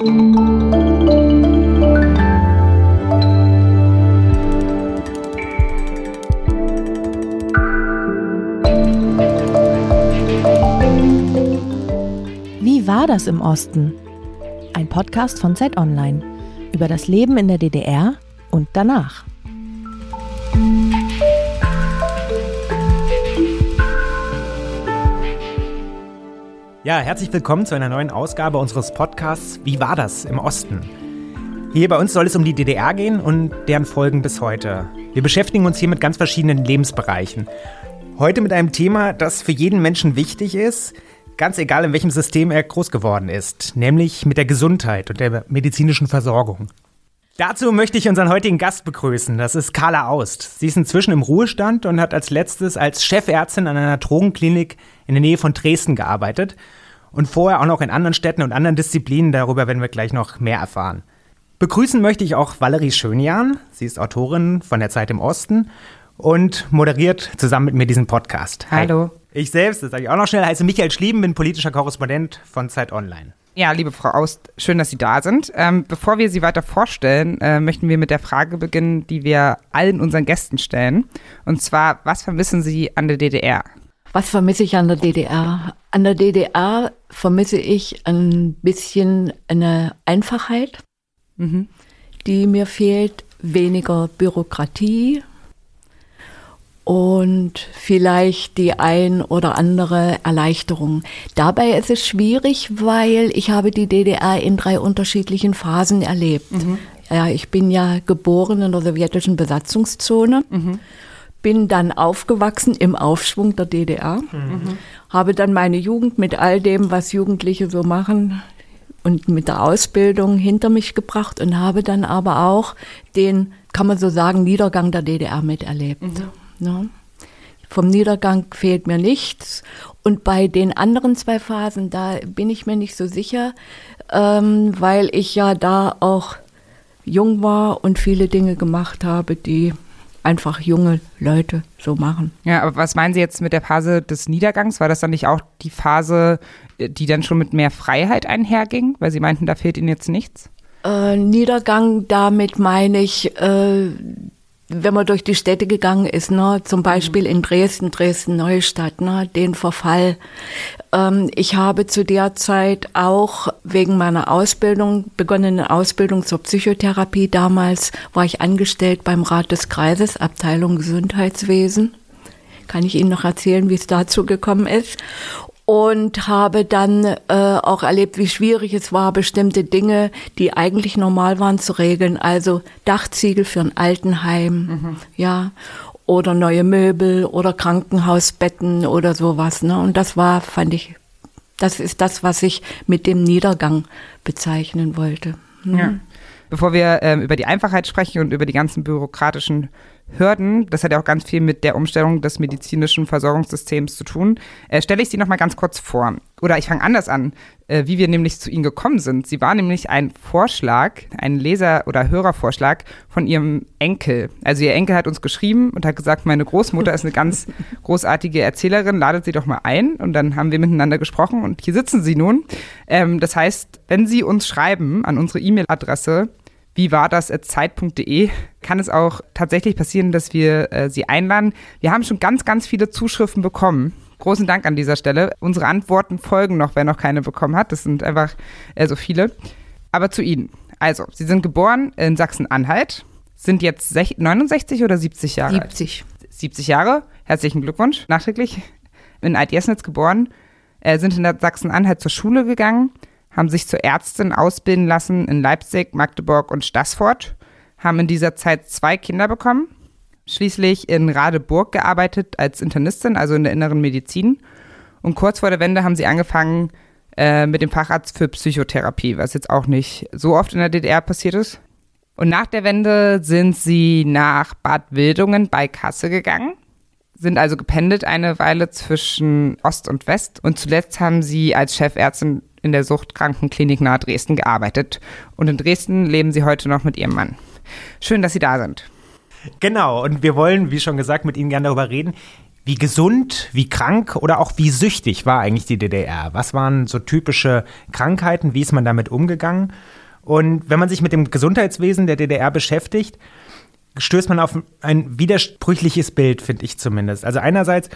Wie war das im Osten? Ein Podcast von Zeit Online über das Leben in der DDR und danach. Ja, herzlich willkommen zu einer neuen Ausgabe unseres Podcasts Wie war das im Osten? Hier bei uns soll es um die DDR gehen und deren Folgen bis heute. Wir beschäftigen uns hier mit ganz verschiedenen Lebensbereichen. Heute mit einem Thema, das für jeden Menschen wichtig ist, ganz egal in welchem System er groß geworden ist, nämlich mit der Gesundheit und der medizinischen Versorgung. Dazu möchte ich unseren heutigen Gast begrüßen. Das ist Carla Aust. Sie ist inzwischen im Ruhestand und hat als letztes als Chefärztin an einer Drogenklinik in der Nähe von Dresden gearbeitet und vorher auch noch in anderen Städten und anderen Disziplinen. Darüber werden wir gleich noch mehr erfahren. Begrüßen möchte ich auch Valerie Schönjan. Sie ist Autorin von der Zeit im Osten und moderiert zusammen mit mir diesen Podcast. Hallo. Ich selbst, das sage ich auch noch schnell, heiße Michael Schlieben, bin politischer Korrespondent von Zeit Online. Ja, liebe Frau Aust, schön, dass Sie da sind. Ähm, bevor wir Sie weiter vorstellen, äh, möchten wir mit der Frage beginnen, die wir allen unseren Gästen stellen. Und zwar, was vermissen Sie an der DDR? Was vermisse ich an der DDR? An der DDR vermisse ich ein bisschen eine Einfachheit, mhm. die mir fehlt, weniger Bürokratie und vielleicht die ein oder andere Erleichterung. Dabei ist es schwierig, weil ich habe die DDR in drei unterschiedlichen Phasen erlebt. Mhm. Ja, ich bin ja geboren in der sowjetischen Besatzungszone. Mhm bin dann aufgewachsen im Aufschwung der DDR, mhm. habe dann meine Jugend mit all dem, was Jugendliche so machen und mit der Ausbildung hinter mich gebracht und habe dann aber auch den, kann man so sagen, Niedergang der DDR miterlebt. Mhm. Ja. Vom Niedergang fehlt mir nichts. Und bei den anderen zwei Phasen, da bin ich mir nicht so sicher, ähm, weil ich ja da auch jung war und viele Dinge gemacht habe, die einfach junge Leute so machen. Ja, aber was meinen Sie jetzt mit der Phase des Niedergangs? War das dann nicht auch die Phase, die dann schon mit mehr Freiheit einherging? Weil Sie meinten, da fehlt Ihnen jetzt nichts? Äh, Niedergang, damit meine ich, äh, wenn man durch die Städte gegangen ist, ne, zum Beispiel in Dresden, Dresden-Neustadt, ne, den Verfall. Ähm, ich habe zu der Zeit auch wegen meiner Ausbildung, begonnenen Ausbildung zur Psychotherapie, damals war ich angestellt beim Rat des Kreises, Abteilung Gesundheitswesen. Kann ich Ihnen noch erzählen, wie es dazu gekommen ist und habe dann äh, auch erlebt, wie schwierig es war, bestimmte Dinge, die eigentlich normal waren, zu regeln. Also Dachziegel für ein Altenheim, mhm. ja, oder neue Möbel oder Krankenhausbetten oder sowas. Ne? Und das war, fand ich, das ist das, was ich mit dem Niedergang bezeichnen wollte. Mhm. Ja. Bevor wir ähm, über die Einfachheit sprechen und über die ganzen bürokratischen Hürden, das hat ja auch ganz viel mit der Umstellung des medizinischen Versorgungssystems zu tun, äh, stelle ich Sie noch mal ganz kurz vor. Oder ich fange anders an, äh, wie wir nämlich zu Ihnen gekommen sind. Sie war nämlich ein Vorschlag, ein Leser- oder Hörervorschlag von Ihrem Enkel. Also Ihr Enkel hat uns geschrieben und hat gesagt, meine Großmutter ist eine ganz großartige Erzählerin, ladet sie doch mal ein. Und dann haben wir miteinander gesprochen und hier sitzen Sie nun. Ähm, das heißt, wenn Sie uns schreiben an unsere E-Mail-Adresse, wie war das Zeit.de, kann es auch tatsächlich passieren, dass wir äh, Sie einladen. Wir haben schon ganz, ganz viele Zuschriften bekommen. Großen Dank an dieser Stelle. Unsere Antworten folgen noch, wer noch keine bekommen hat. Das sind einfach äh, so viele. Aber zu Ihnen. Also, Sie sind geboren in Sachsen-Anhalt, sind jetzt 69 oder 70 Jahre 70. alt? 70 Jahre. Herzlichen Glückwunsch, nachträglich. In Alt-Jesnitz geboren, äh, sind in Sachsen-Anhalt zur Schule gegangen, haben sich zur Ärztin ausbilden lassen in Leipzig, Magdeburg und Stassfurt, haben in dieser Zeit zwei Kinder bekommen, schließlich in Radeburg gearbeitet als Internistin, also in der inneren Medizin. Und kurz vor der Wende haben sie angefangen äh, mit dem Facharzt für Psychotherapie, was jetzt auch nicht so oft in der DDR passiert ist. Und nach der Wende sind sie nach Bad Wildungen bei Kasse gegangen, sind also gependelt eine Weile zwischen Ost und West und zuletzt haben sie als Chefärztin in der Suchtkrankenklinik nahe Dresden gearbeitet. Und in Dresden leben sie heute noch mit ihrem Mann. Schön, dass Sie da sind. Genau, und wir wollen, wie schon gesagt, mit Ihnen gerne darüber reden, Wie gesund, wie krank oder auch wie süchtig war eigentlich die DDR? Was waren so typische Krankheiten? Wie ist man damit umgegangen? Und wenn man sich mit dem Gesundheitswesen der DDR beschäftigt, stößt man auf ein widersprüchliches Bild, finde ich zumindest. Also einerseits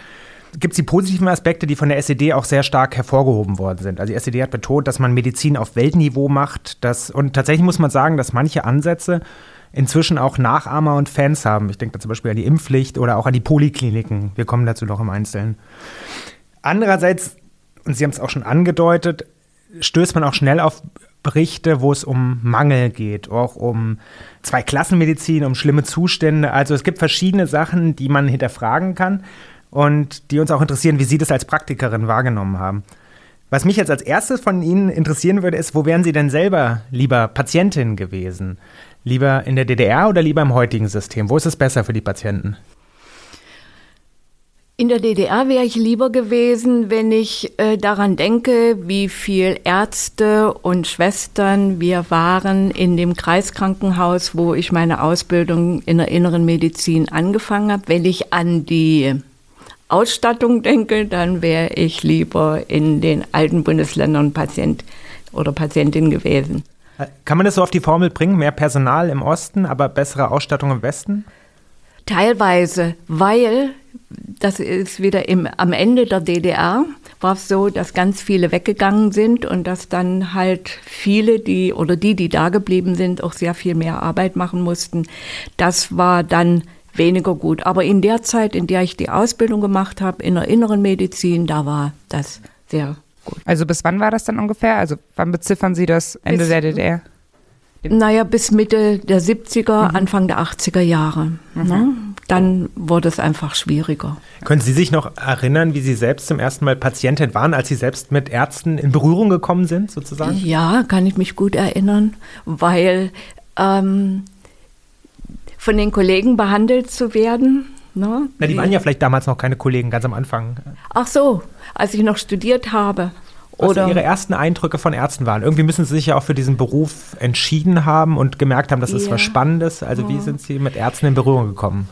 gibt es die positiven Aspekte, die von der SED auch sehr stark hervorgehoben worden sind. Also die SED hat betont, dass man Medizin auf Weltniveau macht. Dass, und tatsächlich muss man sagen, dass manche Ansätze inzwischen auch Nachahmer und Fans haben. Ich denke da zum Beispiel an die Impfpflicht oder auch an die Polikliniken. Wir kommen dazu noch im Einzelnen. Andererseits, und Sie haben es auch schon angedeutet, stößt man auch schnell auf Berichte, wo es um Mangel geht, auch um Zweiklassenmedizin, um schlimme Zustände. Also es gibt verschiedene Sachen, die man hinterfragen kann und die uns auch interessieren, wie Sie das als Praktikerin wahrgenommen haben. Was mich jetzt als erstes von Ihnen interessieren würde, ist, wo wären Sie denn selber lieber Patientin gewesen? Lieber in der DDR oder lieber im heutigen System? Wo ist es besser für die Patienten? In der DDR wäre ich lieber gewesen, wenn ich äh, daran denke, wie viel Ärzte und Schwestern wir waren in dem Kreiskrankenhaus, wo ich meine Ausbildung in der inneren Medizin angefangen habe. Wenn ich an die Ausstattung denke, dann wäre ich lieber in den alten Bundesländern Patient oder Patientin gewesen. Kann man das so auf die Formel bringen? Mehr Personal im Osten, aber bessere Ausstattung im Westen? Teilweise, weil das ist wieder im, am Ende der DDR war es so, dass ganz viele weggegangen sind und dass dann halt viele, die oder die, die da geblieben sind, auch sehr viel mehr Arbeit machen mussten. Das war dann weniger gut. Aber in der Zeit, in der ich die Ausbildung gemacht habe, in der inneren Medizin, da war das sehr gut. Also bis wann war das dann ungefähr? Also wann beziffern Sie das Ende bis, der DDR? Naja, bis Mitte der 70er, mhm. Anfang der 80er Jahre. Mhm. Ne? Dann wurde es einfach schwieriger. Können Sie sich noch erinnern, wie Sie selbst zum ersten Mal Patientin waren, als Sie selbst mit Ärzten in Berührung gekommen sind, sozusagen? Ja, kann ich mich gut erinnern, weil ähm, von den Kollegen behandelt zu werden. Ne? Na, die waren ja vielleicht damals noch keine Kollegen, ganz am Anfang. Ach so, als ich noch studiert habe. Was oder Ihre ersten Eindrücke von Ärzten waren. Irgendwie müssen Sie sich ja auch für diesen Beruf entschieden haben und gemerkt haben, das ist was Spannendes. Also wie sind Sie mit Ärzten in Berührung gekommen?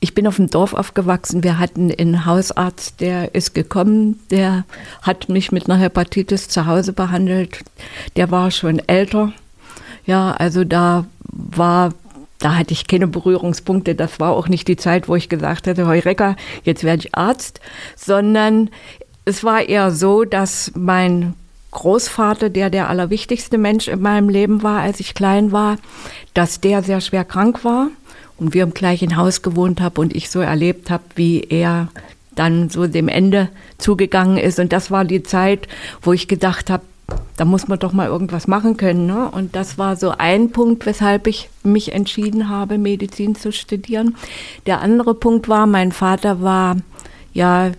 Ich bin auf dem Dorf aufgewachsen. Wir hatten einen Hausarzt, der ist gekommen, der hat mich mit einer Hepatitis zu Hause behandelt. Der war schon älter. Ja, also da war da hatte ich keine Berührungspunkte. Das war auch nicht die Zeit, wo ich gesagt hätte, Heureka, jetzt werde ich Arzt, sondern es war eher so, dass mein Großvater, der der allerwichtigste Mensch in meinem Leben war, als ich klein war, dass der sehr schwer krank war und wir im gleichen Haus gewohnt haben und ich so erlebt habe, wie er dann so dem Ende zugegangen ist. Und das war die Zeit, wo ich gedacht habe, da muss man doch mal irgendwas machen können. Ne? Und das war so ein Punkt, weshalb ich mich entschieden habe, Medizin zu studieren. Der andere Punkt war, mein Vater war ja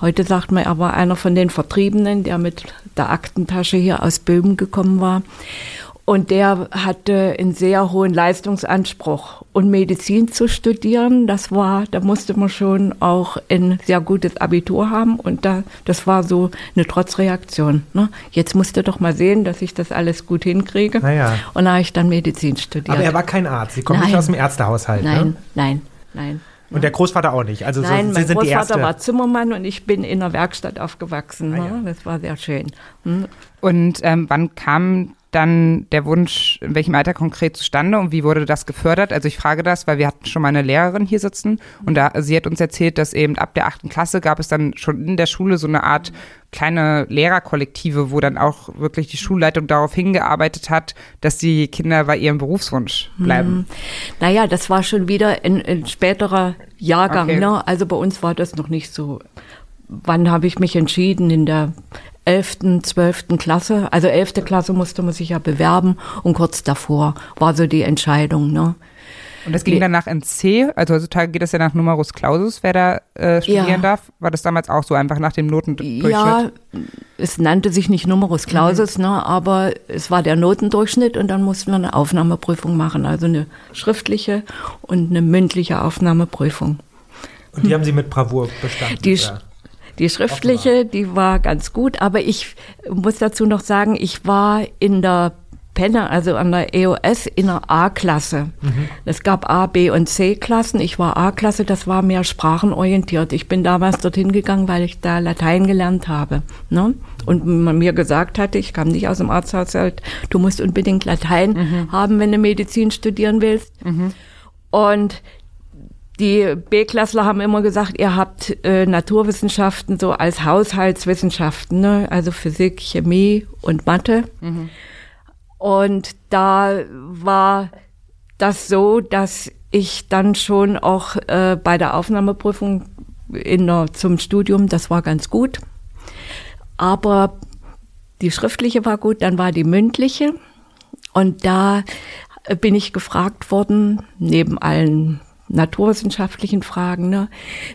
Heute sagt man aber einer von den Vertriebenen, der mit der Aktentasche hier aus Böhmen gekommen war. Und der hatte einen sehr hohen Leistungsanspruch. Und Medizin zu studieren, das war, da musste man schon auch ein sehr gutes Abitur haben. Und da, das war so eine Trotzreaktion. Ne? Jetzt musste doch mal sehen, dass ich das alles gut hinkriege. Naja. Und da habe ich dann Medizin studiert. Aber er war kein Arzt. Sie kommen nein. nicht aus dem Ärztehaushalt. Nein, ne? nein, nein. Und der Großvater auch nicht. Also Nein, so, mein sind Großvater die war Zimmermann und ich bin in der Werkstatt aufgewachsen. Ah, ja. Das war sehr schön. Hm. Und ähm, wann kam dann der Wunsch, in welchem Alter konkret zustande und wie wurde das gefördert? Also ich frage das, weil wir hatten schon mal eine Lehrerin hier sitzen und da, sie hat uns erzählt, dass eben ab der achten Klasse gab es dann schon in der Schule so eine Art kleine Lehrerkollektive, wo dann auch wirklich die Schulleitung darauf hingearbeitet hat, dass die Kinder bei ihrem Berufswunsch bleiben. Hm. Naja, das war schon wieder ein, ein späterer Jahrgang. Okay. Ne? Also bei uns war das noch nicht so. Wann habe ich mich entschieden? In der 11., 12. Klasse. Also 11. Klasse musste man sich ja bewerben und kurz davor war so die Entscheidung. Ne? Und das ging dann nach NC, also heutzutage geht das ja nach Numerus Clausus, wer da äh, studieren ja. darf. War das damals auch so, einfach nach dem Notendurchschnitt? Ja, es nannte sich nicht Numerus Clausus, mhm. ne, aber es war der Notendurchschnitt und dann mussten wir eine Aufnahmeprüfung machen, also eine schriftliche und eine mündliche Aufnahmeprüfung. Und die haben Sie mit Bravour bestanden? Die, die schriftliche, die war ganz gut, aber ich muss dazu noch sagen, ich war in der Penne, also an der EOS in der A-Klasse. Mhm. Es gab A, B und C-Klassen. Ich war A-Klasse, das war mehr sprachenorientiert. Ich bin damals dorthin gegangen, weil ich da Latein gelernt habe. Ne? Und man mir gesagt hatte, ich kam nicht aus dem Arzthaushalt, du musst unbedingt Latein mhm. haben, wenn du Medizin studieren willst. Mhm. Und die B-Klassler haben immer gesagt, ihr habt äh, Naturwissenschaften so als Haushaltswissenschaften, ne? also Physik, Chemie und Mathe. Mhm. Und da war das so, dass ich dann schon auch äh, bei der Aufnahmeprüfung in der, zum Studium, das war ganz gut. Aber die schriftliche war gut, dann war die mündliche. Und da bin ich gefragt worden, neben allen naturwissenschaftlichen Fragen, ne?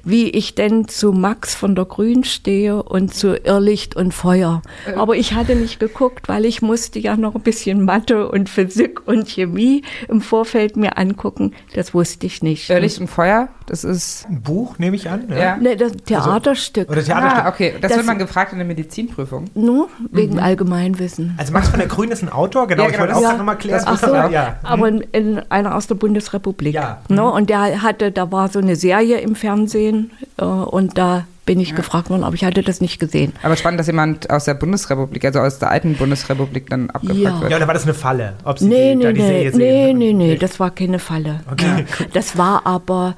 wie ich denn zu Max von der Grün stehe und zu Irrlicht und Feuer. Aber ich hatte nicht geguckt, weil ich musste ja noch ein bisschen Mathe und Physik und Chemie im Vorfeld mir angucken. Das wusste ich nicht. Irrlicht und Feuer, das ist ein Buch, nehme ich an. Ja. ja. Nee, das Theaterstück. Also, oder Theaterstück. Ah, okay. Das, das, wird man gefragt in der Medizinprüfung. Nur wegen mhm. Allgemeinwissen. Also Max von der Grün ist ein Autor, genau. Ja, genau ich wollte auch ja. nochmal klären. Ach so, ja. aber in, in, einer aus der Bundesrepublik. Ja. Ne? Mhm. Und der hatte, da war so eine Serie im Fernsehen äh, und da bin ich ja. gefragt worden, aber ich hatte das nicht gesehen. Aber spannend, dass jemand aus der Bundesrepublik, also aus der alten Bundesrepublik dann abgefragt ja. wird. Ja, oder war das eine Falle? Ob Sie nee, die, nee, da die nee, nee, nee, nee, das war keine Falle. Okay. Ja. Das war aber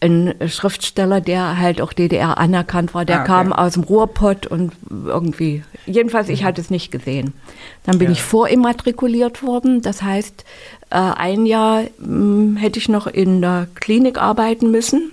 ein Schriftsteller, der halt auch DDR anerkannt war. Der ah, okay. kam aus dem Ruhrpott und irgendwie, jedenfalls, ich mhm. hatte es nicht gesehen. Dann bin ja. ich vorimmatrikuliert worden. Das heißt, äh, ein Jahr hm, hätte ich noch in der Klinik arbeiten müssen.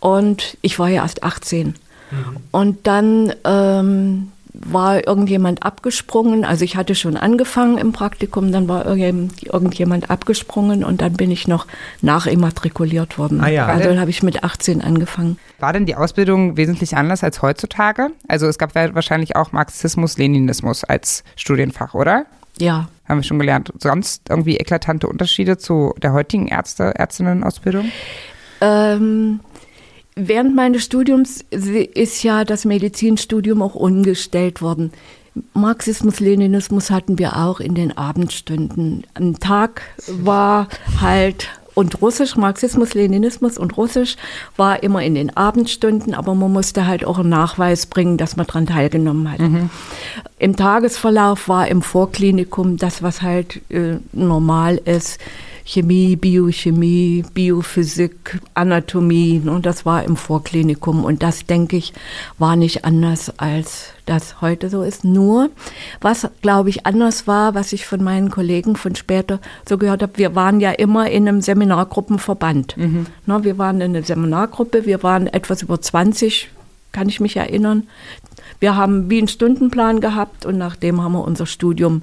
Und ich war ja erst 18. Mhm. Und dann ähm, war irgendjemand abgesprungen. Also ich hatte schon angefangen im Praktikum, dann war irgendjemand abgesprungen und dann bin ich noch nachimmatrikuliert worden. Ah ja. Also habe ich mit 18 angefangen. War denn die Ausbildung wesentlich anders als heutzutage? Also es gab wahrscheinlich auch Marxismus, Leninismus als Studienfach, oder? Ja. Haben wir schon gelernt. Sonst irgendwie eklatante Unterschiede zu der heutigen Ärzte, Ärztinnenausbildung? Ähm, während meines Studiums ist ja das Medizinstudium auch umgestellt worden. Marxismus, Leninismus hatten wir auch in den Abendstunden. Ein Tag war halt und Russisch, Marxismus, Leninismus und Russisch war immer in den Abendstunden, aber man musste halt auch einen Nachweis bringen, dass man daran teilgenommen hat. Mhm. Im Tagesverlauf war im Vorklinikum das, was halt äh, normal ist, Chemie, Biochemie, Biophysik, Anatomie. Und das war im Vorklinikum. Und das, denke ich, war nicht anders, als das heute so ist. Nur, was, glaube ich, anders war, was ich von meinen Kollegen von später so gehört habe, wir waren ja immer in einem Seminargruppenverband. Mhm. Na, wir waren in einer Seminargruppe, wir waren etwas über 20, kann ich mich erinnern. Wir haben wie einen Stundenplan gehabt und nachdem haben wir unser Studium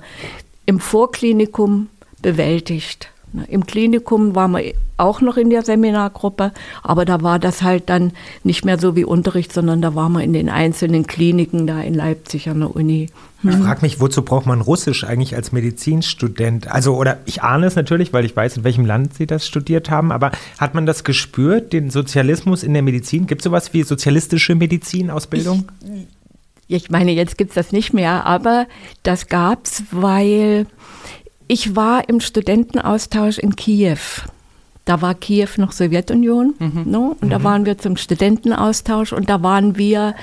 im Vorklinikum bewältigt. Im Klinikum waren wir auch noch in der Seminargruppe, aber da war das halt dann nicht mehr so wie Unterricht, sondern da waren wir in den einzelnen Kliniken da in Leipzig an der Uni. Hm. Ich frage mich, wozu braucht man Russisch eigentlich als Medizinstudent? Also, oder ich ahne es natürlich, weil ich weiß, in welchem Land Sie das studiert haben, aber hat man das gespürt, den Sozialismus in der Medizin? Gibt es sowas wie sozialistische Medizinausbildung? Ich, ich meine, jetzt gibt es das nicht mehr, aber das gab es, weil ich war im Studentenaustausch in Kiew. Da war Kiew noch Sowjetunion. Mhm. Ne? Und mhm. da waren wir zum Studentenaustausch und da waren wir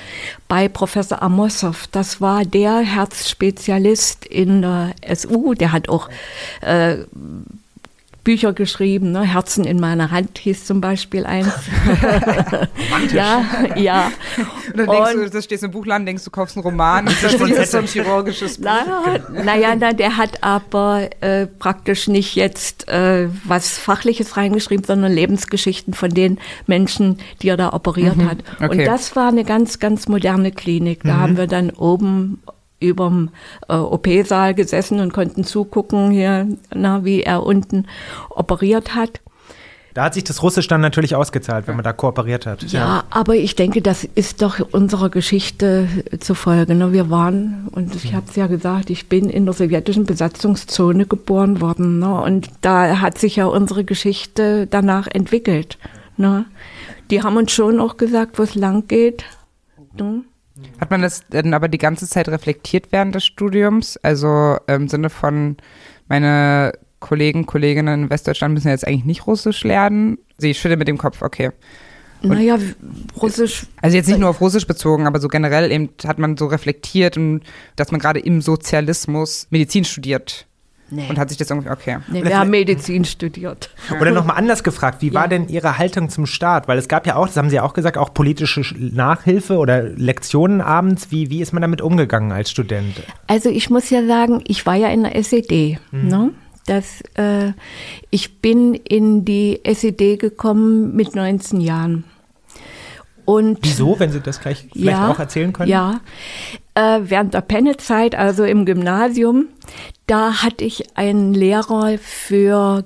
bei Professor Amosov. Das war der Herzspezialist in der SU. Der hat auch äh, Bücher geschrieben, ne? Herzen in meiner Hand hieß zum Beispiel eins. ja, ja. Und dann denkst und, du, das stehst im Buchladen, denkst du, kaufst einen Roman, das ist so ein chirurgisches Buch. Naja, na, der hat aber äh, praktisch nicht jetzt äh, was Fachliches reingeschrieben, sondern Lebensgeschichten von den Menschen, die er da operiert mhm, hat. Okay. Und das war eine ganz, ganz moderne Klinik. Da mhm. haben wir dann oben überm äh, OP-Saal gesessen und konnten zugucken hier, na, wie er unten operiert hat. Da hat sich das Russisch dann natürlich ausgezahlt, wenn man da kooperiert hat. Ja, ja. aber ich denke, das ist doch unserer Geschichte zufolge. Ne? Wir waren, und ich habe es ja gesagt, ich bin in der sowjetischen Besatzungszone geboren worden. Ne? Und da hat sich ja unsere Geschichte danach entwickelt. Ne? Die haben uns schon auch gesagt, wo es lang geht. Ne? Hat man das denn aber die ganze Zeit reflektiert während des Studiums? Also im Sinne von, meine Kollegen, Kolleginnen in Westdeutschland müssen jetzt eigentlich nicht Russisch lernen. Sie schüttelt mit dem Kopf, okay. Und naja, Russisch. Also jetzt nicht nur auf Russisch bezogen, aber so generell eben hat man so reflektiert, dass man gerade im Sozialismus Medizin studiert. Nee. Und hat sich das irgendwie, okay. Nee, wir haben Medizin studiert. Oder nochmal anders gefragt, wie ja. war denn Ihre Haltung zum Staat? Weil es gab ja auch, das haben Sie ja auch gesagt, auch politische Nachhilfe oder Lektionen abends. Wie, wie ist man damit umgegangen als Student? Also ich muss ja sagen, ich war ja in der SED. Mhm. Ne? Das, äh, ich bin in die SED gekommen mit 19 Jahren. Und Wieso, wenn Sie das gleich vielleicht ja, auch erzählen können? Ja, äh, während der Pennezeit, also im Gymnasium, da hatte ich einen Lehrer für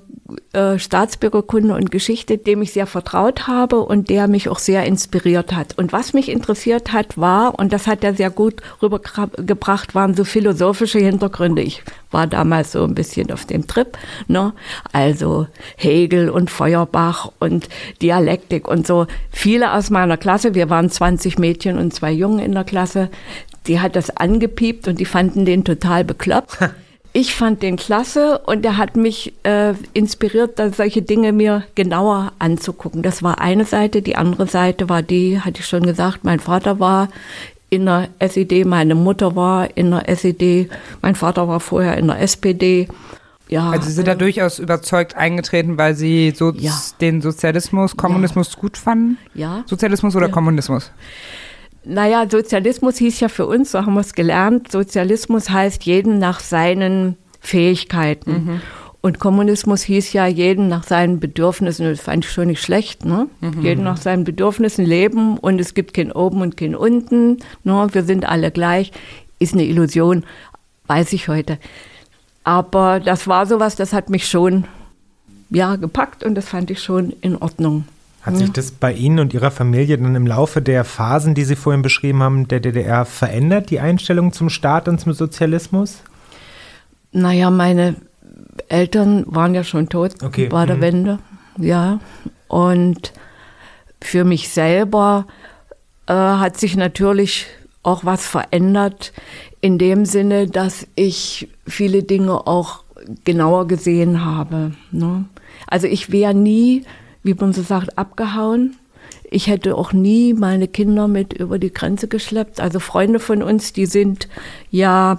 äh, Staatsbürgerkunde und Geschichte, dem ich sehr vertraut habe und der mich auch sehr inspiriert hat. Und was mich interessiert hat, war, und das hat er sehr gut rübergebracht, waren so philosophische Hintergründe. Ich war damals so ein bisschen auf dem Trip, ne? Also Hegel und Feuerbach und Dialektik und so. Viele aus meiner Klasse, wir waren 20 Mädchen und zwei Jungen in der Klasse, die hat das angepiept und die fanden den total bekloppt. ich fand den klasse und er hat mich äh, inspiriert, da solche Dinge mir genauer anzugucken. Das war eine Seite. Die andere Seite war die, hatte ich schon gesagt, mein Vater war in der SED, meine Mutter war in der SED, mein Vater war vorher in der SPD. Ja, also Sie sind da äh, durchaus überzeugt eingetreten, weil Sie so ja. den Sozialismus, Kommunismus ja. gut fanden? Ja. Sozialismus oder ja. Naja, Sozialismus hieß ja für uns, so haben wir es gelernt, Sozialismus heißt jeden nach seinen Fähigkeiten. Mhm. Und Kommunismus hieß ja jeden nach seinen Bedürfnissen. Das fand ich schon nicht schlecht. Ne? Mhm. Jeden nach seinen Bedürfnissen leben und es gibt kein Oben und kein Unten. Ne? Wir sind alle gleich. Ist eine Illusion, weiß ich heute. Aber das war sowas, das hat mich schon ja, gepackt und das fand ich schon in Ordnung. Hat sich das bei Ihnen und Ihrer Familie dann im Laufe der Phasen, die Sie vorhin beschrieben haben, der DDR verändert, die Einstellung zum Staat und zum Sozialismus? Naja, meine Eltern waren ja schon tot okay. bei der mhm. Wende, ja. Und für mich selber äh, hat sich natürlich auch was verändert, in dem Sinne, dass ich viele Dinge auch genauer gesehen habe. Ne? Also ich wäre nie wie man so sagt, abgehauen. Ich hätte auch nie meine Kinder mit über die Grenze geschleppt. Also Freunde von uns, die sind ja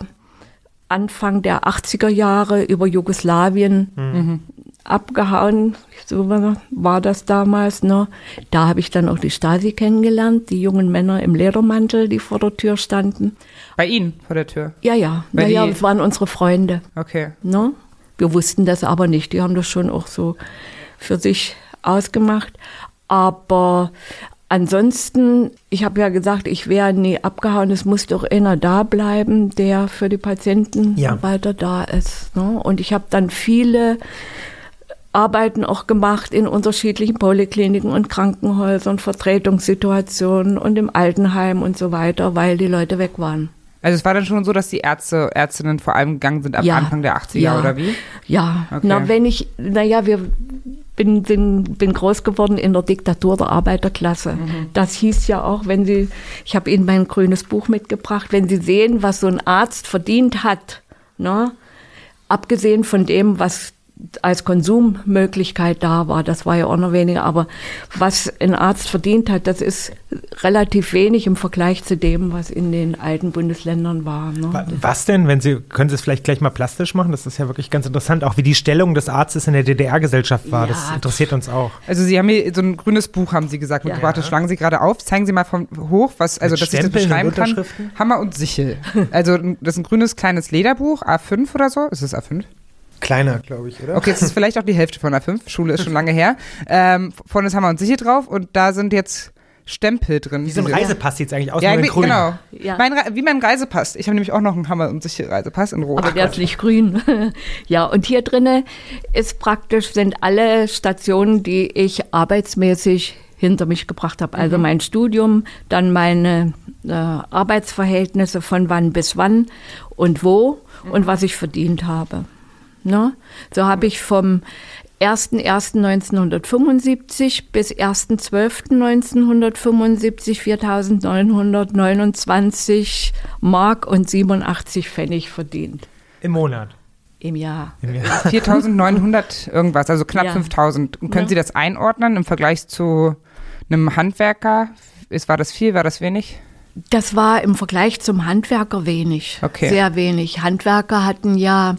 Anfang der 80er Jahre über Jugoslawien mhm. abgehauen. So war das damals. Ne? Da habe ich dann auch die Stasi kennengelernt, die jungen Männer im Ledermantel, die vor der Tür standen. Bei Ihnen vor der Tür? Ja, ja. Bei naja, das waren unsere Freunde. Okay. Ne? Wir wussten das aber nicht. Die haben das schon auch so für sich ausgemacht. Aber ansonsten, ich habe ja gesagt, ich wäre nie abgehauen. Es muss doch einer da bleiben, der für die Patienten ja. weiter da ist. Ne? Und ich habe dann viele Arbeiten auch gemacht in unterschiedlichen Polykliniken und Krankenhäusern, Vertretungssituationen und im Altenheim und so weiter, weil die Leute weg waren. Also es war dann schon so, dass die Ärzte, Ärztinnen vor allem gegangen sind ab ja, Anfang der 80er, ja, oder wie? Ja, okay. na wenn ich, naja, wir bin, bin, bin groß geworden in der Diktatur der Arbeiterklasse. Mhm. Das hieß ja auch, wenn Sie, ich habe Ihnen mein grünes Buch mitgebracht, wenn Sie sehen, was so ein Arzt verdient hat, ne, abgesehen von dem, was als Konsummöglichkeit da war. Das war ja auch noch weniger. Aber was ein Arzt verdient hat, das ist relativ wenig im Vergleich zu dem, was in den alten Bundesländern war. Ne? Was denn, wenn Sie, können Sie es vielleicht gleich mal plastisch machen? Das ist ja wirklich ganz interessant, auch wie die Stellung des Arztes in der DDR-Gesellschaft war. Ja, das interessiert uns auch. Also Sie haben hier so ein grünes Buch, haben Sie gesagt, mitgebracht. Ja. Das schlagen Sie gerade auf. Zeigen Sie mal von hoch, was, also Mit dass Stempel, ich das beschreiben kann. Hammer und Sichel. Also das ist ein grünes kleines Lederbuch, A5 oder so. Ist es A5? Kleiner, glaube ich, oder? Okay, es ist vielleicht auch die Hälfte von A5. Schule ist schon lange her. Ähm, vorne ist Hammer und Sichel drauf und da sind jetzt Stempel drin. Wie so ein Reisepass sieht es eigentlich aus, ja, wie, grün. Genau. Ja. Mein, wie mein Reisepass. Ich habe nämlich auch noch einen Hammer und Sichel Reisepass in Rot. Aber der ist nicht grün. ja, und hier drinne ist praktisch, sind alle Stationen, die ich arbeitsmäßig hinter mich gebracht habe. Also mhm. mein Studium, dann meine äh, Arbeitsverhältnisse von wann bis wann und wo mhm. und was ich verdient habe. Ne? So habe ich vom 1.1.1975 bis 1.12.1975 4.929 Mark und 87 Pfennig verdient. Im Monat. Im Jahr. 4.900 irgendwas, also knapp Ja. 5.000. Können Ja. Sie das einordnen im Vergleich zu einem Handwerker? Ist, war das viel, war das wenig? Das war im Vergleich zum Handwerker wenig. Okay. Sehr wenig. Handwerker hatten ja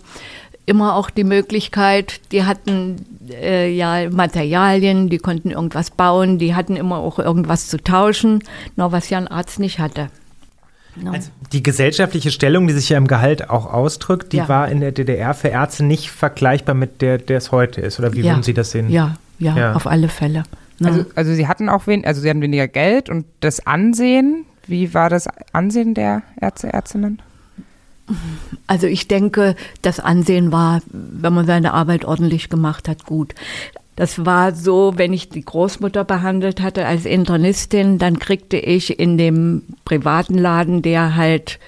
immer auch die Möglichkeit, die hatten äh, ja Materialien, die konnten irgendwas bauen, die hatten immer auch irgendwas zu tauschen, nur was ja ein Arzt nicht hatte. No. Also die gesellschaftliche Stellung, die sich ja im Gehalt auch ausdrückt, die Ja. war in der DDR für Ärzte nicht vergleichbar mit der, der es heute ist. Oder wie ja. würden Sie das sehen? Ja, ja, Ja. auf alle Fälle. Ne? Also, also Sie hatten auch wen, also Sie hatten weniger Geld und das Ansehen, wie war das Ansehen der Ärzte, Ärztinnen? Also ich denke, das Ansehen war, wenn man seine Arbeit ordentlich gemacht hat, gut. Das war so, wenn ich die Großmutter behandelt hatte als Internistin, dann kriegte ich in dem privaten Laden, der halt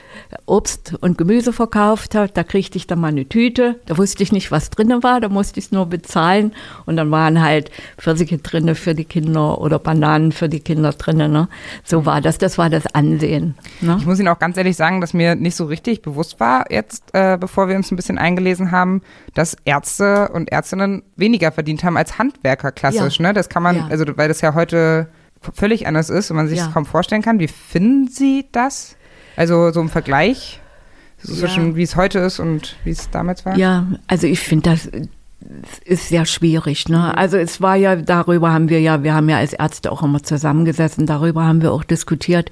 Obst und Gemüse verkauft hat, da kriegte ich dann mal eine Tüte. Da wusste ich nicht, was drinne war, da musste ich es nur bezahlen. Und dann waren halt Pfirsiche drinne für die Kinder oder Bananen für die Kinder drinne. Ne? So war das, das war das Ansehen. Ne? Ich muss Ihnen auch ganz ehrlich sagen, dass mir nicht so richtig bewusst war, jetzt, äh, bevor wir uns ein bisschen eingelesen haben, dass Ärzte und Ärztinnen weniger verdient haben als Handwerker klassisch. Ja. Ne? Das kann man, Ja. also weil das ja heute völlig anders ist und man sich Ja. das kaum vorstellen kann. Wie finden Sie das? Also so im Vergleich zwischen wie es heute ist und wie es damals war? Ja, also ich finde das ist sehr schwierig. Ne? Also es war ja, darüber haben wir ja, wir haben ja als Ärzte auch immer zusammengesessen, darüber haben wir auch diskutiert,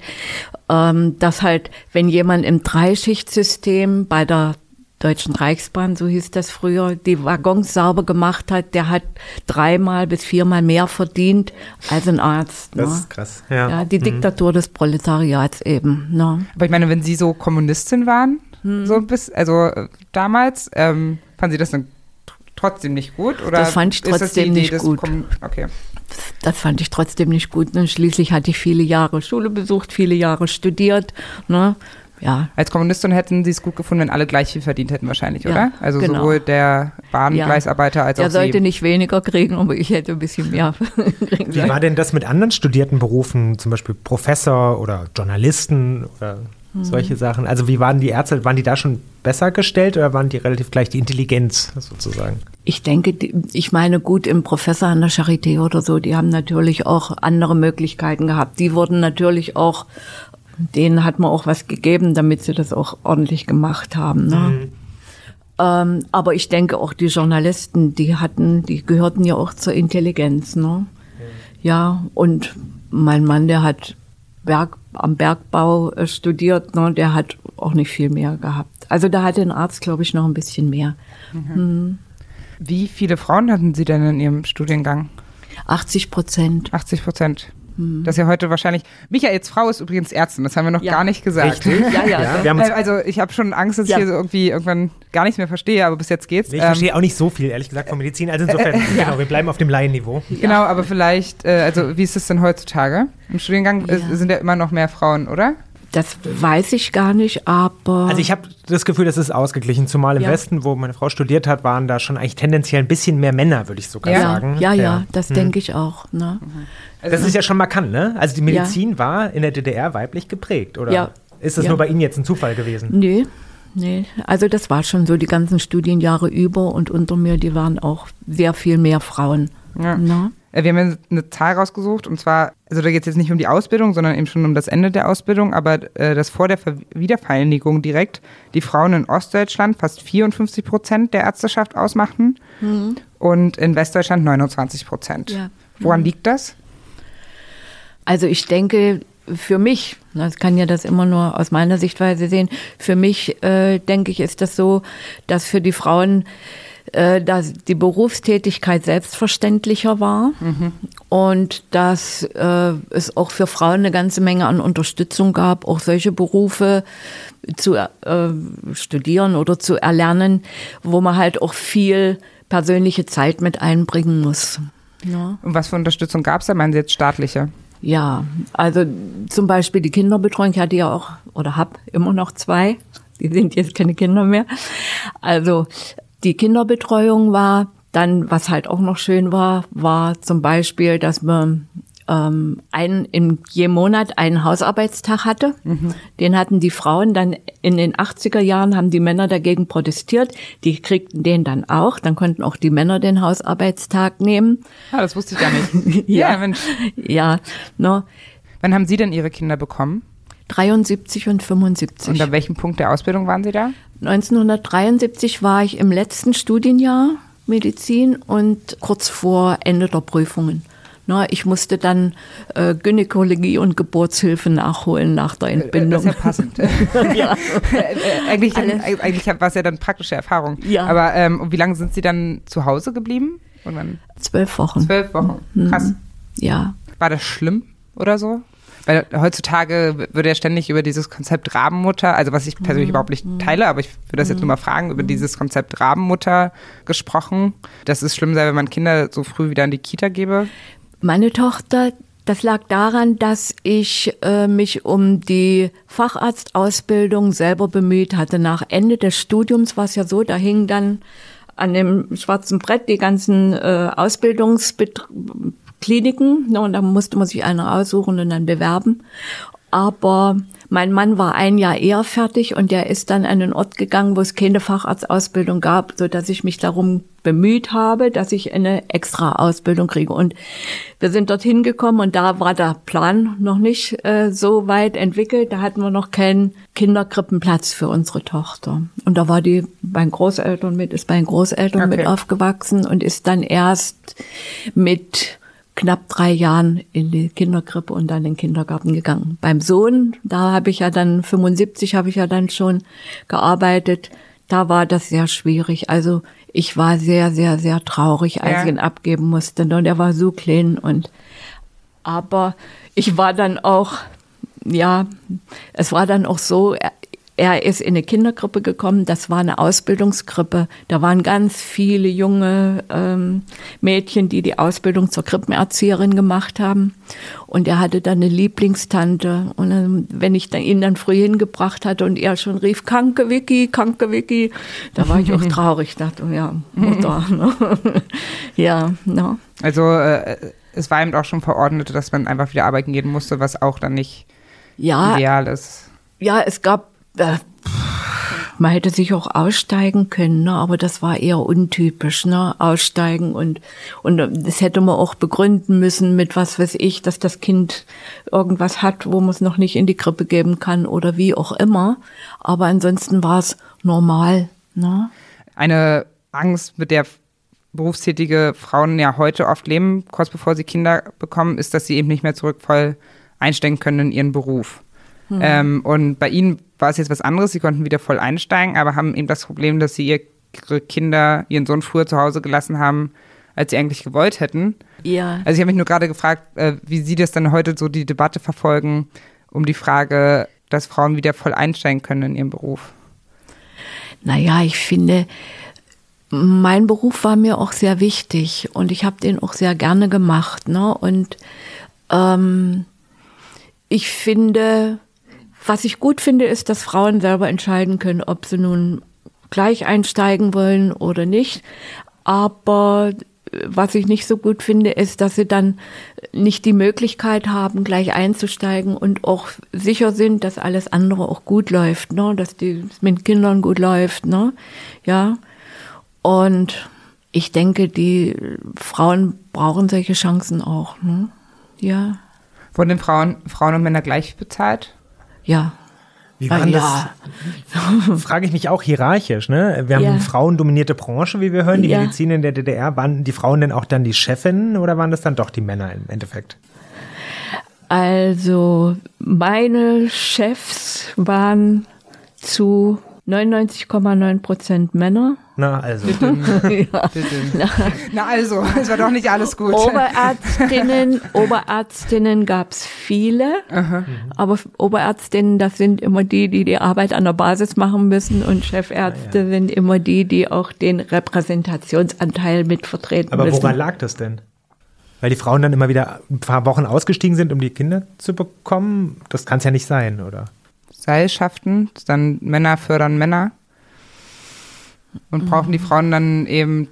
ähm, dass halt, wenn jemand im Dreischichtsystem bei der Deutschen Reichsbahn, so hieß das früher, die Waggons sauber gemacht hat, der hat dreimal bis viermal mehr verdient als ein Arzt. Das ne? ist krass. Ja. Ja, die Diktatur des Proletariats eben. Ne? Aber ich meine, wenn Sie so Kommunistin waren, Hm. so bis, also äh, damals, ähm, fanden Sie das dann tr- trotzdem nicht gut? Oder Das fand ich das trotzdem nicht gut. Kommun- Okay. Das fand ich trotzdem nicht gut. Ne? Schließlich hatte ich viele Jahre Schule besucht, viele Jahre studiert. Ne? Ja, Als Kommunistin hätten Sie es gut gefunden, wenn alle gleich viel verdient hätten wahrscheinlich, Ja, oder? Also genau. sowohl der Bahngleisarbeiter als er auch sollte Sie. nicht weniger kriegen, aber ich hätte ein bisschen mehr kriegen Wie war denn das mit anderen studierten Berufen, zum Beispiel Professor oder Journalisten oder Hm. solche Sachen? Also wie waren die Ärzte, waren die da schon besser gestellt oder waren die relativ gleich die Intelligenz sozusagen? Ich denke, ich meine, gut, im Professor an der Charité oder so, die haben natürlich auch andere Möglichkeiten gehabt. Die wurden natürlich auch, denen hat man auch was gegeben, damit sie das auch ordentlich gemacht haben. Ne? Ähm, aber ich denke auch die Journalisten, die hatten, die gehörten ja auch zur Intelligenz. Ne? Ja, und mein Mann, der hat Berg, am Bergbau äh, studiert, ne? der hat auch nicht viel mehr gehabt. Also da hatte ein Arzt, glaube ich, noch ein bisschen mehr. Wie viele Frauen hatten Sie denn in Ihrem Studiengang? 80 Prozent. 80 Prozent. Das ist ja heute wahrscheinlich. Michaels Frau ist übrigens Ärztin, das haben wir noch Ja. gar nicht gesagt. Richtig? Ja, ja. uns, Äh, Also ich habe schon Angst, dass Ja. ich hier so irgendwie irgendwann gar nichts mehr verstehe, aber bis jetzt geht's. ich Ähm, verstehe auch nicht so viel, ehrlich gesagt, von Medizin. Also insofern, genau, wir bleiben auf dem Laienniveau. Genau, aber vielleicht, äh, also wie ist es denn heutzutage? Im Studiengang äh, Ja. sind ja immer noch mehr Frauen, oder? Das weiß ich gar nicht, aber Also ich habe das Gefühl, das ist ausgeglichen. Zumal im Ja. Westen, wo meine Frau studiert hat, waren da schon eigentlich tendenziell ein bisschen mehr Männer, würde ich sogar Ja. sagen. ja, ja, das denke ich auch. Ne? Das ist ja schon markant, ne? Also die Medizin war in der DDR weiblich geprägt, oder? Ja. Ist das Ja. nur bei Ihnen jetzt ein Zufall gewesen? Nee, nee. Also das war schon so die ganzen Studienjahre über und unter mir, die waren auch sehr viel mehr Frauen. Ja. Ne? Äh, Wir haben ja eine Zahl rausgesucht und zwar, also da geht es jetzt nicht um die Ausbildung, sondern eben schon um das Ende der Ausbildung, aber äh, dass vor der Ver Wiedervereinigung direkt die Frauen in Ostdeutschland fast 54 Prozent der Ärzteschaft ausmachten und in Westdeutschland 29 Prozent. Ja. Woran liegt das? Also ich denke, für mich, das kann ja das immer nur aus meiner Sichtweise sehen, für mich äh, denke ich, ist das so, dass für die Frauen äh, dass die Berufstätigkeit selbstverständlicher war und dass äh, es auch für Frauen eine ganze Menge an Unterstützung gab, auch solche Berufe zu äh, studieren oder zu erlernen, wo man halt auch viel persönliche Zeit mit einbringen muss. Ja. Und was für Unterstützung gab es da? Meinen Sie jetzt staatliche? Ja, also zum Beispiel die Kinderbetreuung, ich hatte ja auch oder habe immer noch zwei, die sind jetzt keine Kinder mehr. Also die Kinderbetreuung war Dann, was halt auch noch schön war, war zum Beispiel, dass man ähm, einen in jedem Monat einen Hausarbeitstag hatte. Mhm. Den hatten die Frauen dann in den 80er Jahren haben die Männer dagegen protestiert. Die kriegten den dann auch. Dann konnten auch die Männer den Hausarbeitstag nehmen. Ah, das wusste ich gar nicht. ja, ja, Mensch. Ja, no. Wann haben Sie denn Ihre Kinder bekommen? 73 und 75. Und an welchem Punkt der Ausbildung waren Sie da? 1973 war ich im letzten Studienjahr Medizin und kurz vor Ende der Prüfungen. Na, ich musste dann äh, Gynäkologie und Geburtshilfe nachholen nach der Entbindung. Das ist ja passend. ja. Äh, eigentlich eigentlich war es ja dann praktische Erfahrung. Ja. Aber ähm, wie lange sind Sie dann zu Hause geblieben? Zwölf Wochen. Zwölf Wochen. Krass. Mhm. Ja. War das schlimm oder so? Weil heutzutage würde ja ständig über dieses Konzept Rabenmutter, also was ich persönlich mhm. überhaupt nicht teile, aber ich würde das jetzt nur mal fragen, über dieses Konzept Rabenmutter gesprochen, dass es schlimm sei, wenn man Kinder so früh wieder in die Kita gebe. Meine Tochter, das lag daran, dass ich äh, mich um die Facharztausbildung selber bemüht hatte. Nach Ende des Studiums war es ja so, da hing dann an dem schwarzen Brett die ganzen äh, Ausbildungsbetriebe Kliniken ne, und da musste man sich eine aussuchen und dann bewerben. Aber mein Mann war ein Jahr eher fertig und der ist dann an einen Ort gegangen, wo es keine Facharztausbildung gab, so dass ich mich darum bemüht habe, dass ich eine extra Ausbildung kriege. Und wir sind dorthin gekommen und da war der Plan noch nicht äh, so weit entwickelt. Da hatten wir noch keinen Kinderkrippenplatz für unsere Tochter. Und da war die bei Großeltern mit, ist bei Großeltern okay. mit aufgewachsen und ist dann erst mit knapp drei Jahren in die Kinderkrippe und dann in den Kindergarten gegangen. Beim Sohn, da habe ich ja dann 75 habe ich ja dann schon gearbeitet. Da war das sehr schwierig. Also ich war sehr, sehr, sehr traurig, als ja. ich ihn abgeben musste. Und er war so klein und aber ich war dann auch, ja, es war dann auch so, er ist in eine Kindergruppe gekommen, das war eine Ausbildungsgruppe. Da waren ganz viele junge ähm, Mädchen, die die Ausbildung zur Krippenerzieherin gemacht haben. Und er hatte dann eine Lieblingstante. Und ähm, wenn ich dann, ihn dann früh hingebracht hatte und er schon rief, Kanke Vicky, Kanke Vicky, da war ich auch traurig. dachte, ja, Mutter. Ne? ja, ne? Also äh, es war ihm auch schon verordnet, dass man einfach wieder arbeiten gehen musste, was auch dann nicht ja, ideal ist. Ja, es gab äh, man hätte sich auch aussteigen können, ne? aber das war eher untypisch, ne? Aussteigen und und das hätte man auch begründen müssen mit was weiß ich, dass das Kind irgendwas hat, wo man es noch nicht in die Krippe geben kann oder wie auch immer. Aber ansonsten war es normal. Ne? Eine Angst, mit der berufstätige Frauen ja heute oft leben, kurz bevor sie Kinder bekommen, ist, dass sie eben nicht mehr zurück voll einsteigen können in ihren Beruf. Mhm. Ähm, und bei ihnen war es jetzt was anderes. Sie konnten wieder voll einsteigen, aber haben eben das Problem, dass sie ihre Kinder, ihren Sohn früher zu Hause gelassen haben, als sie eigentlich gewollt hätten. Ja. Also ich habe mich nur gerade gefragt, äh, wie Sie das dann heute so die Debatte verfolgen um die Frage, dass Frauen wieder voll einsteigen können in ihren Beruf. Naja, ich finde, mein Beruf war mir auch sehr wichtig und ich habe den auch sehr gerne gemacht. Ne? Und ähm, ich finde, was ich gut finde, ist, dass Frauen selber entscheiden können, ob sie nun gleich einsteigen wollen oder nicht. Aber äh, was ich nicht so gut finde, ist, dass sie dann nicht die Möglichkeit haben, gleich einzusteigen und auch sicher sind, dass alles andere auch gut läuft, ne? dass die mit Kindern gut läuft, ne? Ja. Und ich denke, die Frauen brauchen solche Chancen auch, ne? Ja. Wurden den Frauen, Frauen und Männer gleich bezahlt? Ja. Wie war ja. das? Frage ich mich auch hierarchisch, ne? Wir haben ja. eine frauendominierte Branche, wie wir hören, die ja. Medizin in der DDR. Waren die Frauen denn auch dann die Chefinnen oder waren das dann doch die Männer im Endeffekt? Also, meine Chefs waren zu 99,9 Prozent Männer. Na, also. ja. Na, Na, also, es war doch nicht alles gut. Oberärztinnen, Oberärztinnen gab es viele, Aha. aber Oberärztinnen, das sind immer die, die die Arbeit an der Basis machen müssen und Chefärzte ja, ja. sind immer die, die auch den Repräsentationsanteil mitvertreten aber müssen. Aber woran lag das denn? Weil die Frauen dann immer wieder ein paar Wochen ausgestiegen sind, um die Kinder zu bekommen? Das kann es ja nicht sein, oder? Seilschaften, dann Männer fördern Männer und brauchen die Frauen dann eben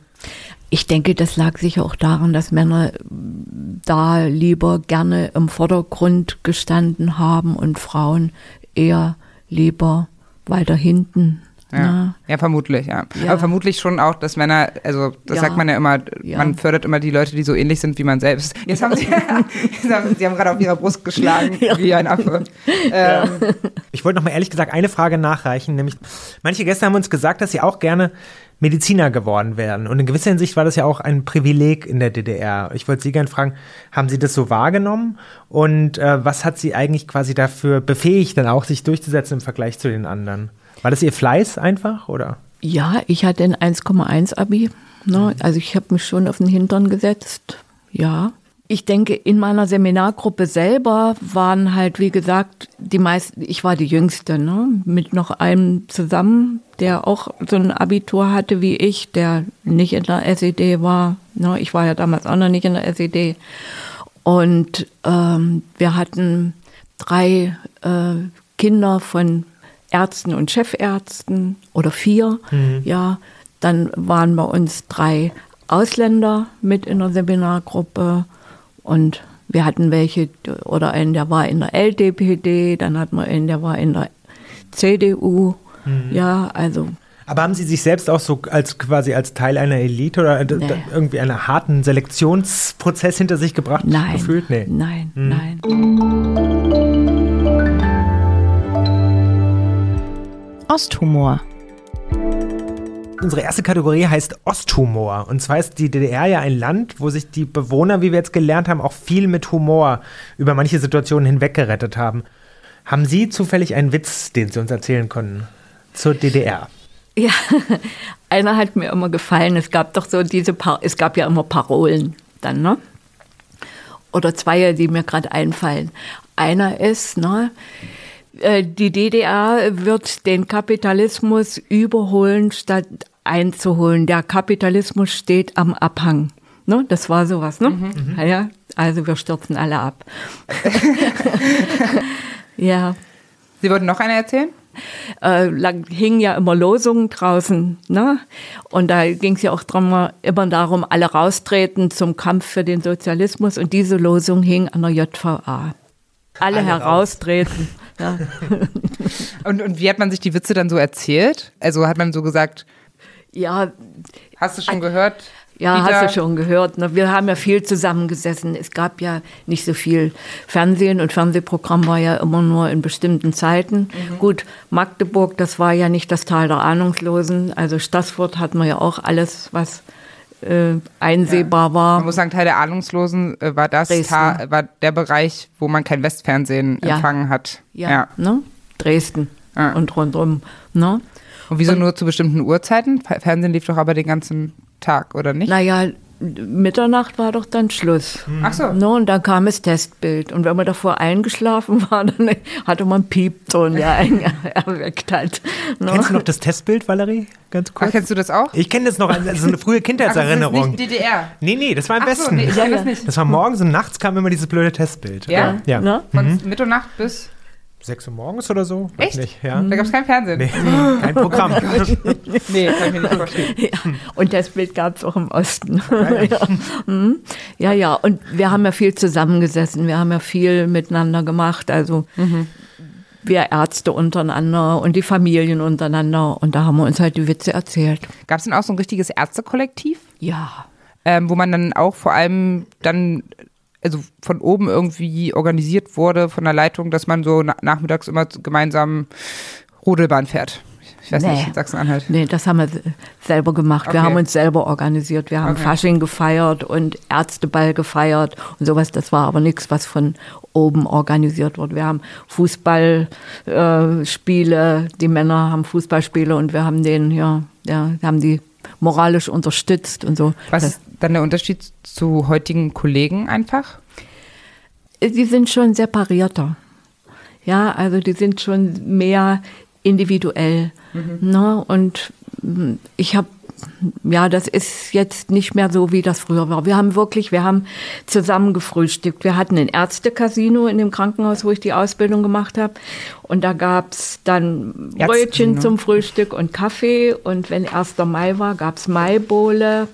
Ich denke, das lag sicher auch daran, dass Männer da lieber gerne im Vordergrund gestanden haben und Frauen eher lieber weiter hinten. Ja, ja vermutlich, ja. Ja. Aber vermutlich schon auch, dass Männer, also das Ja. sagt man ja immer, Ja. man fördert immer die Leute, die so ähnlich sind wie man selbst. Jetzt haben sie, jetzt haben, sie haben gerade auf ihrer Brust geschlagen, wie ein Affe. Ähm, Ich wollte noch mal ehrlich gesagt eine Frage nachreichen, nämlich manche Gäste haben uns gesagt, dass sie auch gerne Mediziner geworden wären. Und in gewisser Hinsicht war das ja auch ein Privileg in der DDR. Ich wollte Sie gerne fragen, haben Sie das so wahrgenommen? Und äh, was hat Sie eigentlich quasi dafür befähigt, dann auch sich durchzusetzen im Vergleich zu den anderen? War das Ihr Fleiß einfach, oder? Ja, ich hatte ein 1,1 Abi. Ne? Also ich habe mich schon auf den Hintern gesetzt. Ja. Ich denke, in meiner Seminargruppe selber waren halt, wie gesagt, die meisten, ich war die Jüngste, ne? mit noch einem zusammen, der auch so ein Abitur hatte wie ich, der nicht in der SED war. Ne? Ich war ja damals auch noch nicht in der SED. Und ähm, wir hatten drei äh, Kinder von Ärzten und Chefärzten oder vier. Ja, dann waren bei uns drei Ausländer mit in der Seminargruppe und wir hatten welche oder einen, der war in der LDPD, dann hatten wir einen, der war in der CDU. Ja, also Aber haben Sie sich selbst auch so als quasi als Teil einer Elite oder Nee. irgendwie einen harten Selektionsprozess hinter sich gebracht nein, gefühlt? Nee. nein, nein. Osthumor. Unsere erste Kategorie heißt Osthumor. Und zwar ist die DDR ja ein Land, wo sich die Bewohner, wie wir jetzt gelernt haben, auch viel mit Humor über manche Situationen hinweggerettet haben. Haben Sie zufällig einen Witz, den Sie uns erzählen können zur DDR? Ja, einer hat mir immer gefallen. Es gab doch so diese, Par es gab ja immer Parolen dann, ne? Oder zwei, die mir gerade einfallen. Einer ist, ne? Äh, Die DDR wird den Kapitalismus überholen, statt einzuholen. Der Kapitalismus steht am Abhang. Ne? Das war sowas, ne? Ja, ja, also wir stürzen alle ab. ja. Sie wollten noch eine erzählen? äh, lang, hingen ja immer Losungen draußen. Ne? Und da ging es ja auch drum, immer darum, alle raustreten zum Kampf für den Sozialismus. Und diese Losung hing an der JVA. Alle, Alle heraustreten. Ja. Und, und wie hat man sich die Witze dann so erzählt? Also hat man so gesagt, ja, hast du schon gehört? Ja, Dieter? hast du schon gehört. Ne? Wir haben ja viel zusammengesessen. Es gab ja nicht so viel Fernsehen und Fernsehprogramm war ja immer nur in bestimmten Zeiten. Mhm. Gut, Magdeburg, das war ja nicht das Tal der Ahnungslosen. Also Stassfurt hatten wir ja auch alles, was äh, einsehbar war. Man muss sagen, Teil der Ahnungslosen äh, war das. Ta war der Bereich, wo man kein Westfernsehen Ja. empfangen hat. ja, Ne? Dresden Ja. und rundum. Ne? Und wieso nur zu bestimmten Uhrzeiten? Fer- Fernsehen lief doch aber den ganzen Tag, oder nicht? Naja, Mitternacht war doch dann Schluss. Ach so. Ne, und dann kam das Testbild. Und wenn man davor eingeschlafen war, dann hatte man einen Piepton, der einen erweckt hat. Ne? Kennst du noch das Testbild, Valerie? Ganz Ach, kurz. kennst du das auch? Ich kenne das noch, also eine frühe Kindheitserinnerung. Ach, das ist nicht DDR. nee, nee, das war im Ach so, Westen. nee, ich Ja, kenn das ja. nicht. Das war morgens und nachts kam immer dieses blöde Testbild. Ja? Ja. Ne? Von Mitternacht bis. 6 Uhr morgens oder so? Weiß Echt? Nicht, ja. Da gab es kein Fernsehen. Nee, kein Programm. Nee, kann ich mir nicht vorstellen. Ja, und das Bild gab es auch im Osten. Ja. Mhm. ja, ja, und wir haben ja viel zusammengesessen, wir haben ja viel miteinander gemacht, also wir Ärzte untereinander und die Familien untereinander und da haben wir uns halt die Witze erzählt. Gab es denn auch so ein richtiges Ärztekollektiv? Ja, ähm, wo man dann auch vor allem dann, also von oben irgendwie organisiert wurde von der Leitung, dass man so na nachmittags immer gemeinsam Rodelbahn fährt. Ich weiß Nee. nicht, in Sachsen-Anhalt. nee, das haben wir se- selber gemacht. Wir Okay. haben uns selber organisiert. Wir haben Okay. Fasching gefeiert und Ärzteball gefeiert und sowas. Das war aber nichts, was von oben organisiert wurde. Wir haben Fußballspiele, äh, die Männer haben Fußballspiele und wir haben den, ja, ja, wir haben die moralisch unterstützt und so. Was ist dann der Unterschied zu heutigen Kollegen einfach? die sind schon separierter. Ja, also die sind schon mehr individuell. Ne? Und mm, ich habe, ja, das ist jetzt nicht mehr so, wie das früher war. Wir haben wirklich, wir haben zusammen gefrühstückt. Wir hatten ein Ärztecasino in dem Krankenhaus, wo ich die Ausbildung gemacht habe. Und da gab's dann Ärzte, Brötchen ne? zum Frühstück und Kaffee. Und wenn 1. Mai war, gab's Maibowle.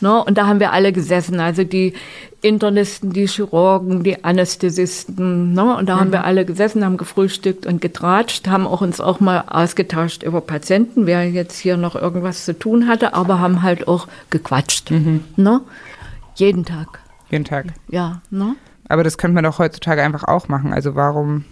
Ne? Und da haben wir alle gesessen. Also die Internisten, die Chirurgen, die Anästhesisten. Ne? Und da haben wir alle gesessen, haben gefrühstückt und getratscht, haben auch uns auch mal ausgetauscht über Patienten, wer jetzt hier noch irgendwas zu tun hatte, aber haben halt auch gequatscht. Ne? Jeden Tag. Jeden Tag. Ja, ne? Aber das könnte man doch heutzutage einfach auch machen. Also warum,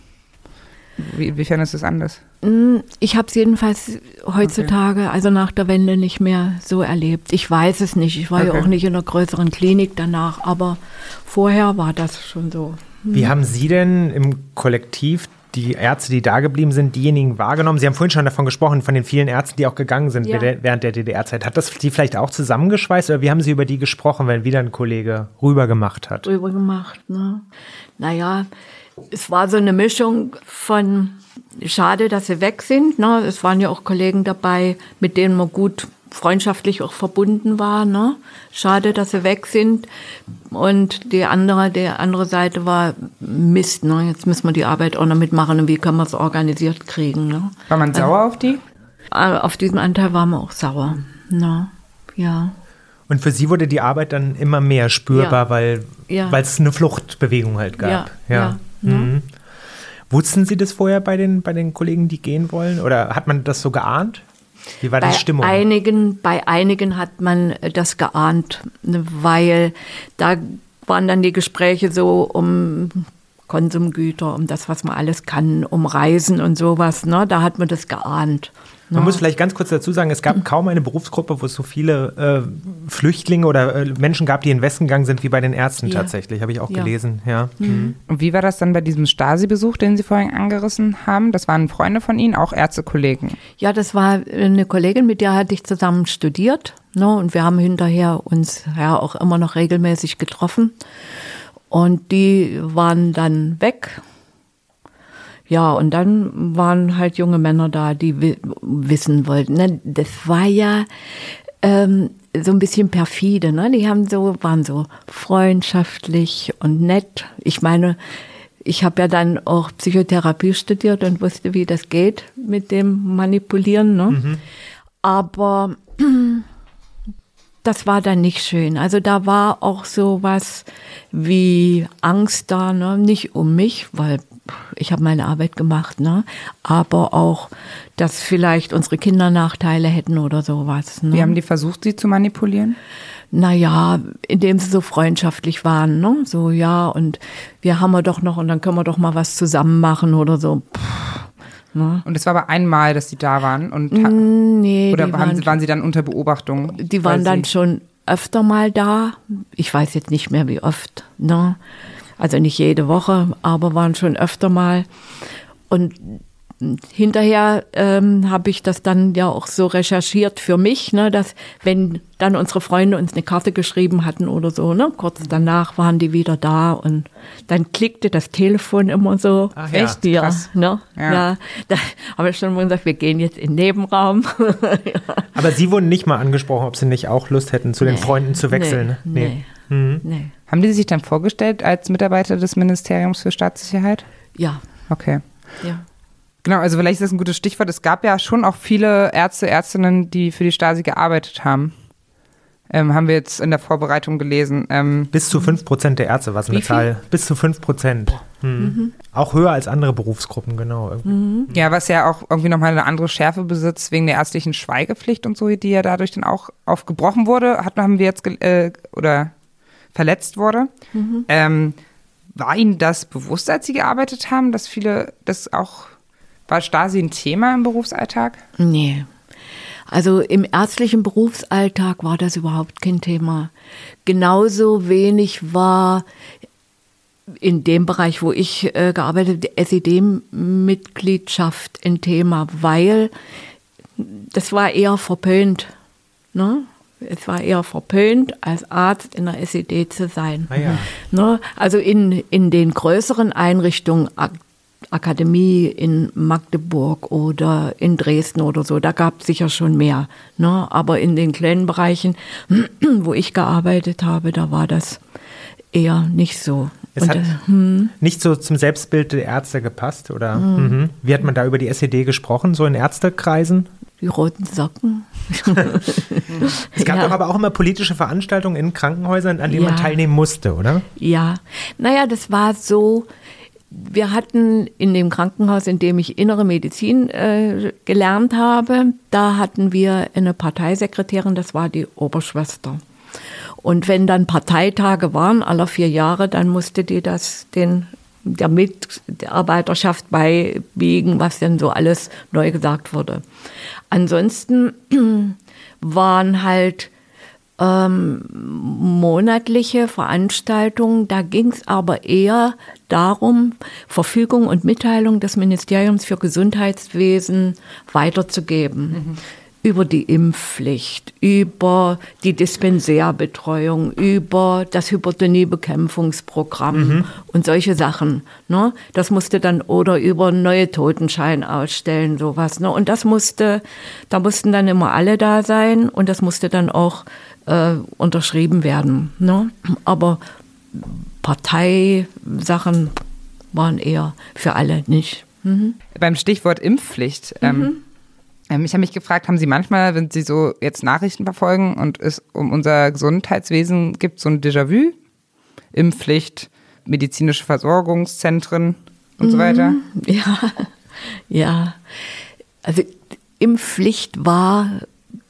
wie, inwiefern ist das anders? Mm, Ich habe es jedenfalls heutzutage, also nach der Wende, nicht mehr so erlebt. Ich weiß es nicht. Ich war ja Okay. auch nicht in einer größeren Klinik danach, aber vorher war das schon so. Wie haben Sie denn im Kollektiv die Ärzte, die da geblieben sind, diejenigen wahrgenommen? Sie haben vorhin schon davon gesprochen, von den vielen Ärzten, die auch gegangen sind Ja. während der- DDR-Zeit. Hat das die vielleicht auch zusammengeschweißt oder wie haben Sie über die gesprochen, wenn wieder ein Kollege rübergemacht hat? drüber gemacht. Ne? Naja, es war so eine Mischung von schade, dass sie weg sind. Ne? Es waren ja auch Kollegen dabei, mit denen man gut freundschaftlich auch verbunden war. Ne? Schade, dass sie weg sind. Und die andere, die andere Seite war Mist. Ne? Jetzt müssen wir die Arbeit auch noch mitmachen und wie können wir es organisiert kriegen. Ne? War man sauer auf die? Aber Auf diesen Anteil waren wir auch sauer. Ne? Ja. Und für Sie wurde die Arbeit dann immer mehr spürbar, Ja. weil Ja. es eine Fluchtbewegung halt gab. Ja, ja, ne? Mhm. Wussten Sie das vorher bei den, bei den Kollegen, die gehen wollen? Oder hat man das so geahnt? Wie war bei die Stimmung? Einigen, bei einigen hat man das geahnt, ne, weil da waren dann die Gespräche so um Konsumgüter, um das, was man alles kann, um Reisen und sowas. Ne? Da hat man das geahnt. Man muss vielleicht ganz kurz dazu sagen, es gab kaum eine Berufsgruppe, wo es so viele äh, Flüchtlinge oder äh, Menschen gab, die in den Westen gegangen sind, wie bei den Ärzten Ja. tatsächlich. Habe ich auch Ja. gelesen. Ja. Mhm. Und wie war das dann bei diesem Stasi-Besuch, den Sie vorhin angerissen haben? Das waren Freunde von Ihnen, auch Ärztekollegen. Ja, das war eine Kollegin, mit der hatte ich zusammen studiert. Ne? Und wir haben hinterher uns ja auch immer noch regelmäßig getroffen. Und die waren dann weg. Ja, und dann waren halt junge Männer da, die wi wissen wollten. Ne? Das war ja ähm, so ein bisschen perfide. Ne? Die haben so, waren so freundschaftlich und nett. Ich meine, ich habe ja dann auch Psychotherapie studiert und wusste, wie das geht mit dem Manipulieren. Ne? Aber das war dann nicht schön. Also da war auch so was wie Angst da, ne? nicht um mich, weil ich habe meine Arbeit gemacht, ne? aber auch, dass vielleicht unsere Kinder Nachteile hätten oder sowas. Ne? Wie haben die versucht, Sie zu manipulieren? Naja, indem sie so freundschaftlich waren, ne? So, ja, und wir haben wir doch noch und dann können wir doch mal was zusammen machen oder so. Pff, ne? Und es war aber einmal, dass Sie da waren. Und ha- Nee, oder die waren, waren, Sie, waren Sie dann unter Beobachtung? die waren dann schon öfter mal da. Ich weiß jetzt nicht mehr, wie oft, ne? Also nicht jede Woche, aber waren schon öfter mal. Und hinterher ähm, habe ich das dann ja auch so recherchiert für mich, ne, dass wenn dann unsere Freunde uns eine Karte geschrieben hatten oder so, ne, kurz danach waren die wieder da und dann klickte das Telefon immer so. Ach ja, Echt? Ja, ne? Ja. Ja. da habe ich schon mal gesagt, wir gehen jetzt in den Nebenraum. Aber Sie wurden nicht mal angesprochen, ob Sie nicht auch Lust hätten, zu den Nee, Freunden zu wechseln. Nee, nee, nee. Haben die sich dann vorgestellt als Mitarbeiter des Ministeriums für Staatssicherheit? Ja, Okay. ja. Genau, also vielleicht ist das ein gutes Stichwort. Es gab ja schon auch viele Ärzte, Ärztinnen, die für die Stasi gearbeitet haben. Ähm, haben wir jetzt in der Vorbereitung gelesen. Ähm, Bis zu 5% der Ärzte, was eine? Zahl. Bis zu 5%. Mhm. Auch höher als andere Berufsgruppen, genau. irgendwie. ja, was ja auch irgendwie nochmal eine andere Schärfe besitzt, wegen der ärztlichen Schweigepflicht und so, die ja dadurch dann auch aufgebrochen wurde, hat, haben wir jetzt, äh, oder verletzt wurde. Ähm, war Ihnen das bewusst, als Sie gearbeitet haben, dass viele, das auch, war Stasi ein Thema im Berufsalltag? Nee. Also im ärztlichen Berufsalltag war das überhaupt kein Thema. Genauso wenig war in dem Bereich, wo ich äh, gearbeitet habe, die SED-Mitgliedschaft ein Thema, weil das war eher verpönt. Ne? Es war eher verpönt, als Arzt in der SED zu sein. Ah ja. Ne? Also in, in den größeren Einrichtungen, Ak Akademie in Magdeburg oder in Dresden oder so, da gab es sicher schon mehr. Ne? Aber in den kleinen Bereichen, wo ich gearbeitet habe, da war das eher nicht so. Es Und, hat äh, hm. nicht so zum Selbstbild der Ärzte gepasst, oder? Mhm. Wie hat man da über die SED gesprochen, so in Ärztekreisen? Die roten Socken. Es gab Ja. doch aber auch immer politische Veranstaltungen in Krankenhäusern, an denen man Ja. teilnehmen musste, oder? Ja, naja, das war so. Wir hatten in dem Krankenhaus, in dem ich innere Medizin äh, gelernt habe, da hatten wir eine Parteisekretärin, das war die Oberschwester. Und wenn dann Parteitage waren, alle vier Jahre, dann musste die das den der Mitarbeiterschaft beibiegen, was denn so alles neu gesagt wurde. Ansonsten waren halt ähm, monatliche Veranstaltungen. Da ging es aber eher darum, Verfügung und Mitteilung des Ministeriums für Gesundheitswesen weiterzugeben. Über die Impfpflicht, über die Dispensärbetreuung, über das Hypertoniebekämpfungsprogramm und solche Sachen. Ne? Das musste dann oder über neue Totenschein ausstellen, sowas. Ne? Und das musste, da mussten dann immer alle da sein und das musste dann auch äh, unterschrieben werden. Ne? Aber Parteisachen waren eher für alle nicht. Mhm. Beim Stichwort Impfpflicht. Ähm, ähm, ich habe mich gefragt, haben Sie manchmal, wenn Sie so jetzt Nachrichten verfolgen und es um unser Gesundheitswesen gibt, so ein Déjà-vu? Impfpflicht, medizinische Versorgungszentren und so weiter? Ja, ja. Also Impfpflicht war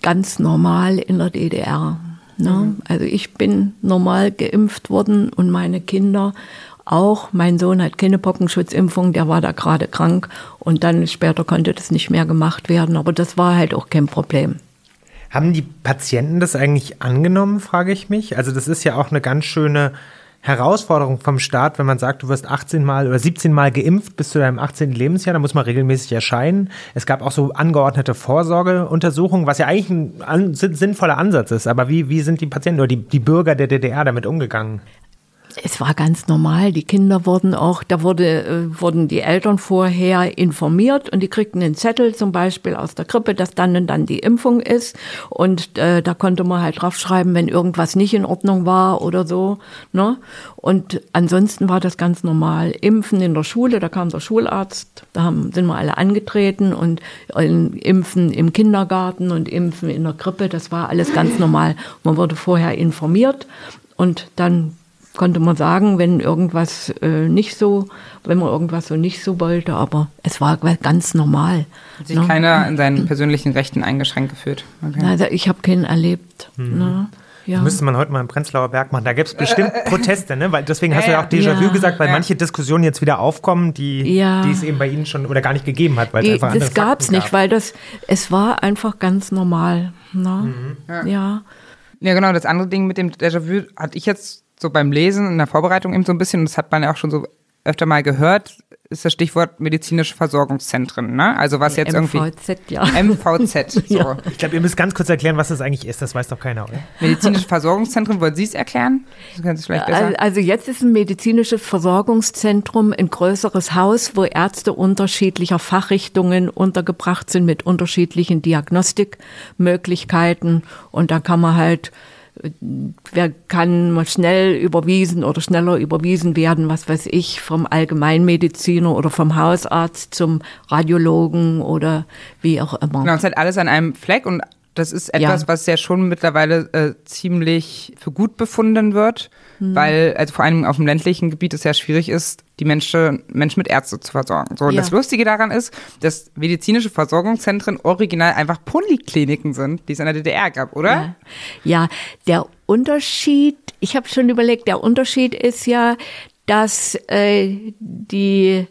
ganz normal in der DDR. Ne? Also ich bin normal geimpft worden und meine Kinder auch. Mein Sohn hat keine Pockenschutzimpfung, der war da gerade krank und dann später konnte das nicht mehr gemacht werden. Aber das war halt auch kein Problem. Haben die Patienten das eigentlich angenommen, frage ich mich? Also das ist ja auch eine ganz schöne Herausforderung vom Staat, wenn man sagt, du wirst 18 Mal oder 17 Mal geimpft bis zu deinem 18. Lebensjahr, da muss man regelmäßig erscheinen. Es gab auch so angeordnete Vorsorgeuntersuchungen, was ja eigentlich ein sinnvoller Ansatz ist. Aber wie, wie sind die Patienten oder die, die Bürger der DDR damit umgegangen? Es war ganz normal. Die Kinder wurden auch, da wurde, äh, wurden die Eltern vorher informiert und die kriegten einen Zettel zum Beispiel aus der Krippe, dass dann und dann die Impfung ist. Und äh, da konnte man halt draufschreiben, wenn irgendwas nicht in Ordnung war oder so. Ne? Und ansonsten war das ganz normal. Impfen in der Schule, da kam der Schularzt, da haben, sind wir alle angetreten und äh, Impfen im Kindergarten und Impfen in der Krippe, das war alles ganz normal. Man wurde vorher informiert und dann konnte man sagen, wenn irgendwas äh, nicht so, wenn man irgendwas so nicht so wollte, aber es war ganz normal. Hat sich ne? keiner in seinen persönlichen Rechten eingeschränkt gefühlt. Okay. Also ich habe keinen erlebt. Ne? Ja. Müsste man heute mal im Prenzlauer Berg machen. Da gäbe es bestimmt Proteste, ne? Weil deswegen hast du ja auch Déjà-vu ja. gesagt, weil Ja. manche Diskussionen jetzt wieder aufkommen, die, Ja. die es eben bei Ihnen schon oder gar nicht gegeben hat, weil es Die, einfach das gab's Fakten nicht, gab. weil das, es war einfach ganz normal. Ne? ja. Ja, genau. Das andere Ding mit dem Déjà-vu hatte ich jetzt so beim Lesen in der Vorbereitung eben so ein bisschen, und das hat man ja auch schon so öfter mal gehört, ist das Stichwort medizinische Versorgungszentren. Ne? Also was jetzt irgendwie. MVZ, ja. MVZ. So. Ja. Ich glaube, ihr müsst ganz kurz erklären, was das eigentlich ist. Das weiß doch keiner, oder? Medizinische Versorgungszentren, wollen Sie es erklären? Das können Sie vielleicht besser. Al- Also jetzt ist ein medizinisches Versorgungszentrum ein größeres Haus, wo Ärzte unterschiedlicher Fachrichtungen untergebracht sind mit unterschiedlichen Diagnostikmöglichkeiten. Und da kann man halt, wer kann mal schnell überwiesen oder schneller überwiesen werden, was weiß ich, vom Allgemeinmediziner oder vom Hausarzt zum Radiologen oder wie auch immer. Genau, es halt alles an einem Fleck und das ist etwas, Ja. was ja schon mittlerweile äh, ziemlich für gut befunden wird, Hm. weil also vor allem auf dem ländlichen Gebiet es ja schwierig ist, die Menschen, Menschen mit Ärzte zu versorgen. So, und Ja. das Lustige daran ist, dass medizinische Versorgungszentren original einfach Polikliniken sind, die es in der DDR gab, oder? Ja, ja der Unterschied, ich habe schon überlegt, der Unterschied ist ja, dass äh, die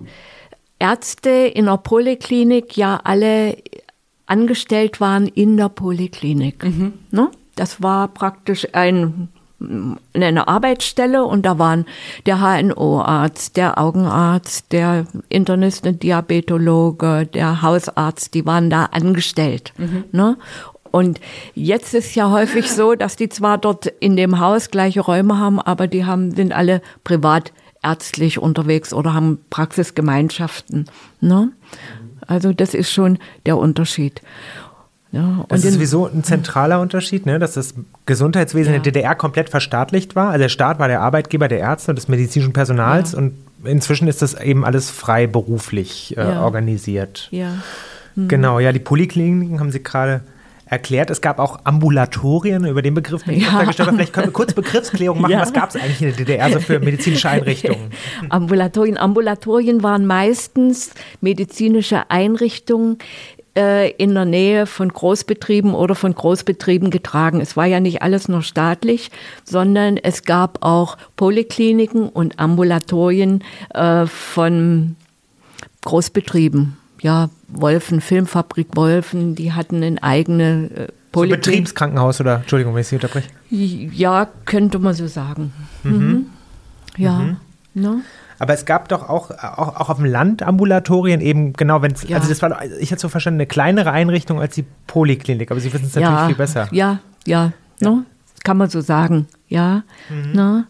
Ärzte in der Poliklinik ja alle angestellt waren in der Poliklinik. Ne? Das war praktisch ein eine Arbeitsstelle und da waren der HNO-Arzt, der Augenarzt, der Internist und Diabetologe, der Hausarzt, die waren da angestellt. Ne? Und jetzt ist ja häufig so, dass die zwar dort in dem Haus gleiche Räume haben, aber die haben, sind alle privat ärztlich unterwegs oder haben Praxisgemeinschaften. Ne? Also das ist schon der Unterschied. Ja, Das ist sowieso ein zentraler Unterschied, ne? dass das Gesundheitswesen Ja. in der DDR komplett verstaatlicht war. Also der Staat war der Arbeitgeber der Ärzte und des medizinischen Personals Ja. und inzwischen ist das eben alles frei beruflich äh, organisiert. ja. Genau, ja, die Polikliniken haben Sie gerade erklärt. Es gab auch Ambulatorien, über den Begriff bin ich Ja. gestolpert. Vielleicht können wir kurz Begriffsklärung machen. Ja. Was gab es eigentlich in der DDR so für medizinische Einrichtungen? Ambulatorien. Ambulatorien waren meistens medizinische Einrichtungen äh, in der Nähe von Großbetrieben oder von Großbetrieben getragen. Es war ja nicht alles nur staatlich, sondern es gab auch Polikliniken und Ambulatorien äh, von Großbetrieben. Ja, Wolfen, Filmfabrik Wolfen, die hatten eine eigene äh, So. Betriebskrankenhaus oder, Entschuldigung, wenn ich Sie unterbreche. Ja, könnte man so sagen. Mhm. Ja. Ne? Aber es gab doch auch, auch, auch auf dem Land Ambulatorien eben, genau, wenn es, Ja. also das war, ich hätte so verstanden, eine kleinere Einrichtung als die Poliklinik, aber Sie wissen es natürlich viel besser. Ja, ja, Ne? kann man so sagen. Ja. Mhm. Ne?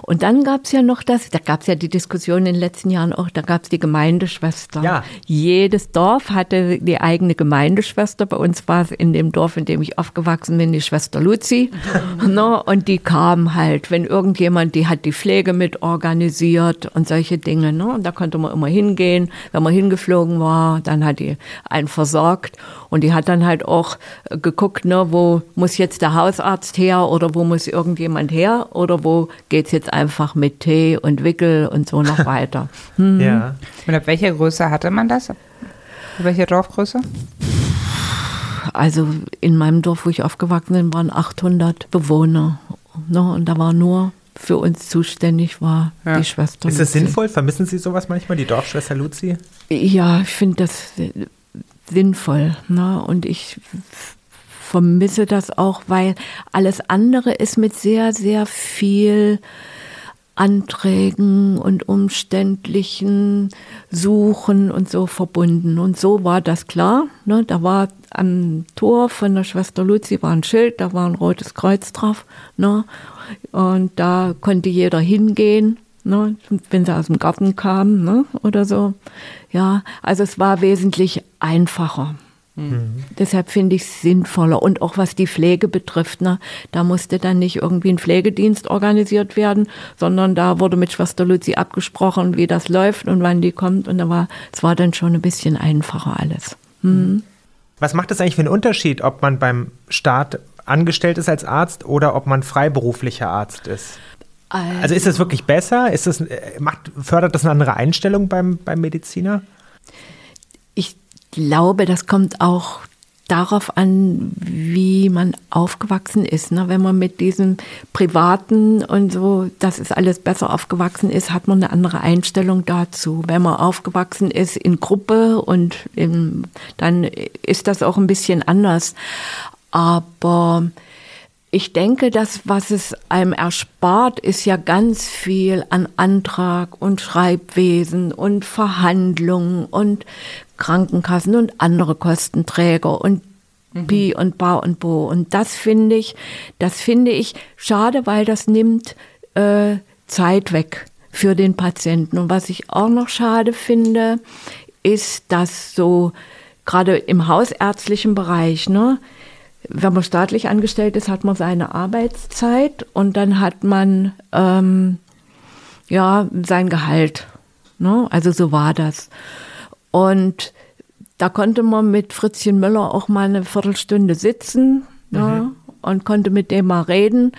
Und dann gab es ja noch das, da gab es ja die Diskussion in den letzten Jahren auch, da gab es die Gemeindeschwester. Ja. Jedes Dorf hatte die eigene Gemeindeschwester. Bei uns war es in dem Dorf, in dem ich aufgewachsen bin, die Schwester Luzi. ne? Und die kam halt, wenn irgendjemand, die hat die Pflege mit organisiert und solche Dinge. Ne? Und da konnte man immer hingehen. Wenn man hingeflogen war, dann hat die einen versorgt. Und die hat dann halt auch geguckt, ne, wo muss jetzt der Hausarzt her oder wo muss irgendjemand her oder wo geht's jetzt einfach mit Tee und Wickel und so noch weiter. Hm. Ja. Und ab welcher Größe hatte man das? Ab welcher Dorfgröße? Also in meinem Dorf, wo ich aufgewachsen bin, waren 800 Bewohner. Ne, und da war nur für uns zuständig war Ja. die Schwester. Ist das Luzi. sinnvoll? Vermissen Sie sowas manchmal, die Dorfschwester Luzi? Ja, ich finde das sinnvoll. Ne? Und ich vermisse das auch, weil alles andere ist mit sehr, sehr viel Anträgen und umständlichen Suchen und so verbunden. Und so war das klar. Ne? Da war am Tor von der Schwester Luzi war ein Schild, da war ein rotes Kreuz drauf. Ne? Und da konnte jeder hingehen, ne? wenn sie aus dem Garten kamen ne? oder so. Ja, also es war wesentlich einfacher. Deshalb finde ich es sinnvoller. Und auch was die Pflege betrifft, ne, da musste dann nicht irgendwie ein Pflegedienst organisiert werden, sondern da wurde mit Schwester Luzi abgesprochen, wie das läuft und wann die kommt. Und da war, es war dann schon ein bisschen einfacher alles. Hm. Was macht es eigentlich für einen Unterschied, ob man beim Staat angestellt ist als Arzt oder ob man freiberuflicher Arzt ist? Also ist das wirklich besser? Ist das, äh, macht, fördert das eine andere Einstellung beim, beim Mediziner? Ich glaube, das kommt auch darauf an, wie man aufgewachsen ist. Ne? Wenn man mit diesem Privaten und so, das ist alles besser aufgewachsen ist, hat man eine andere Einstellung dazu. Wenn man aufgewachsen ist in Gruppe und in, dann ist das auch ein bisschen anders. Aber ich denke, das, was es einem erspart, ist ja ganz viel an Antrag und Schreibwesen und Verhandlungen und Krankenkassen und andere Kostenträger und Pi und Ba und Bo. Und das finde ich, das finde ich schade, weil das nimmt äh, Zeit weg für den Patienten. Und was ich auch noch schade finde, ist, dass so gerade im hausärztlichen Bereich, ne, wenn man staatlich angestellt ist, hat man seine Arbeitszeit und dann hat man ähm, ja sein Gehalt. Ne? Also so war das. Und da konnte man mit Fritzchen Müller auch mal eine Viertelstunde sitzen ne? und konnte mit dem mal reden.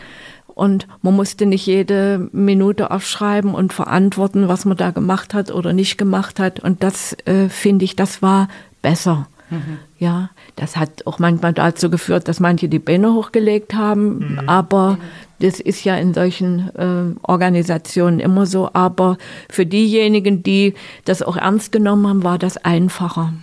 Und man musste nicht jede Minute aufschreiben und verantworten, was man da gemacht hat oder nicht gemacht hat. Und das äh, finde ich, das war besser. Ja, das hat auch manchmal dazu geführt, dass manche die Beine hochgelegt haben. Aber das ist ja in solchen äh, Organisationen immer so. Aber für diejenigen, die das auch ernst genommen haben, war das einfacher.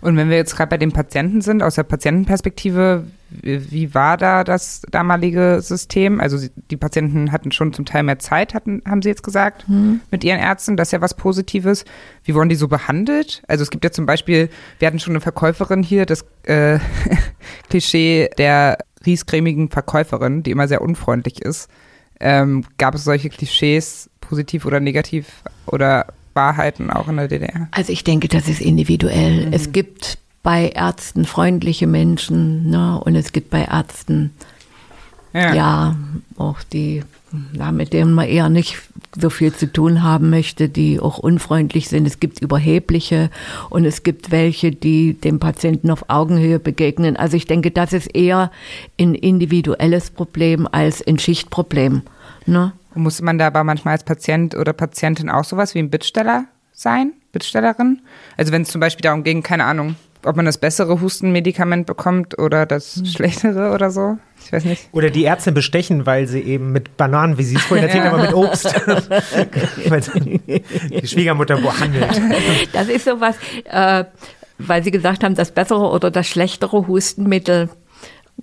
Und wenn wir jetzt gerade bei den Patienten sind, aus der Patientenperspektive, wie war da das damalige System? Also die Patienten hatten schon zum Teil mehr Zeit, hatten, haben Sie jetzt gesagt, mit ihren Ärzten. Das ist ja was Positives. Wie wurden die so behandelt? Also es gibt ja zum Beispiel, wir hatten schon eine Verkäuferin hier, das äh, Klischee der riescremigen Verkäuferin, die immer sehr unfreundlich ist. Ähm, gab es solche Klischees, positiv oder negativ oder Wahrheiten auch in der DDR? Also ich denke, das ist individuell. Es gibt bei Ärzten freundliche Menschen ne? und es gibt bei Ärzten Ja. ja, auch die, ja, mit denen man eher nicht so viel zu tun haben möchte, die auch unfreundlich sind. Es gibt überhebliche und es gibt welche, die dem Patienten auf Augenhöhe begegnen. Also ich denke, das ist eher ein individuelles Problem als ein Schichtproblem. Ne? Muss man da aber manchmal als Patient oder Patientin auch sowas wie ein Bittsteller sein? Bittstellerin? Also wenn es zum Beispiel darum ging, keine Ahnung, ob man das bessere Hustenmedikament bekommt oder das schlechtere oder so. Ich weiß nicht. Oder die Ärzte bestechen, weil sie eben mit Bananen, wie sie es vorhin erzählt haben, aber mit Obst, weil sie die Schwiegermutter behandelt. Das ist sowas, äh, weil Sie gesagt haben, das bessere oder das schlechtere Hustenmittel.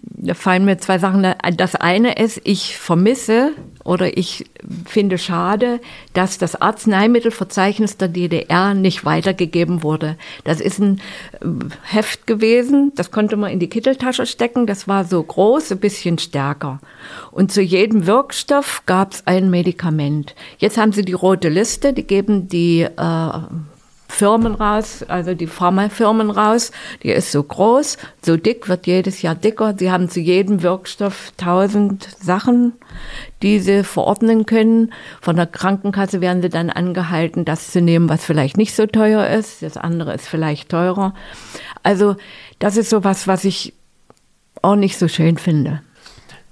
Da fallen mir zwei Sachen. Das eine ist, ich vermisse oder ich finde schade, dass das Arzneimittelverzeichnis der DDR nicht weitergegeben wurde. Das ist ein äh, Heft gewesen, das konnte man in die Kitteltasche stecken, das war so groß, ein bisschen stärker. Und zu jedem Wirkstoff gab es ein Medikament. Jetzt haben sie die rote Liste, die geben die äh, Firmen raus, also die Pharmafirmen raus. Die ist so groß, so dick, wird jedes Jahr dicker. Sie haben zu jedem Wirkstoff tausend Sachen, die sie verordnen können. Von der Krankenkasse werden sie dann angehalten, das zu nehmen, was vielleicht nicht so teuer ist. Das andere ist vielleicht teurer. Also das ist so was, was ich auch nicht so schön finde.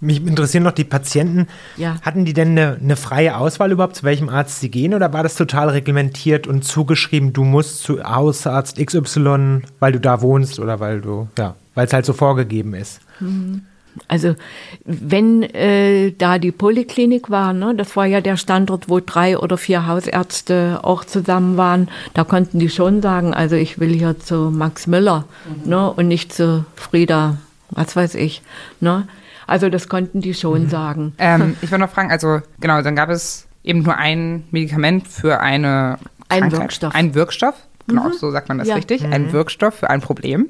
Mich interessieren noch die Patienten. Ja. Hatten die denn eine, eine freie Auswahl überhaupt, zu welchem Arzt sie gehen? Oder war das total reglementiert und zugeschrieben, du musst zu Hausarzt XY, weil du da wohnst oder weil du, ja, weil es halt so vorgegeben ist? Also wenn äh, da die Poliklinik war, ne, das war ja der Standort, wo drei oder vier Hausärzte auch zusammen waren, da konnten die schon sagen, also ich will hier zu Max Müller ne, und nicht zu Frieda, was weiß ich. Ne? Also das konnten die schon sagen. Ähm, ich wollte noch fragen, also genau, dann gab es eben nur ein Medikament für eine Ein Krankheit. Wirkstoff. Mhm. Ein Wirkstoff, genau, so sagt man das Ja. richtig. Ein Wirkstoff für ein Problem.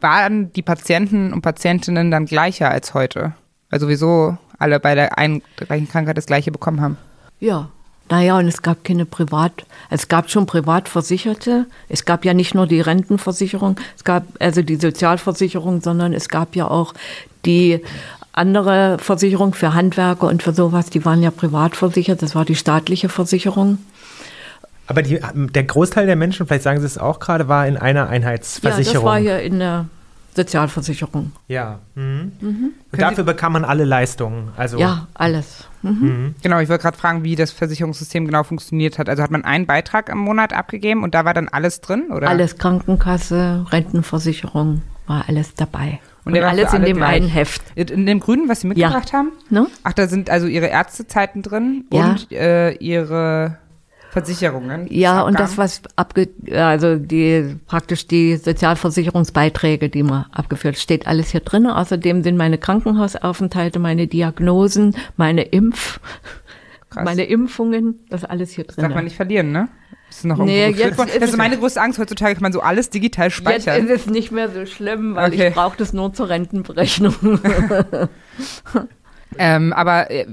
Waren die Patienten und Patientinnen dann gleicher als heute? Weil sowieso alle bei der einen gleichen Krankheit das gleiche bekommen haben. Ja. Naja, und es gab keine Privat, es gab schon Privatversicherte. Es gab ja nicht nur die Rentenversicherung, es gab also die Sozialversicherung, sondern es gab ja auch die andere Versicherung für Handwerker und für sowas, die waren ja privat versichert, das war die staatliche Versicherung. Aber die, der Großteil der Menschen, vielleicht sagen Sie es auch gerade, war in einer Ja, das Einheitsversicherung. war hier in der Sozialversicherung. Ja. Mhm. Und dafür bekam man alle Leistungen. Also Ja, alles. Mhm. Genau, ich wollte gerade fragen, wie das Versicherungssystem genau funktioniert hat. Also hat man einen Beitrag im Monat abgegeben und da war dann alles drin, oder? Alles Krankenkasse, Rentenversicherung, war alles dabei. Und Und, alles in dem gleich. einen Heft. In dem Grünen, was Sie mitgebracht haben? Ne? Ach, da sind also Ihre Ärztezeiten drin Ja. und äh, Ihre Versicherungen. Ja, und das, was abge, also die, praktisch die Sozialversicherungsbeiträge, die man abgeführt, steht alles hier drin. Außerdem sind meine Krankenhausaufenthalte, meine Diagnosen, meine Impf, Krass. meine Impfungen, das alles hier drin. Darf man nicht verlieren, ne? Ist noch Nee, jetzt worden? ist Das ist meine größte Angst. Heutzutage kann man so alles digital Jetzt speichern. ist es nicht mehr so schlimm, weil Okay. ich brauche das nur zur Rentenberechnung. Ähm, aber äh,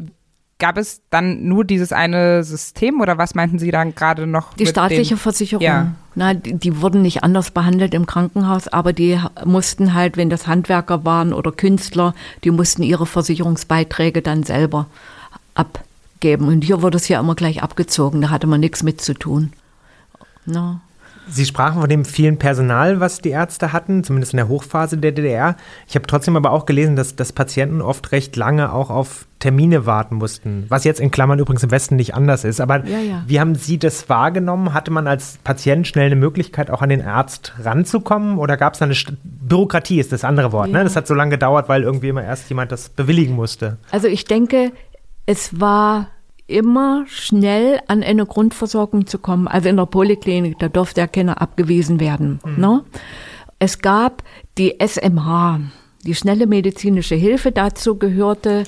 gab es dann nur dieses eine System oder was meinten Sie dann gerade noch? Die staatliche den- Versicherung. Ja. Na, die, die wurden nicht anders behandelt im Krankenhaus, aber die mussten halt, wenn das Handwerker waren oder Künstler, die mussten ihre Versicherungsbeiträge dann selber abgeben. Und hier wurde es ja immer gleich abgezogen, da hatte man nichts mit zu tun. Na. Sie sprachen von dem vielen Personal, was die Ärzte hatten, zumindest in der Hochphase der DDR. Ich habe trotzdem aber auch gelesen, dass, dass Patienten oft recht lange auch auf Termine warten mussten, was jetzt in Klammern übrigens im Westen nicht anders ist. Aber Ja, ja. wie haben Sie das wahrgenommen? Hatte man als Patient schnell eine Möglichkeit, auch an den Arzt ranzukommen? Oder gab es da eine St Bürokratie, ist das andere Wort. Ne? Ja. Das hat so lange gedauert, weil irgendwie immer erst jemand das bewilligen musste. Also ich denke, es war immer schnell an eine Grundversorgung zu kommen. Also in der Poliklinik, da durfte ja keiner abgewiesen werden. Ne? Es gab die SMH, die schnelle medizinische Hilfe. Dazu gehörte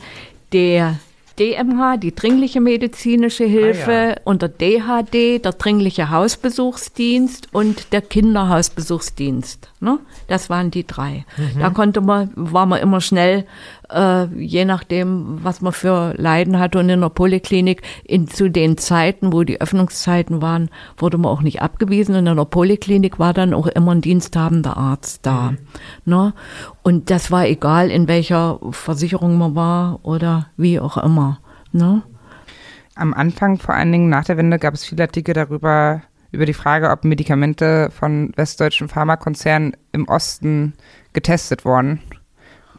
der DMH, die dringliche medizinische Hilfe, ja. und der DHD, der dringliche Hausbesuchsdienst und der Kinderhausbesuchsdienst. Ne? Das waren die drei. Da konnte man, war man immer schnell äh, je nachdem, was man für Leiden hatte. Und in der Poliklinik, in, zu den Zeiten, wo die Öffnungszeiten waren, wurde man auch nicht abgewiesen. Und in der Poliklinik war dann auch immer ein diensthabender Arzt da. Mhm. Ne? Und das war egal, in welcher Versicherung man war oder wie auch immer. Ne? Am Anfang, vor allen Dingen nach der Wende, gab es viele Artikel darüber, über die Frage, ob Medikamente von westdeutschen Pharmakonzernen im Osten getestet wurden.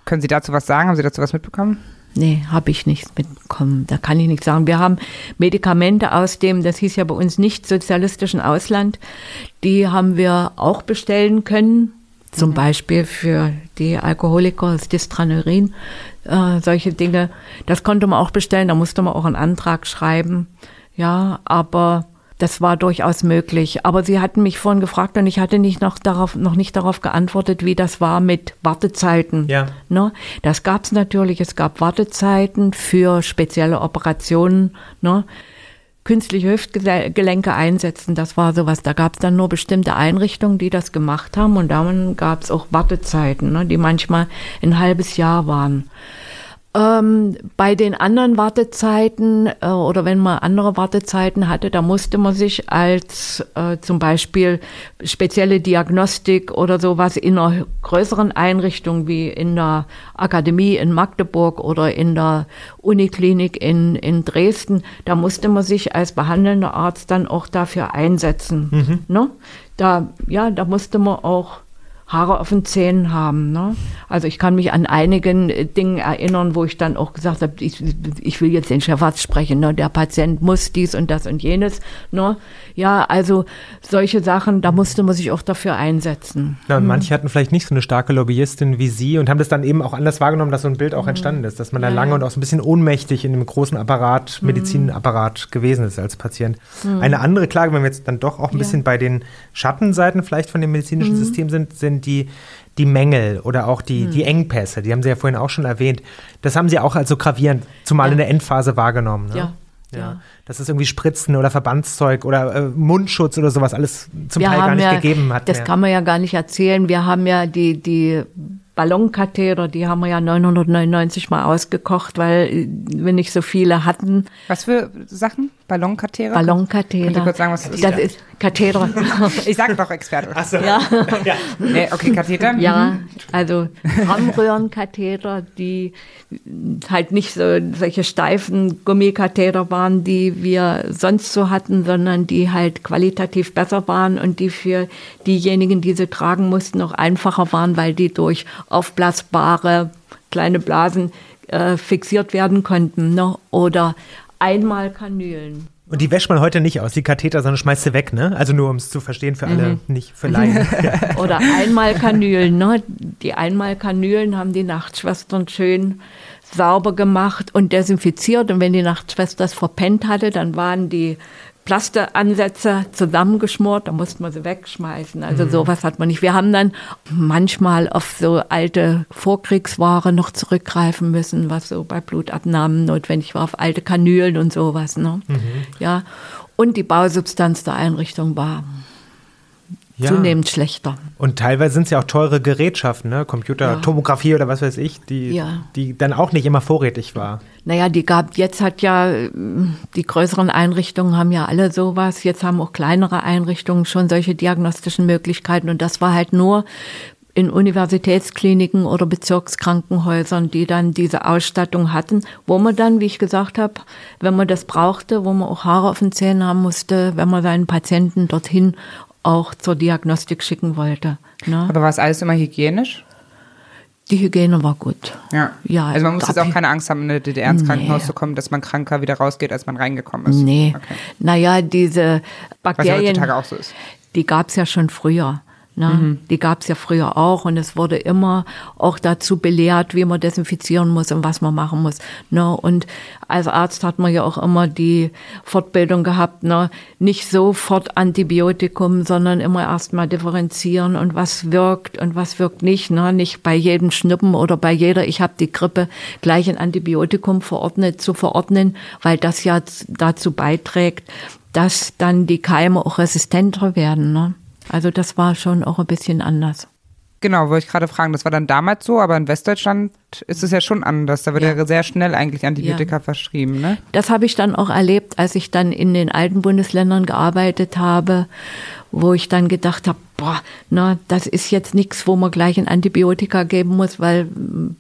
Können Sie dazu was sagen? Haben Sie dazu was mitbekommen? Nee, habe ich nichts mitbekommen. Da kann ich nichts sagen. Wir haben Medikamente aus dem, das hieß ja bei uns nicht sozialistischen Ausland, die haben wir auch bestellen können. Zum mhm. Beispiel für die Alkoholiker, das Distranurin, äh, solche Dinge. Das konnte man auch bestellen, da musste man auch einen Antrag schreiben. Ja, aber das war durchaus möglich. Aber Sie hatten mich vorhin gefragt und ich hatte nicht noch, darauf, noch nicht darauf geantwortet, wie das war mit Wartezeiten. Ja. Ne? Das gab es natürlich. Es gab Wartezeiten für spezielle Operationen. Ne? Künstliche Hüftgelenke einsetzen, das war sowas. Da gab es dann nur bestimmte Einrichtungen, die das gemacht haben. Und dann gab es auch Wartezeiten, ne? die manchmal ein halbes Jahr waren. Ähm, bei den anderen Wartezeiten äh, oder wenn man andere Wartezeiten hatte, da musste man sich als äh, zum Beispiel spezielle Diagnostik oder sowas in einer größeren Einrichtung wie in der Akademie in Magdeburg oder in der Uniklinik in, in Dresden, da musste man sich als behandelnder Arzt dann auch dafür einsetzen. Mhm. Ne? Da, ja, da musste man auch Haare auf den Zähnen haben. Ne? Also ich kann mich an einigen äh, Dingen erinnern, wo ich dann auch gesagt habe, ich, ich will jetzt den Chefarzt sprechen, ne? der Patient muss dies und das und jenes. Ne? Ja, also solche Sachen, da musste man sich auch dafür einsetzen. Ja, und mhm. manche hatten vielleicht nicht so eine starke Lobbyistin wie Sie und haben das dann eben auch anders wahrgenommen, dass so ein Bild auch mhm. entstanden ist, dass man da lange und auch so ein bisschen ohnmächtig in dem großen Apparat, mhm. Medizinapparat gewesen ist als Patient. Mhm. Eine andere Klage, wenn wir jetzt dann doch auch ein bisschen ja. bei den Schattenseiten vielleicht von dem medizinischen mhm. System sind, sind sind die, die Mängel oder auch die, hm. die Engpässe, die haben Sie ja vorhin auch schon erwähnt. Das haben Sie auch als so gravierend, zumal ja. in der Endphase wahrgenommen. Ne? Ja. Ja. ja. Das ist irgendwie Spritzen oder Verbandszeug oder äh, Mundschutz oder sowas alles zum wir Teil gar nicht ja, gegeben hat. Das mehr. kann man ja gar nicht erzählen. Wir haben ja die, die Ballonkatheter, die haben wir ja 999 mal ausgekocht, weil äh, wir nicht so viele hatten. Was für Sachen? Ballonkatheter? Ballonkatheter. Könnt ihr kurz sagen, was das ist? Das ist Katheter. ich sage doch Experte. Ach so. Ja. ja. Nee, okay, Katheter. Ja, mhm. also Harnröhrenkatheter, die halt nicht so solche steifen Gummikatheter waren, die wir sonst so hatten, sondern die halt qualitativ besser waren und die für diejenigen, die sie tragen mussten, auch einfacher waren, weil die durch aufblasbare kleine Blasen äh, fixiert werden konnten. Ne? Oder einmal Kanülen. Und die wäscht man heute nicht aus, die Katheter, sondern schmeißt sie weg, ne? Also nur um es zu verstehen für alle, mhm. nicht für Laien. Oder einmal Kanülen, ne? Die einmal Kanülen haben die Nachtschwestern schön sauber gemacht und desinfiziert. Und wenn die Nachtschwester das verpennt hatte, dann waren die Plasteransätze zusammengeschmort, da musste man sie wegschmeißen. Also mhm. sowas hat man nicht. Wir haben dann manchmal auf so alte Vorkriegsware noch zurückgreifen müssen, was so bei Blutabnahmen notwendig war, auf alte Kanülen und sowas. Ne? Mhm. Ja. Und die Bausubstanz der Einrichtung war ja. zunehmend schlechter. Und teilweise sind es ja auch teure Gerätschaften, ne? Computer, ja. Tomographie oder was weiß ich, die, ja. die dann auch nicht immer vorrätig war. Naja, die gab, jetzt hat ja, die größeren Einrichtungen haben ja alle sowas. Jetzt haben auch kleinere Einrichtungen schon solche diagnostischen Möglichkeiten. Und das war halt nur in Universitätskliniken oder Bezirkskrankenhäusern, die dann diese Ausstattung hatten, wo man dann, wie ich gesagt habe, wenn man das brauchte, wo man auch Haare auf den Zähnen haben musste, wenn man seinen Patienten dorthin auch zur Diagnostik schicken wollte. Ne? Aber war es alles immer hygienisch? Die Hygiene war gut. Ja. ja also man muss jetzt auch keine Angst haben, in eine DDR ins Krankenhaus nee. zu kommen, dass man kranker wieder rausgeht, als man reingekommen ist. Nee. Okay. Naja, diese Bakterien, Was ja heutzutage auch so ist. die gab es ja schon früher. Ne? Mhm. Die gab es ja früher auch und es wurde immer auch dazu belehrt, wie man desinfizieren muss und was man machen muss. Ne? Und als Arzt hat man ja auch immer die Fortbildung gehabt, ne? nicht sofort Antibiotikum, sondern immer erstmal differenzieren und was wirkt und was wirkt nicht. Ne? Nicht bei jedem Schnippen oder bei jeder, ich habe die Grippe, gleich ein Antibiotikum verordnet zu verordnen, weil das ja dazu beiträgt, dass dann die Keime auch resistenter werden. Ne? Also das war schon auch ein bisschen anders. Genau, wollte ich gerade fragen, das war dann damals so, aber in Westdeutschland ist es ja schon anders. Da wird ja, ja sehr schnell eigentlich Antibiotika ja. verschrieben, ne? Das habe ich dann auch erlebt, als ich dann in den alten Bundesländern gearbeitet habe, wo ich dann gedacht habe, boah, na, das ist jetzt nichts, wo man gleich ein Antibiotika geben muss, weil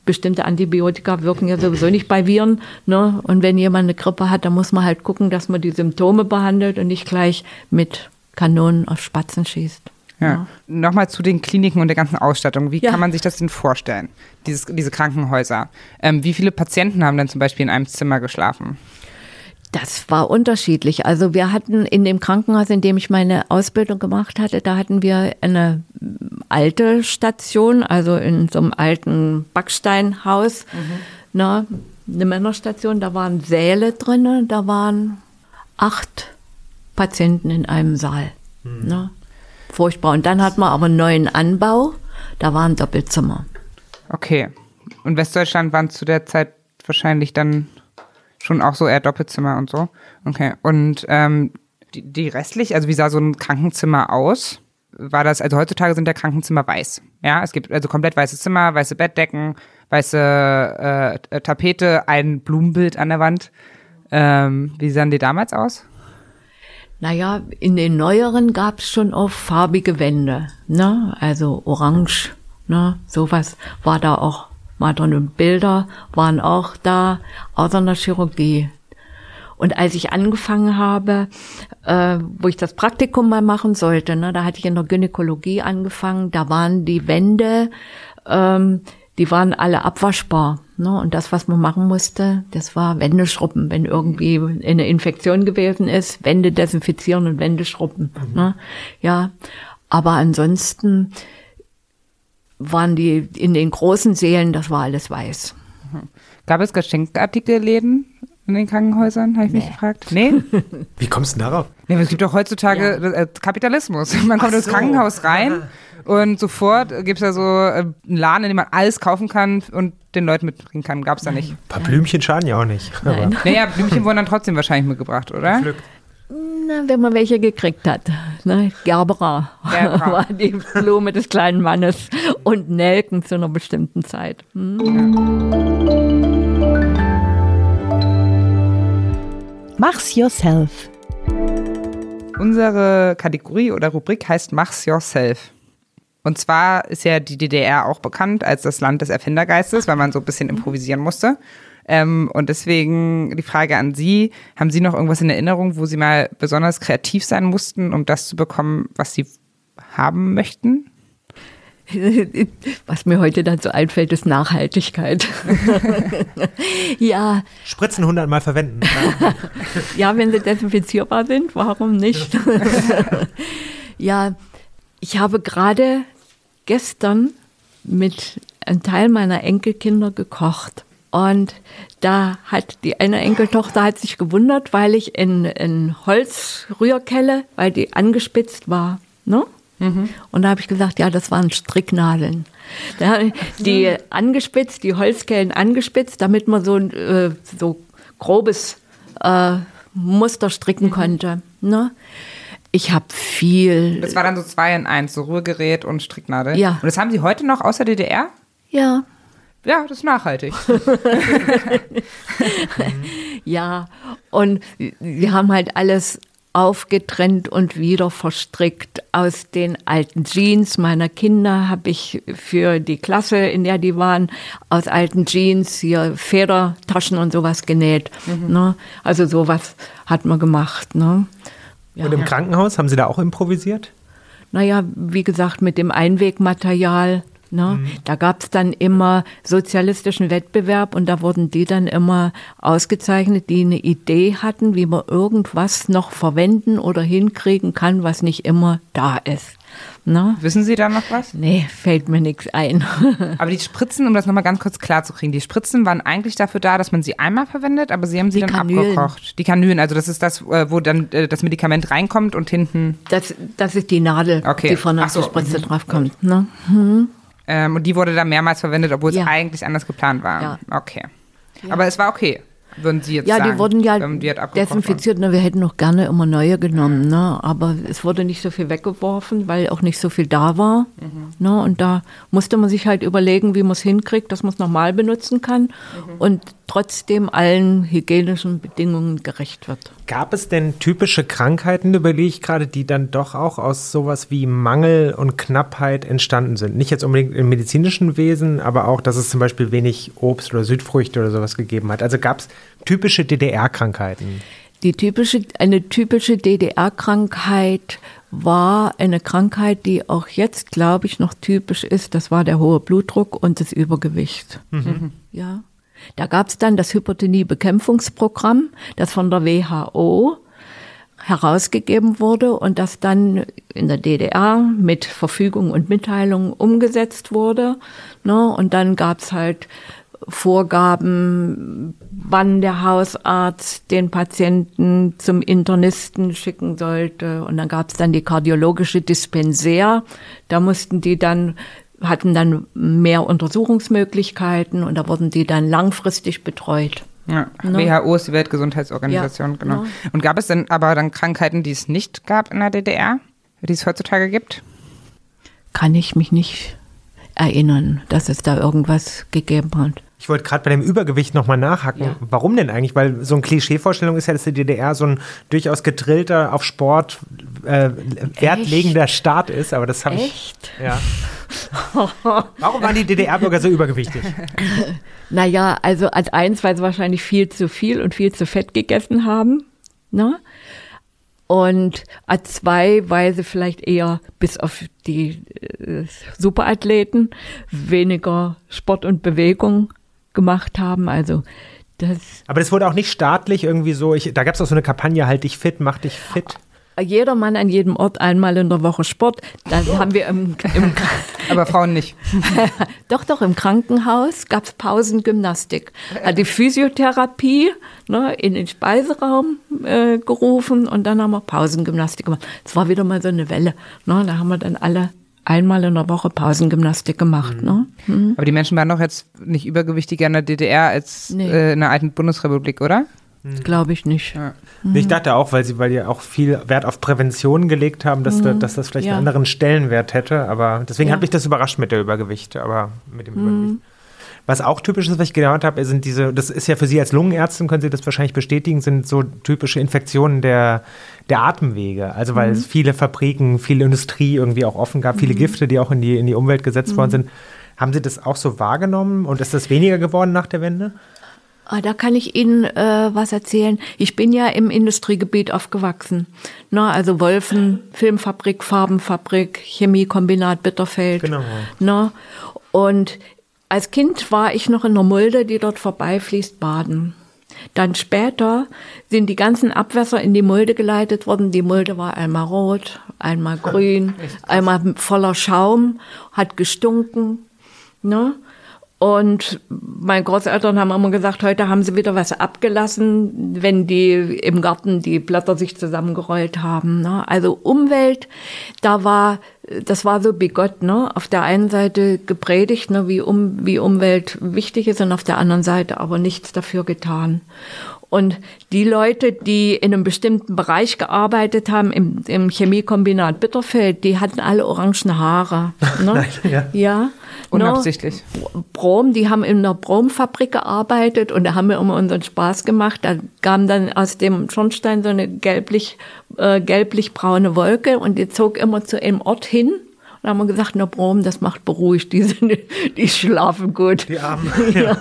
bestimmte Antibiotika wirken ja sowieso nicht bei Viren. Ne? Und wenn jemand eine Grippe hat, dann muss man halt gucken, dass man die Symptome behandelt und nicht gleich mit Kanonen auf Spatzen schießt. Ja. ja. Nochmal zu den Kliniken und der ganzen Ausstattung. Wie ja. kann man sich das denn vorstellen, dieses, diese Krankenhäuser? Ähm, wie viele Patienten haben denn zum Beispiel in einem Zimmer geschlafen? Das war unterschiedlich. Also wir hatten in dem Krankenhaus, in dem ich meine Ausbildung gemacht hatte, da hatten wir eine alte Station, also in so einem alten Backsteinhaus, mhm. na, eine Männerstation. Da waren Säle drin, da waren acht Patienten in einem Saal. Mhm. Ne? Furchtbar. Und dann hat man aber einen neuen Anbau, da waren Doppelzimmer. Okay. Und Westdeutschland waren zu der Zeit wahrscheinlich dann schon auch so eher Doppelzimmer und so. Okay. Und ähm, die, die restlich, also wie sah so ein Krankenzimmer aus? War das, also heutzutage sind der Krankenzimmer weiß. Ja, es gibt also komplett weißes Zimmer, weiße Bettdecken, weiße äh, Tapete, ein Blumenbild an der Wand. Ähm, wie sahen die damals aus? Naja, in den neueren gab es schon auch farbige Wände, ne? Also orange, ne? Sowas war da auch mal drin und Bilder waren auch da, außer in der Chirurgie. Und als ich angefangen habe, äh, wo ich das Praktikum mal machen sollte, ne, da hatte ich in der Gynäkologie angefangen, da waren die Wände, ähm, die waren alle abwaschbar. Ne? Und das, was man machen musste, das war Wände schrubben, wenn irgendwie eine Infektion gewesen ist, Wände desinfizieren und Wände schrubben. Mhm. Ne? Ja, aber ansonsten waren die in den großen Sälen, das war alles weiß. Gab es Geschenkartikelläden in den Krankenhäusern, habe ich nee. mich gefragt. Nee? Wie kommst du darauf? Nee, es gibt doch heutzutage ja. Äh, Kapitalismus. Man kommt so. ins Krankenhaus rein und sofort gibt es da so äh, einen Laden, in dem man alles kaufen kann und den Leuten mitbringen kann. Gab es da nicht. Ein paar Blümchen schaden ja auch nicht. Nein. Naja, Blümchen wurden dann trotzdem wahrscheinlich mitgebracht, oder? Gepflückt. Na, wenn man welche gekriegt hat. Ne? Gerbera, Gerbera. war die Blume des kleinen Mannes und Nelken zu einer bestimmten Zeit. Hm? Mach's yourself. Unsere Kategorie oder Rubrik heißt Mach's yourself. Und zwar ist ja die DDR auch bekannt als das Land des Erfindergeistes, weil man so ein bisschen improvisieren musste. Ähm, und deswegen die Frage an Sie, haben Sie noch irgendwas in Erinnerung, wo Sie mal besonders kreativ sein mussten, um das zu bekommen, was Sie haben möchten? Was mir heute dann so einfällt, ist Nachhaltigkeit. ja. Spritzen hundertmal verwenden. ja, wenn sie desinfizierbar sind, warum nicht? ja, ich habe gerade gestern mit einem Teil meiner Enkelkinder gekocht. Und da hat die eine Enkeltochter hat sich gewundert, weil ich in, in Holzrührkelle, weil die angespitzt war. Ne? Mhm. Und da habe ich gesagt, ja, das waren Stricknadeln. Die angespitzt, die Holzkellen angespitzt, damit man so ein äh, so grobes äh, Muster stricken mhm. konnte. Ne? Ich habe viel. Das war dann so zwei in eins, so Rührgerät und Stricknadel. Ja. Und das haben Sie heute noch außer DDR? Ja. Ja, das ist nachhaltig. ja, und wir haben halt alles aufgetrennt und wieder verstrickt. Aus den alten Jeans meiner Kinder habe ich für die Klasse, in der die waren, aus alten Jeans hier Federtaschen und sowas genäht. Mhm. Ne? Also sowas hat man gemacht. Ne? Ja. Und im Krankenhaus haben Sie da auch improvisiert? Naja, wie gesagt, mit dem Einwegmaterial Ne? Mhm. Da gab es dann immer sozialistischen Wettbewerb und da wurden die dann immer ausgezeichnet, die eine Idee hatten, wie man irgendwas noch verwenden oder hinkriegen kann, was nicht immer da ist. Ne? Wissen Sie da noch was? Nee, fällt mir nichts ein. aber die Spritzen, um das nochmal ganz kurz klar zu kriegen, die Spritzen waren eigentlich dafür da, dass man sie einmal verwendet, aber Sie haben sie die dann Kanülen. abgekocht. Die Kanülen, also das ist das, äh, wo dann äh, das Medikament reinkommt und hinten. Das, das ist die Nadel, okay. die von der so. Spritze draufkommt. Ne? Hm. Ähm, und die wurde dann mehrmals verwendet, obwohl ja. es eigentlich anders geplant war. Ja. Okay. Ja. Aber es war okay. Würden Sie jetzt ja, sagen? die wurden ja ähm, die desinfiziert. Ne, wir hätten noch gerne immer neue genommen, ne? aber es wurde nicht so viel weggeworfen, weil auch nicht so viel da war. Ne? Und da musste man sich halt überlegen, wie man es hinkriegt, dass man es nochmal benutzen kann und trotzdem allen hygienischen Bedingungen gerecht wird. Gab es denn typische Krankheiten, überlege ich gerade, die dann doch auch aus sowas wie Mangel und Knappheit entstanden sind? Nicht jetzt unbedingt im medizinischen Wesen, aber auch, dass es zum Beispiel wenig Obst oder Südfrüchte oder sowas gegeben hat. Also gab es typische DDR-Krankheiten? Die typische, eine typische DDR-Krankheit war eine Krankheit, die auch jetzt, glaube ich, noch typisch ist. Das war der hohe Blutdruck und das Übergewicht. Ja. Da gab es dann das Hypertonie-Bekämpfungsprogramm, das von der WHO herausgegeben wurde und das dann in der DDR mit Verfügung und Mitteilung umgesetzt wurde. Ne? Und dann gab es halt Vorgaben, wann der Hausarzt den Patienten zum Internisten schicken sollte. Und dann gab es dann die kardiologische Dispensär. Da mussten die dann hatten dann mehr Untersuchungsmöglichkeiten und da wurden die dann langfristig betreut. Ja, Ne? WHO ist die Weltgesundheitsorganisation, Ja, genau. ne? Und gab es denn aber dann Krankheiten, die es nicht gab in der DDR, die es heutzutage gibt? Kann ich mich nicht erinnern, dass es da irgendwas gegeben hat. Ich wollte gerade bei dem Übergewicht nochmal nachhaken. Ja. Warum denn eigentlich? Weil so eine Klischeevorstellung ist ja, dass die DDR so ein durchaus getrillter, auf Sport äh, wertlegender Staat ist, aber das habe ich. Echt? Ja. Warum waren die DDR-Bürger so übergewichtig? Naja, also als eins, weil sie wahrscheinlich viel zu viel und viel zu fett gegessen haben. Ne? Und als zwei, weil sie vielleicht eher bis auf die äh, Superathleten weniger Sport und Bewegung gemacht haben. Also das Aber das wurde auch nicht staatlich irgendwie so. Ich, da gab es auch so eine Kampagne, halt dich fit, mach dich fit. jeder Mann an jedem Ort einmal in der Woche Sport. Dann haben wir im, im Aber Frauen nicht. Doch, doch, im Krankenhaus gab es Pausengymnastik. Hat die Physiotherapie ne, in den Speiseraum äh, gerufen und dann haben wir Pausengymnastik gemacht. Es war wieder mal so eine Welle. Ne, da haben wir dann alle einmal in der Woche Pausengymnastik gemacht. Ne? Hm. Aber die Menschen waren doch jetzt nicht übergewichtiger in der DDR als Nee. äh, in der alten Bundesrepublik, oder? Glaube ich nicht. Ja. Ich dachte auch, weil sie, weil die auch viel Wert auf Prävention gelegt haben, dass, da, dass das vielleicht Ja. einen anderen Stellenwert hätte. Aber deswegen Ja. hat mich das überrascht mit der Übergewicht, aber mit dem Übergewicht. Was auch typisch ist, was ich gelernt habe, sind diese, das ist ja für Sie als Lungenärztin, können Sie das wahrscheinlich bestätigen, sind so typische Infektionen der, der Atemwege. Also weil es viele Fabriken, viel Industrie irgendwie auch offen gab, viele Gifte, die auch in die, in die Umwelt gesetzt worden sind. Haben Sie das auch so wahrgenommen und ist das weniger geworden nach der Wende? Ah, Da kann ich Ihnen äh, was erzählen. Ich bin ja im Industriegebiet aufgewachsen. Na, also Wolfen, Filmfabrik, Farbenfabrik, Chemiekombinat Bitterfeld. Genau. Na, und als Kind war ich noch in der Mulde, die dort vorbeifließt, baden. Dann später sind die ganzen Abwässer in die Mulde geleitet worden. Die Mulde war einmal rot, einmal grün, einmal voller Schaum, hat gestunken. Ne? Und meine Großeltern haben immer gesagt, heute haben sie wieder was abgelassen, wenn die im Garten die Blätter sich zusammengerollt haben. Ne? Also Umwelt, da war, das war so bigott, ne? Auf der einen Seite gepredigt, ne, wie, um, wie Umwelt wichtig ist und auf der anderen Seite aber nichts dafür getan. Und die Leute, die in einem bestimmten Bereich gearbeitet haben, im, im Chemiekombinat Bitterfeld, die hatten alle orangen Haare. Ne? ja. ja. Ne? Unabsichtlich. Brom, die haben in einer Bromfabrik gearbeitet und da haben wir immer unseren Spaß gemacht. Da kam dann aus dem Schornstein so eine gelblich, äh, gelblich-braune Wolke und die zog immer zu einem Ort hin. Und da haben wir gesagt, na Brom, das macht beruhigt, die, sind, die schlafen gut. Die Armen. Ja.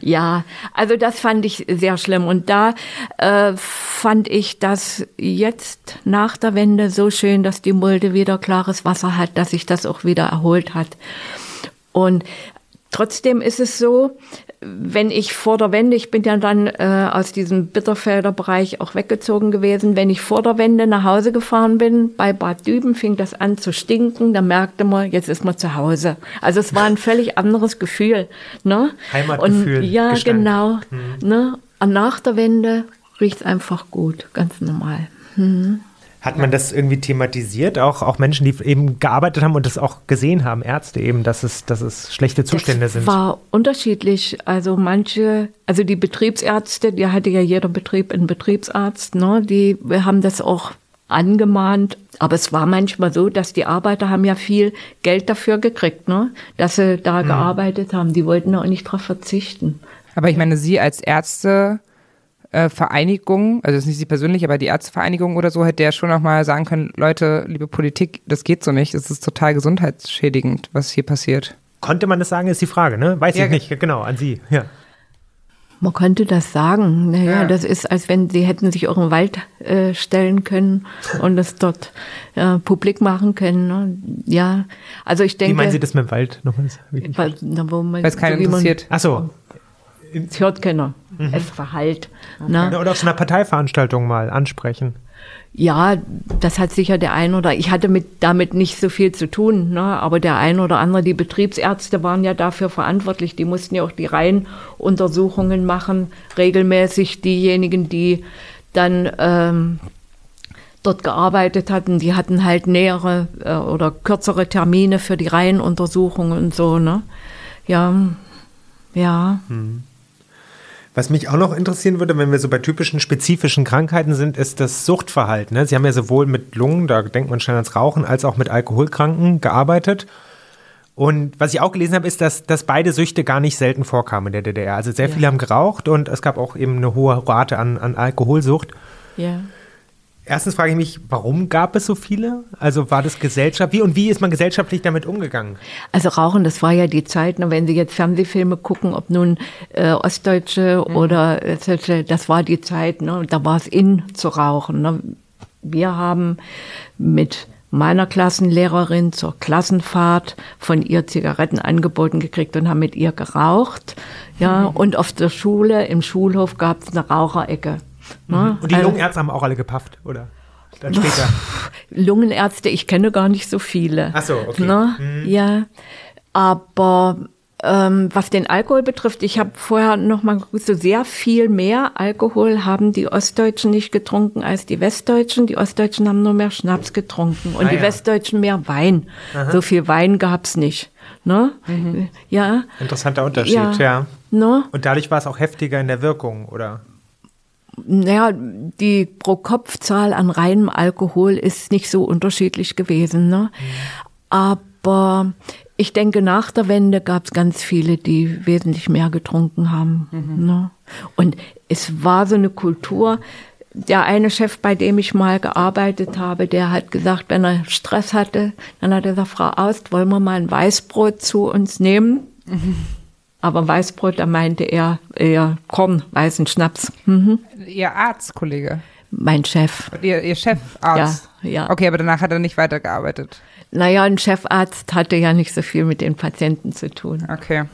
ja, also das fand ich sehr schlimm. Und da äh, fand ich das jetzt nach der Wende so schön, dass die Mulde wieder klares Wasser hat, dass sich das auch wieder erholt hat. Und trotzdem ist es so, wenn ich vor der Wende, ich bin ja dann äh, aus diesem Bitterfelder Bereich auch weggezogen gewesen, wenn ich vor der Wende nach Hause gefahren bin, bei Bad Düben fing das an zu stinken, da merkte man, jetzt ist man zu Hause. Also es war ein völlig anderes Gefühl. Ne? Heimatgefühl, Und, ja, Gestank. genau. Ne? Und nach der Wende riecht es einfach gut, ganz normal. Hat man das irgendwie thematisiert? Auch, auch Menschen, die eben gearbeitet haben und das auch gesehen haben, Ärzte eben, dass es, dass es schlechte Zustände das sind? war unterschiedlich. Also manche, also die Betriebsärzte, die hatte ja jeder Betrieb einen Betriebsarzt, ne? die haben das auch angemahnt. Aber es war manchmal so, dass die Arbeiter haben ja viel Geld dafür gekriegt, ne? dass sie da mhm. gearbeitet haben. Die wollten auch nicht darauf verzichten. Aber ich meine, Sie als Ärzte äh, Vereinigung, also das ist nicht Sie persönlich, aber die Ärztevereinigung oder so, hätte ja schon auch mal sagen können, Leute, liebe Politik, das geht so nicht, es ist total gesundheitsschädigend, was hier passiert. Konnte man das sagen, ist die Frage, ne? Weiß ja, ich nicht, genau, an Sie, ja. Man könnte das sagen. Naja, ja. das ist, als wenn sie hätten sich auch im Wald äh, stellen können und es dort äh, publik machen können. Ne? Ja, also ich denke. Wie meinen Sie das mit dem Wald nochmal? Weil es keinen so interessiert. Ach so. Es hört keiner. Mhm. Es verhallt. Okay. Ne? Oder auf so einer Parteiveranstaltung mal ansprechen. Ja, das hat sicher der ein oder ich hatte mit damit nicht so viel zu tun, ne? aber der ein oder andere, die Betriebsärzte waren ja dafür verantwortlich, die mussten ja auch die Reihenuntersuchungen machen, regelmäßig diejenigen, die dann ähm, dort gearbeitet hatten, die hatten halt nähere äh, oder kürzere Termine für die Reihenuntersuchungen und so, ne? Ja, ja. Hm. Was mich auch noch interessieren würde, wenn wir so bei typischen spezifischen Krankheiten sind, ist das Suchtverhalten. Ne? Sie haben ja sowohl mit Lungen, da denkt man schnell ans Rauchen, als auch mit Alkoholkranken gearbeitet. Und was ich auch gelesen habe, ist, dass, dass beide Süchte gar nicht selten vorkamen in der DDR. Also sehr ja. viele haben geraucht und es gab auch eben eine hohe Rate an, an Alkoholsucht. Ja. Erstens frage ich mich, warum gab es so viele? Also war das Gesellschaft, wie und wie ist man gesellschaftlich damit umgegangen? Also Rauchen, das war ja die Zeit, ne, wenn Sie jetzt Fernsehfilme gucken, ob nun äh, Ostdeutsche mhm. oder äh, das war die Zeit, ne, da war es in zu rauchen. Ne. Wir haben mit meiner Klassenlehrerin zur Klassenfahrt von ihr Zigaretten angeboten gekriegt und haben mit ihr geraucht. Ja, mhm. und auf der Schule, im Schulhof gab es eine Raucherecke. Ne? Und die also, Lungenärzte haben auch alle gepafft, oder? Dann später. Lungenärzte, ich kenne gar nicht so viele. Ach so, okay. Ne? Mhm. Ja, aber ähm, was den Alkohol betrifft, ich habe vorher noch mal so sehr viel mehr Alkohol haben die Ostdeutschen nicht getrunken als die Westdeutschen. Die Ostdeutschen haben nur mehr Schnaps getrunken und ah, die ja. Westdeutschen mehr Wein. Aha. So viel Wein gab's nicht. Ne? Mhm. Ja. Interessanter Unterschied, ja. ja. Ne? Und dadurch war es auch heftiger in der Wirkung, oder? Naja, die Pro-Kopf-Zahl an reinem Alkohol ist nicht so unterschiedlich gewesen. Ne? Aber ich denke, nach der Wende gab es ganz viele, die wesentlich mehr getrunken haben. Mhm. Ne? Und es war so eine Kultur. Der eine Chef, bei dem ich mal gearbeitet habe, der hat gesagt, wenn er Stress hatte, dann hat er gesagt, Frau Aust, wollen wir mal ein Weißbrot zu uns nehmen? Mhm. Aber Weißbrot, da meinte er eher Korn, weißen Schnaps. Mhm. Ihr Arztkollege? Mein Chef. Ihr, Ihr Chefarzt? Ja, ja. Okay, aber danach hat er nicht weitergearbeitet? Naja, ein Chefarzt hatte ja nicht so viel mit den Patienten zu tun. Okay.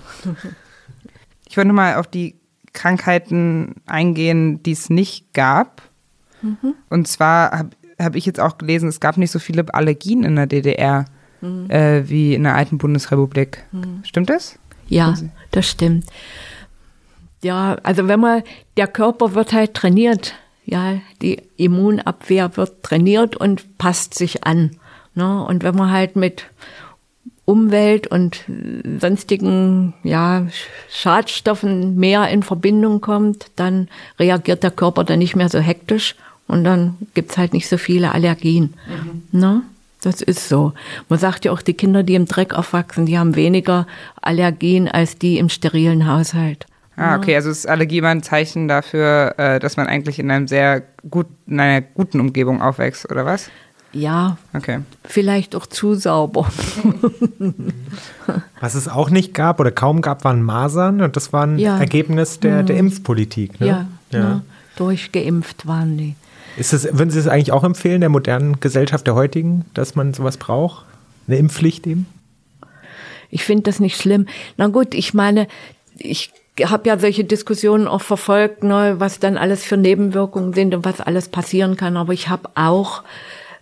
Ich wollte mal auf die Krankheiten eingehen, die es nicht gab. Mhm. Und zwar habe hab ich jetzt auch gelesen, es gab nicht so viele Allergien in der DDR mhm. äh, wie in der alten Bundesrepublik. Mhm. Stimmt das? Ja, das stimmt. Ja, also wenn man, der Körper wird halt trainiert, ja, die Immunabwehr wird trainiert und passt sich an. Ne? Und wenn man halt mit Umwelt und sonstigen ja, Schadstoffen mehr in Verbindung kommt, dann reagiert der Körper dann nicht mehr so hektisch und dann gibt's halt nicht so viele Allergien. Mhm. Ne? Das ist so. Man sagt ja auch, die Kinder, die im Dreck aufwachsen, die haben weniger Allergien als die im sterilen Haushalt. Ah, okay, also ist Allergie immer ein Zeichen dafür, äh, dass man eigentlich in einem sehr gut, in einer guten Umgebung aufwächst, oder was? Ja. Okay. Vielleicht auch zu sauber. Was es auch nicht gab oder kaum gab, waren Masern und das war ein ja. Ergebnis der, der mhm. Impfpolitik. Ne? Ja, ja. Ne? durchgeimpft waren die. Ist das, würden Sie es eigentlich auch empfehlen, der modernen Gesellschaft der heutigen, dass man sowas braucht? Eine Impfpflicht eben? Ich finde das nicht schlimm. Na gut, ich meine, ich habe ja solche Diskussionen auch verfolgt, ne, was dann alles für Nebenwirkungen sind und was alles passieren kann. Aber ich habe auch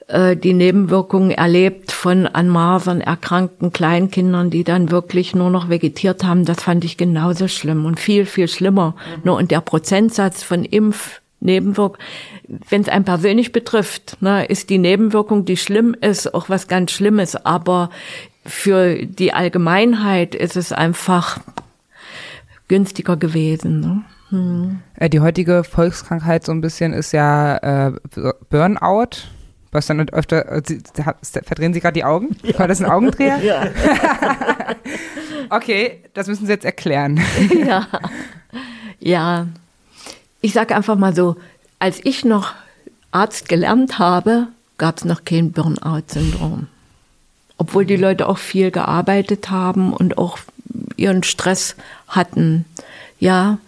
äh, die Nebenwirkungen erlebt von an Masern erkrankten Kleinkindern, die dann wirklich nur noch vegetiert haben. Das fand ich genauso schlimm und viel, viel schlimmer. Mhm. Ne, und der Prozentsatz von Impf Nebenwirkung, wenn es einen persönlich betrifft, ne, ist die Nebenwirkung, die schlimm ist, auch was ganz Schlimmes. Aber für die Allgemeinheit ist es einfach günstiger gewesen. Ne? Hm. Äh, die heutige Volkskrankheit so ein bisschen ist ja äh, Burnout. Was dann öfter, äh, Sie, verdrehen Sie gerade die Augen? Ja. War das ein Augendreher? Ja. okay, das müssen Sie jetzt erklären. ja. Ja. Ich sage einfach mal so, als ich noch Arzt gelernt habe, gab es noch kein Burnout-Syndrom. Obwohl die Leute auch viel gearbeitet haben und auch ihren Stress hatten. Ja,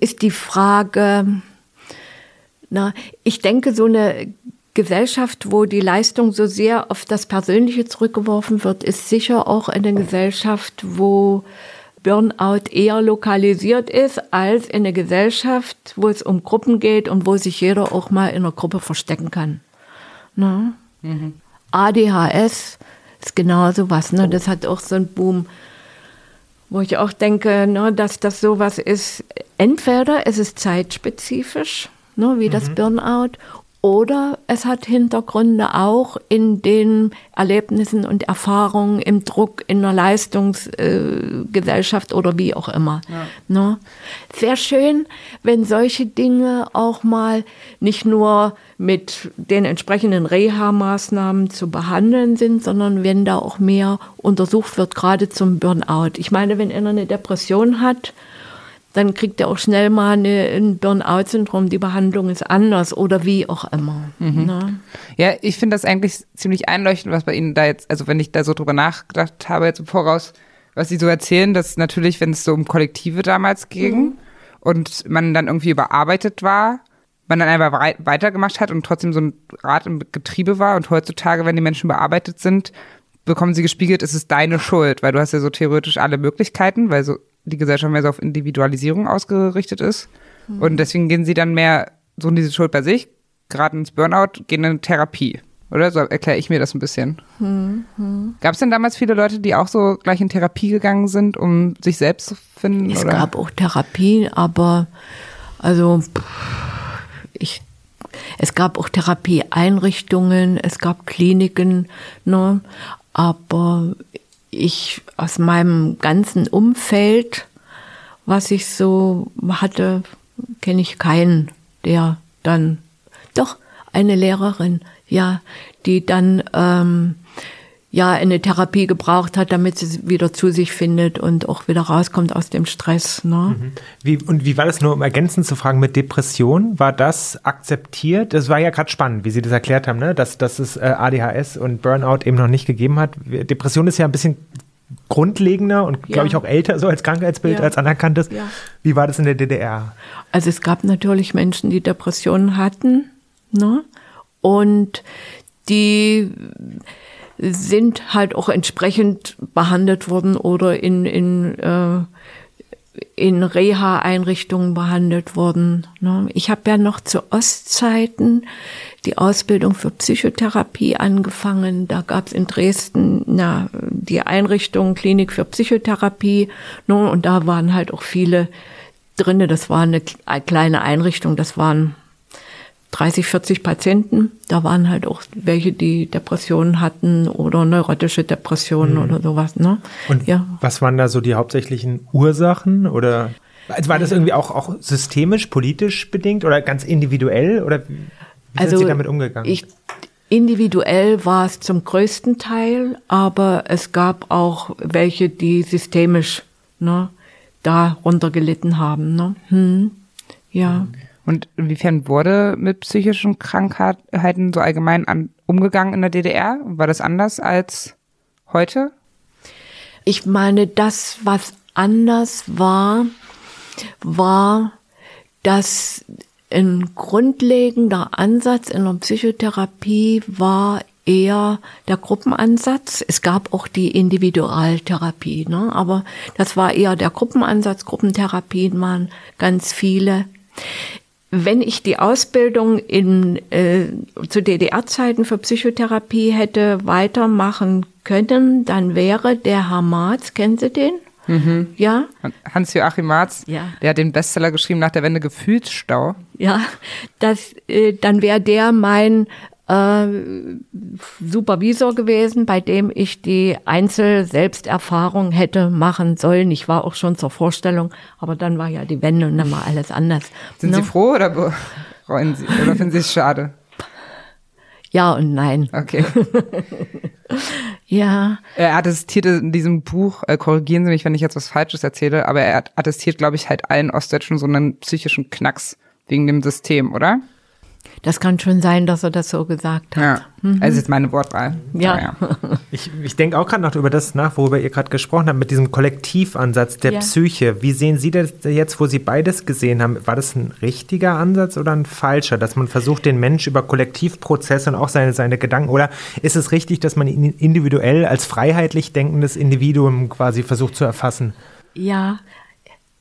ist die Frage, na, ich denke, so eine Gesellschaft, wo die Leistung so sehr auf das Persönliche zurückgeworfen wird, ist sicher auch eine Gesellschaft, wo Burnout eher lokalisiert ist als in einer Gesellschaft, wo es um Gruppen geht und wo sich jeder auch mal in einer Gruppe verstecken kann. Ne? Mhm. ADHS ist genauso was. Ne? Das hat auch so einen Boom, wo ich auch denke, ne, dass das sowas ist. Entweder es ist zeitspezifisch, ne, wie mhm. das Burnout, oder es hat Hintergründe auch in den Erlebnissen und Erfahrungen im Druck in einer Leistungsgesellschaft äh, oder wie auch immer. Ja. Ne? Sehr schön, wenn solche Dinge auch mal nicht nur mit den entsprechenden Reha-Maßnahmen zu behandeln sind, sondern wenn da auch mehr untersucht wird, gerade zum Burnout. Ich meine, wenn einer eine Depression hat, dann kriegt er auch schnell mal eine, ein Burnout-Syndrom, die Behandlung ist anders oder wie auch immer. Mhm. Ne? Ja, ich finde das eigentlich ziemlich einleuchtend, was bei Ihnen da jetzt, also wenn ich da so drüber nachgedacht habe jetzt im Voraus, was Sie so erzählen, dass natürlich, wenn es so um Kollektive damals ging mhm. und man dann irgendwie überarbeitet war, man dann einfach weitergemacht hat und trotzdem so ein Rad im Getriebe war und heutzutage, wenn die Menschen bearbeitet sind, bekommen sie gespiegelt, es ist deine Schuld, weil du hast ja so theoretisch alle Möglichkeiten, weil so die Gesellschaft mehr so auf Individualisierung ausgerichtet ist. Mhm. Und deswegen gehen sie dann mehr, suchen diese Schuld bei sich, geraten ins Burnout, gehen in Therapie. Oder so erkläre ich mir das ein bisschen. Mhm. Gab es denn damals viele Leute, die auch so gleich in Therapie gegangen sind, um sich selbst zu finden? Es oder? gab auch Therapie, aber also ich, es gab auch Therapieeinrichtungen, es gab Kliniken, ne? aber ich aus meinem ganzen Umfeld, was ich so hatte, kenne ich keinen, der dann, doch eine Lehrerin, ja, die dann ähm, ja eine Therapie gebraucht hat, damit sie wieder zu sich findet und auch wieder rauskommt aus dem Stress. Ne? Mhm. Wie, und wie war das nur, um ergänzend zu fragen, mit Depression? War das akzeptiert? Das war ja gerade spannend, wie Sie das erklärt haben, ne? dass, dass es äh, ADHS und Burnout eben noch nicht gegeben hat. Depression ist ja ein bisschen grundlegender und ja. glaube ich auch älter so als Krankheitsbild, ja. als anerkanntes. Ja. Wie war das in der DDR? Also es gab natürlich Menschen, die Depressionen hatten, ne? Und die sind halt auch entsprechend behandelt worden oder in, in, äh, in Reha-Einrichtungen behandelt worden. Ne? Ich habe ja noch zu Ostzeiten die Ausbildung für Psychotherapie angefangen. Da gab es in Dresden na, die Einrichtung Klinik für Psychotherapie. Ne? Und da waren halt auch viele drinne. Das war eine kleine Einrichtung. Das waren 30, 40 Patienten. Da waren halt auch welche, die Depressionen hatten oder neurotische Depressionen mhm. oder sowas. Ne? Und ja. was waren da so die hauptsächlichen Ursachen oder also war das irgendwie auch, auch systemisch, politisch bedingt oder ganz individuell oder wie also, sind Sie damit umgegangen? Ich, individuell war es zum größten Teil, aber es gab auch welche, die systemisch ne, darunter gelitten haben. Ne? Hm. Ja. Und inwiefern wurde mit psychischen Krankheiten so allgemein an, umgegangen in der DDR? War das anders als heute? Ich meine, das, was anders war, war, dass ein grundlegender Ansatz in der Psychotherapie war eher der Gruppenansatz. Es gab auch die Individualtherapie, ne? aber das war eher der Gruppenansatz. Gruppentherapien waren ganz viele. Wenn ich die Ausbildung in, äh, zu DDR-Zeiten für Psychotherapie hätte weitermachen können, dann wäre der Herr Marz, kennen Sie den? Mhm. Ja. Hans-Joachim Marz, ja. der hat den Bestseller geschrieben nach der Wende Gefühlsstau. Ja, das, äh, dann wäre der mein äh, Supervisor gewesen, bei dem ich die Einzel-Selbsterfahrung hätte machen sollen. Ich war auch schon zur Vorstellung, aber dann war ja die Wende und dann war alles anders. Sind ne? Sie froh oder bereuen Sie oder finden Sie es schade? Ja und nein. Okay. ja. Er attestierte in diesem Buch, äh, korrigieren Sie mich, wenn ich jetzt was Falsches erzähle, aber er attestiert, glaube ich, halt allen Ostdeutschen so einen psychischen Knacks wegen dem System, oder? Das kann schon sein, dass er das so gesagt hat. Ja. Mhm. Also jetzt meine Wortwahl. Ja. ja. Ich, ich denke auch gerade noch über das nach, worüber ihr gerade gesprochen habt, mit diesem Kollektivansatz der ja. Psyche. Wie sehen Sie das jetzt, wo Sie beides gesehen haben? War das ein richtiger Ansatz oder ein falscher, dass man versucht, den Mensch über Kollektivprozesse und auch seine, seine Gedanken, oder ist es richtig, dass man ihn individuell als freiheitlich denkendes Individuum quasi versucht zu erfassen? Ja,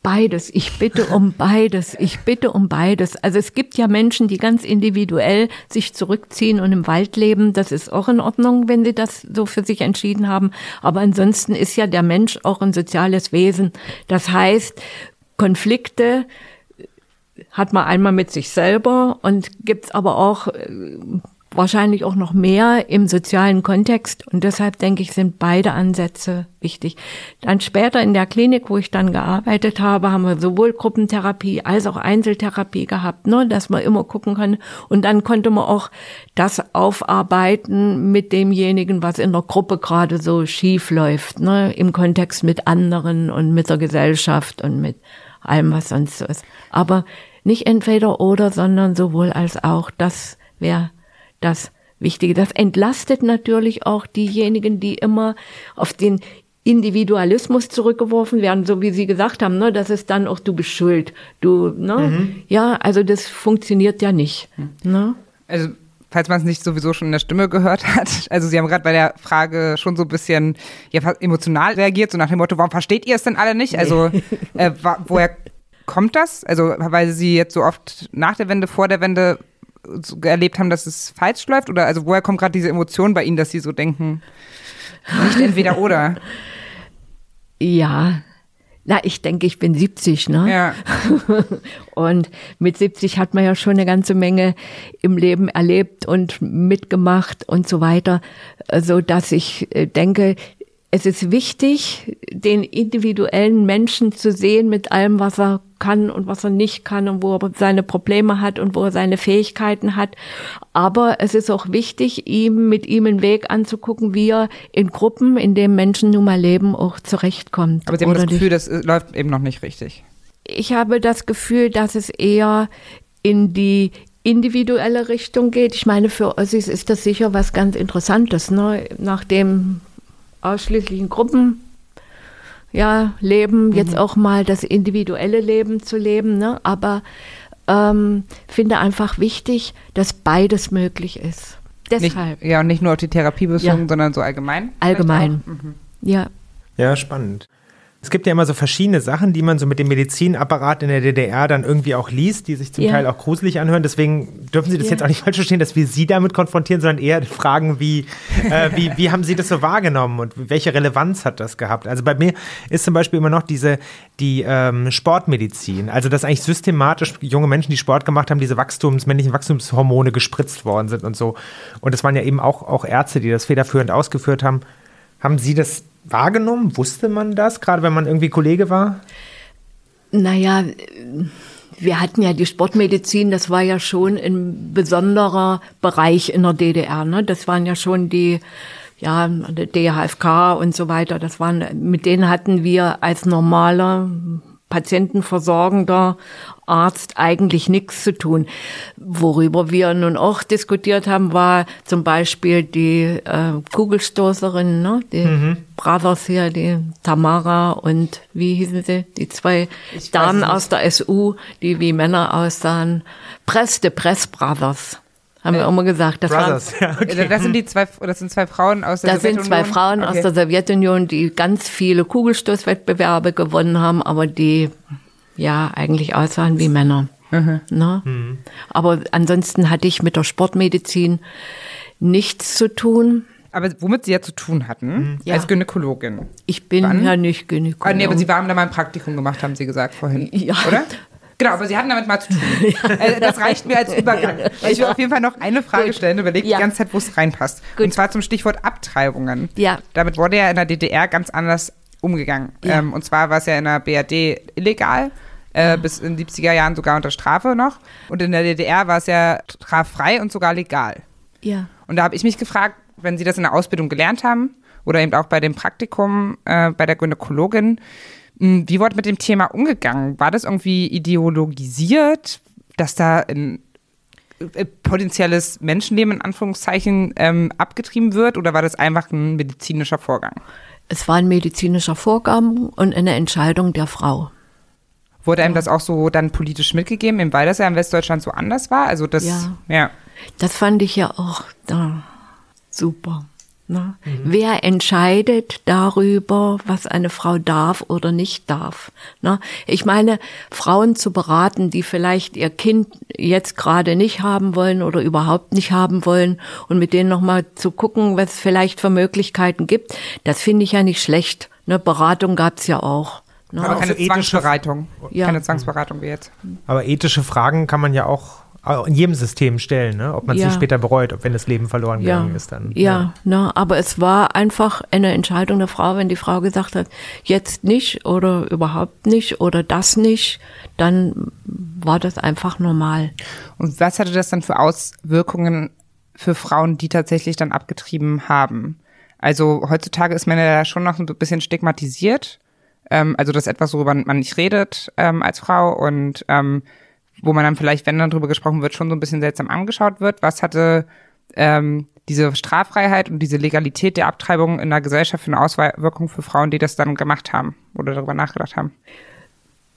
beides. Ich bitte um beides. Ich bitte um beides. Also es gibt ja Menschen, die ganz individuell sich zurückziehen und im Wald leben. Das ist auch in Ordnung, wenn sie das so für sich entschieden haben. Aber ansonsten ist ja der Mensch auch ein soziales Wesen. Das heißt, Konflikte hat man einmal mit sich selber und gibt's aber auch äh, wahrscheinlich auch noch mehr im sozialen Kontext. Und deshalb denke ich, sind beide Ansätze wichtig. Dann später in der Klinik, wo ich dann gearbeitet habe, haben wir sowohl Gruppentherapie als auch Einzeltherapie gehabt, ne, dass man immer gucken kann. Und dann konnte man auch das aufarbeiten mit demjenigen, was in der Gruppe gerade so schief läuft, ne, im Kontext mit anderen und mit der Gesellschaft und mit allem, was sonst so ist. Aber nicht entweder oder, sondern sowohl als auch. Das wäre das Wichtige. Das entlastet natürlich auch diejenigen, die immer auf den Individualismus zurückgeworfen werden, so wie Sie gesagt haben, ne, das ist dann auch du bist schuld, du, ne, mhm. ja, also das funktioniert ja nicht, mhm. ne? Also falls man es nicht sowieso schon in der Stimme gehört hat, also Sie haben gerade bei der Frage schon so ein bisschen ja, emotional reagiert, so nach dem Motto, warum versteht ihr es denn alle nicht? Also äh, woher kommt das? Also weil Sie jetzt so oft nach der Wende, vor der Wende erlebt haben, dass es falsch läuft? Oder also woher kommt gerade diese Emotion bei Ihnen, dass Sie so denken, nicht entweder oder? Ja, na, ich denke, ich bin 70, ne? Ja. und mit 70 hat man ja schon eine ganze Menge im Leben erlebt und mitgemacht und so weiter, so dass ich äh, denke, es ist wichtig, den individuellen Menschen zu sehen mit allem, was er kann und was er nicht kann und wo er seine Probleme hat und wo er seine Fähigkeiten hat. Aber es ist auch wichtig, ihm mit ihm einen Weg anzugucken, wie er in Gruppen, in denen Menschen nun mal leben, auch zurechtkommt. Aber Sie haben das Gefühl, das läuft eben noch nicht richtig. Ich habe das Gefühl, dass es eher in die individuelle Richtung geht. Ich meine, für Ossis ist das sicher was ganz Interessantes, ne? nachdem ausschließlichen Gruppen ja, leben, mhm. jetzt auch mal das individuelle Leben zu leben, ne? aber ähm, finde einfach wichtig, dass beides möglich ist. Deshalb. Nicht, ja, und nicht nur auf die Therapie bezogen, ja. sondern so allgemein. Allgemein. Mhm. Ja. Ja, spannend. Es gibt ja immer so verschiedene Sachen, die man so mit dem Medizinapparat in der DDR dann irgendwie auch liest, die sich zum ja. Teil auch gruselig anhören. Deswegen dürfen Sie das ja. jetzt auch nicht falsch verstehen, dass wir Sie damit konfrontieren, sondern eher fragen, wie, äh, wie, wie haben Sie das so wahrgenommen und welche Relevanz hat das gehabt? Also bei mir ist zum Beispiel immer noch diese, die ähm, Sportmedizin, also dass eigentlich systematisch junge Menschen, die Sport gemacht haben, diese Wachstums, männlichen Wachstumshormone gespritzt worden sind und so. Und das waren ja eben auch, auch Ärzte, die das federführend ausgeführt haben. Haben Sie das wahrgenommen? Wusste man das, gerade wenn man irgendwie Kollege war? Naja, wir hatten ja die Sportmedizin, das war ja schon ein besonderer Bereich in der DDR. Ne? Das waren ja schon die, ja, DHFK und so weiter. Das waren, mit denen hatten wir als normaler patientenversorgender Arzt eigentlich nichts zu tun. Worüber wir nun auch diskutiert haben, war zum Beispiel die äh, Kugelstoßerin, ne? die mhm. Brothers hier, die Tamara und wie hießen sie, die zwei ich Damen aus der SU, die wie Männer aussahen. Press, de Press Brothers haben wir äh, immer gesagt. Das, Brothers, waren, ja, okay. das sind die zwei, das sind zwei Frauen aus der das Sowjetunion. Das sind zwei Frauen okay. aus der Sowjetunion, die ganz viele Kugelstoßwettbewerbe gewonnen haben, aber die ja eigentlich aussahen wie Männer. Mhm. Ne? Mhm. Aber ansonsten hatte ich mit der Sportmedizin nichts zu tun. aber womit Sie ja zu tun hatten, Ja. als Gynäkologin. Ich bin Wann? ja nicht Ah, Gynäkologin. nee, aber Sie haben da mal ein Praktikum gemacht, haben Sie gesagt vorhin. Ja. Oder? Genau, aber Sie hatten damit mal zu tun. Äh, Das reicht mir als Übergang. Ich will auf jeden Fall noch eine Frage Gut. stellen, überlegt Ja. die ganze Zeit, wo es reinpasst. Gut. Und zwar zum Stichwort Abtreibungen. Ja. Damit wurde ja in der DDR ganz anders umgegangen. Ja. Ähm, und zwar war es ja in der BRD illegal, äh, bis in den 70er Jahren sogar unter Strafe noch. Und in der DDR war es ja straffrei und sogar legal. ja. Und da habe ich mich gefragt, wenn Sie das in der Ausbildung gelernt haben oder eben auch bei dem Praktikum äh, bei der Gynäkologin, wie wurde mit dem Thema umgegangen? War das irgendwie ideologisiert, dass da ein äh, potenzielles Menschenleben in Anführungszeichen ähm, abgetrieben wird oder war das einfach ein medizinischer Vorgang? Es war ein medizinischer Vorgang und eine Entscheidung der Frau. Wurde einem das auch so dann politisch mitgegeben, eben weil das ja in Westdeutschland so anders war? Also das, Ja. ja. Das fand ich ja auch da super. Ne? Wer entscheidet darüber, was eine Frau darf oder nicht darf? Ne? Ich meine, Frauen zu beraten, die vielleicht ihr Kind jetzt gerade nicht haben wollen oder überhaupt nicht haben wollen und mit denen nochmal zu gucken, was es vielleicht für Möglichkeiten gibt, das finde ich ja nicht schlecht. Ne? Beratung gab's ja auch. Ne? Aber keine so ethische- Zwangsberatung. Ja. Keine Zwangsberatung wie jetzt. Aber ethische Fragen kann man ja auch in jedem System stellen, ne? ob man Ja. sie später bereut, ob wenn das Leben verloren ja, gegangen ist dann. Ja, Ne, aber es war einfach eine Entscheidung der Frau, wenn die Frau gesagt hat, jetzt nicht oder überhaupt nicht oder das nicht, dann war das einfach normal. Und was hatte das dann für Auswirkungen für Frauen, die tatsächlich dann abgetrieben haben? Also heutzutage ist man ja schon noch ein bisschen stigmatisiert. Ähm, also das ist etwas, worüber man nicht redet ähm, als Frau und ähm, wo man dann vielleicht, wenn dann drüber gesprochen wird, schon so ein bisschen seltsam angeschaut wird. Was hatte ähm, diese Straffreiheit und diese Legalität der Abtreibung in der Gesellschaft für eine Auswirkung für Frauen, die das dann gemacht haben oder darüber nachgedacht haben?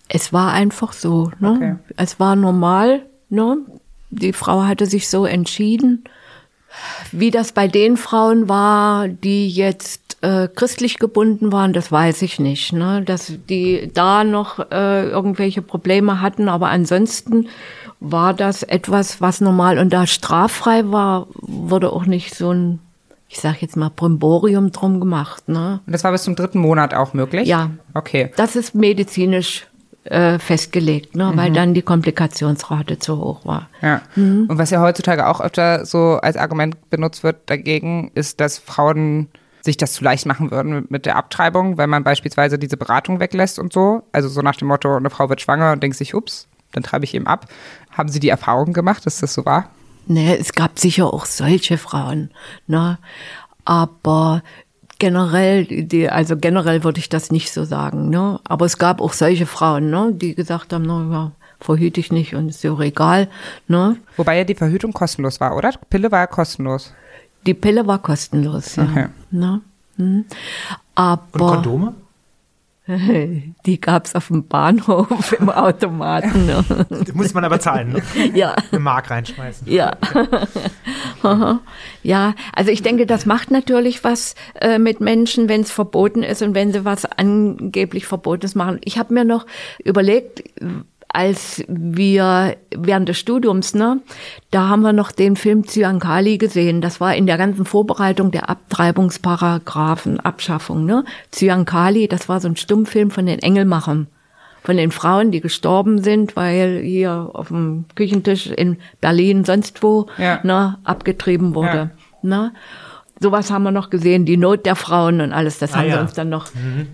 Es war einfach so. Ne? Okay. Es war normal. Ne? Die Frau hatte sich so entschieden. Wie das bei den Frauen war, die jetzt äh, christlich gebunden waren, das weiß ich nicht. Ne? Dass die da noch äh, irgendwelche Probleme hatten, aber ansonsten war das etwas, was normal und da straffrei war, wurde auch nicht so ein, ich sag jetzt mal, Brimborium drum gemacht. Ne? Und das war bis zum dritten Monat auch möglich? Ja. Okay. Das ist medizinisch äh, festgelegt, ne? weil dann die Komplikationsrate zu hoch war. Ja. Und was ja heutzutage auch öfter so als Argument benutzt wird dagegen, ist, dass Frauen sich das zu leicht machen würden mit, der Abtreibung, wenn man beispielsweise diese Beratung weglässt und so. Also so nach dem Motto, eine Frau wird schwanger und denkt sich, ups, dann treibe ich eben ab. Haben Sie die Erfahrung gemacht, dass das so war? Ne, es gab sicher auch solche Frauen, ne? Aber generell, die, also generell würde ich das nicht so sagen, ne? Aber es gab auch solche Frauen, ne, die gesagt haben, na ja, verhüte ich nicht und ist ja auch egal, ne? Wobei ja die Verhütung kostenlos war, oder? Pille war ja kostenlos. Die Pille war kostenlos, ja. Okay. Ne? Hm. Und Aber Kondome? die gab's auf dem Bahnhof im Automaten. Ne? Die muss man aber zahlen, ne? ja. Eine Mark reinschmeißen. Ja. ja, also ich denke, das macht natürlich was äh, mit Menschen, wenn es verboten ist und wenn sie was angeblich Verbotenes machen. Ich habe mir noch überlegt, als wir während des Studiums, ne, da haben wir noch den Film Zyankali gesehen. Das war in der ganzen Vorbereitung der Abtreibungsparagraphen, Abschaffung, ne. Zyankali, das war so ein Stummfilm von den Engelmachern von den Frauen, die gestorben sind, weil hier auf dem Küchentisch in Berlin, sonst wo, Ja. ne, abgetrieben wurde. Ne? Sowas haben wir noch gesehen, die Not der Frauen und alles, das Ah, haben sie ja. uns dann noch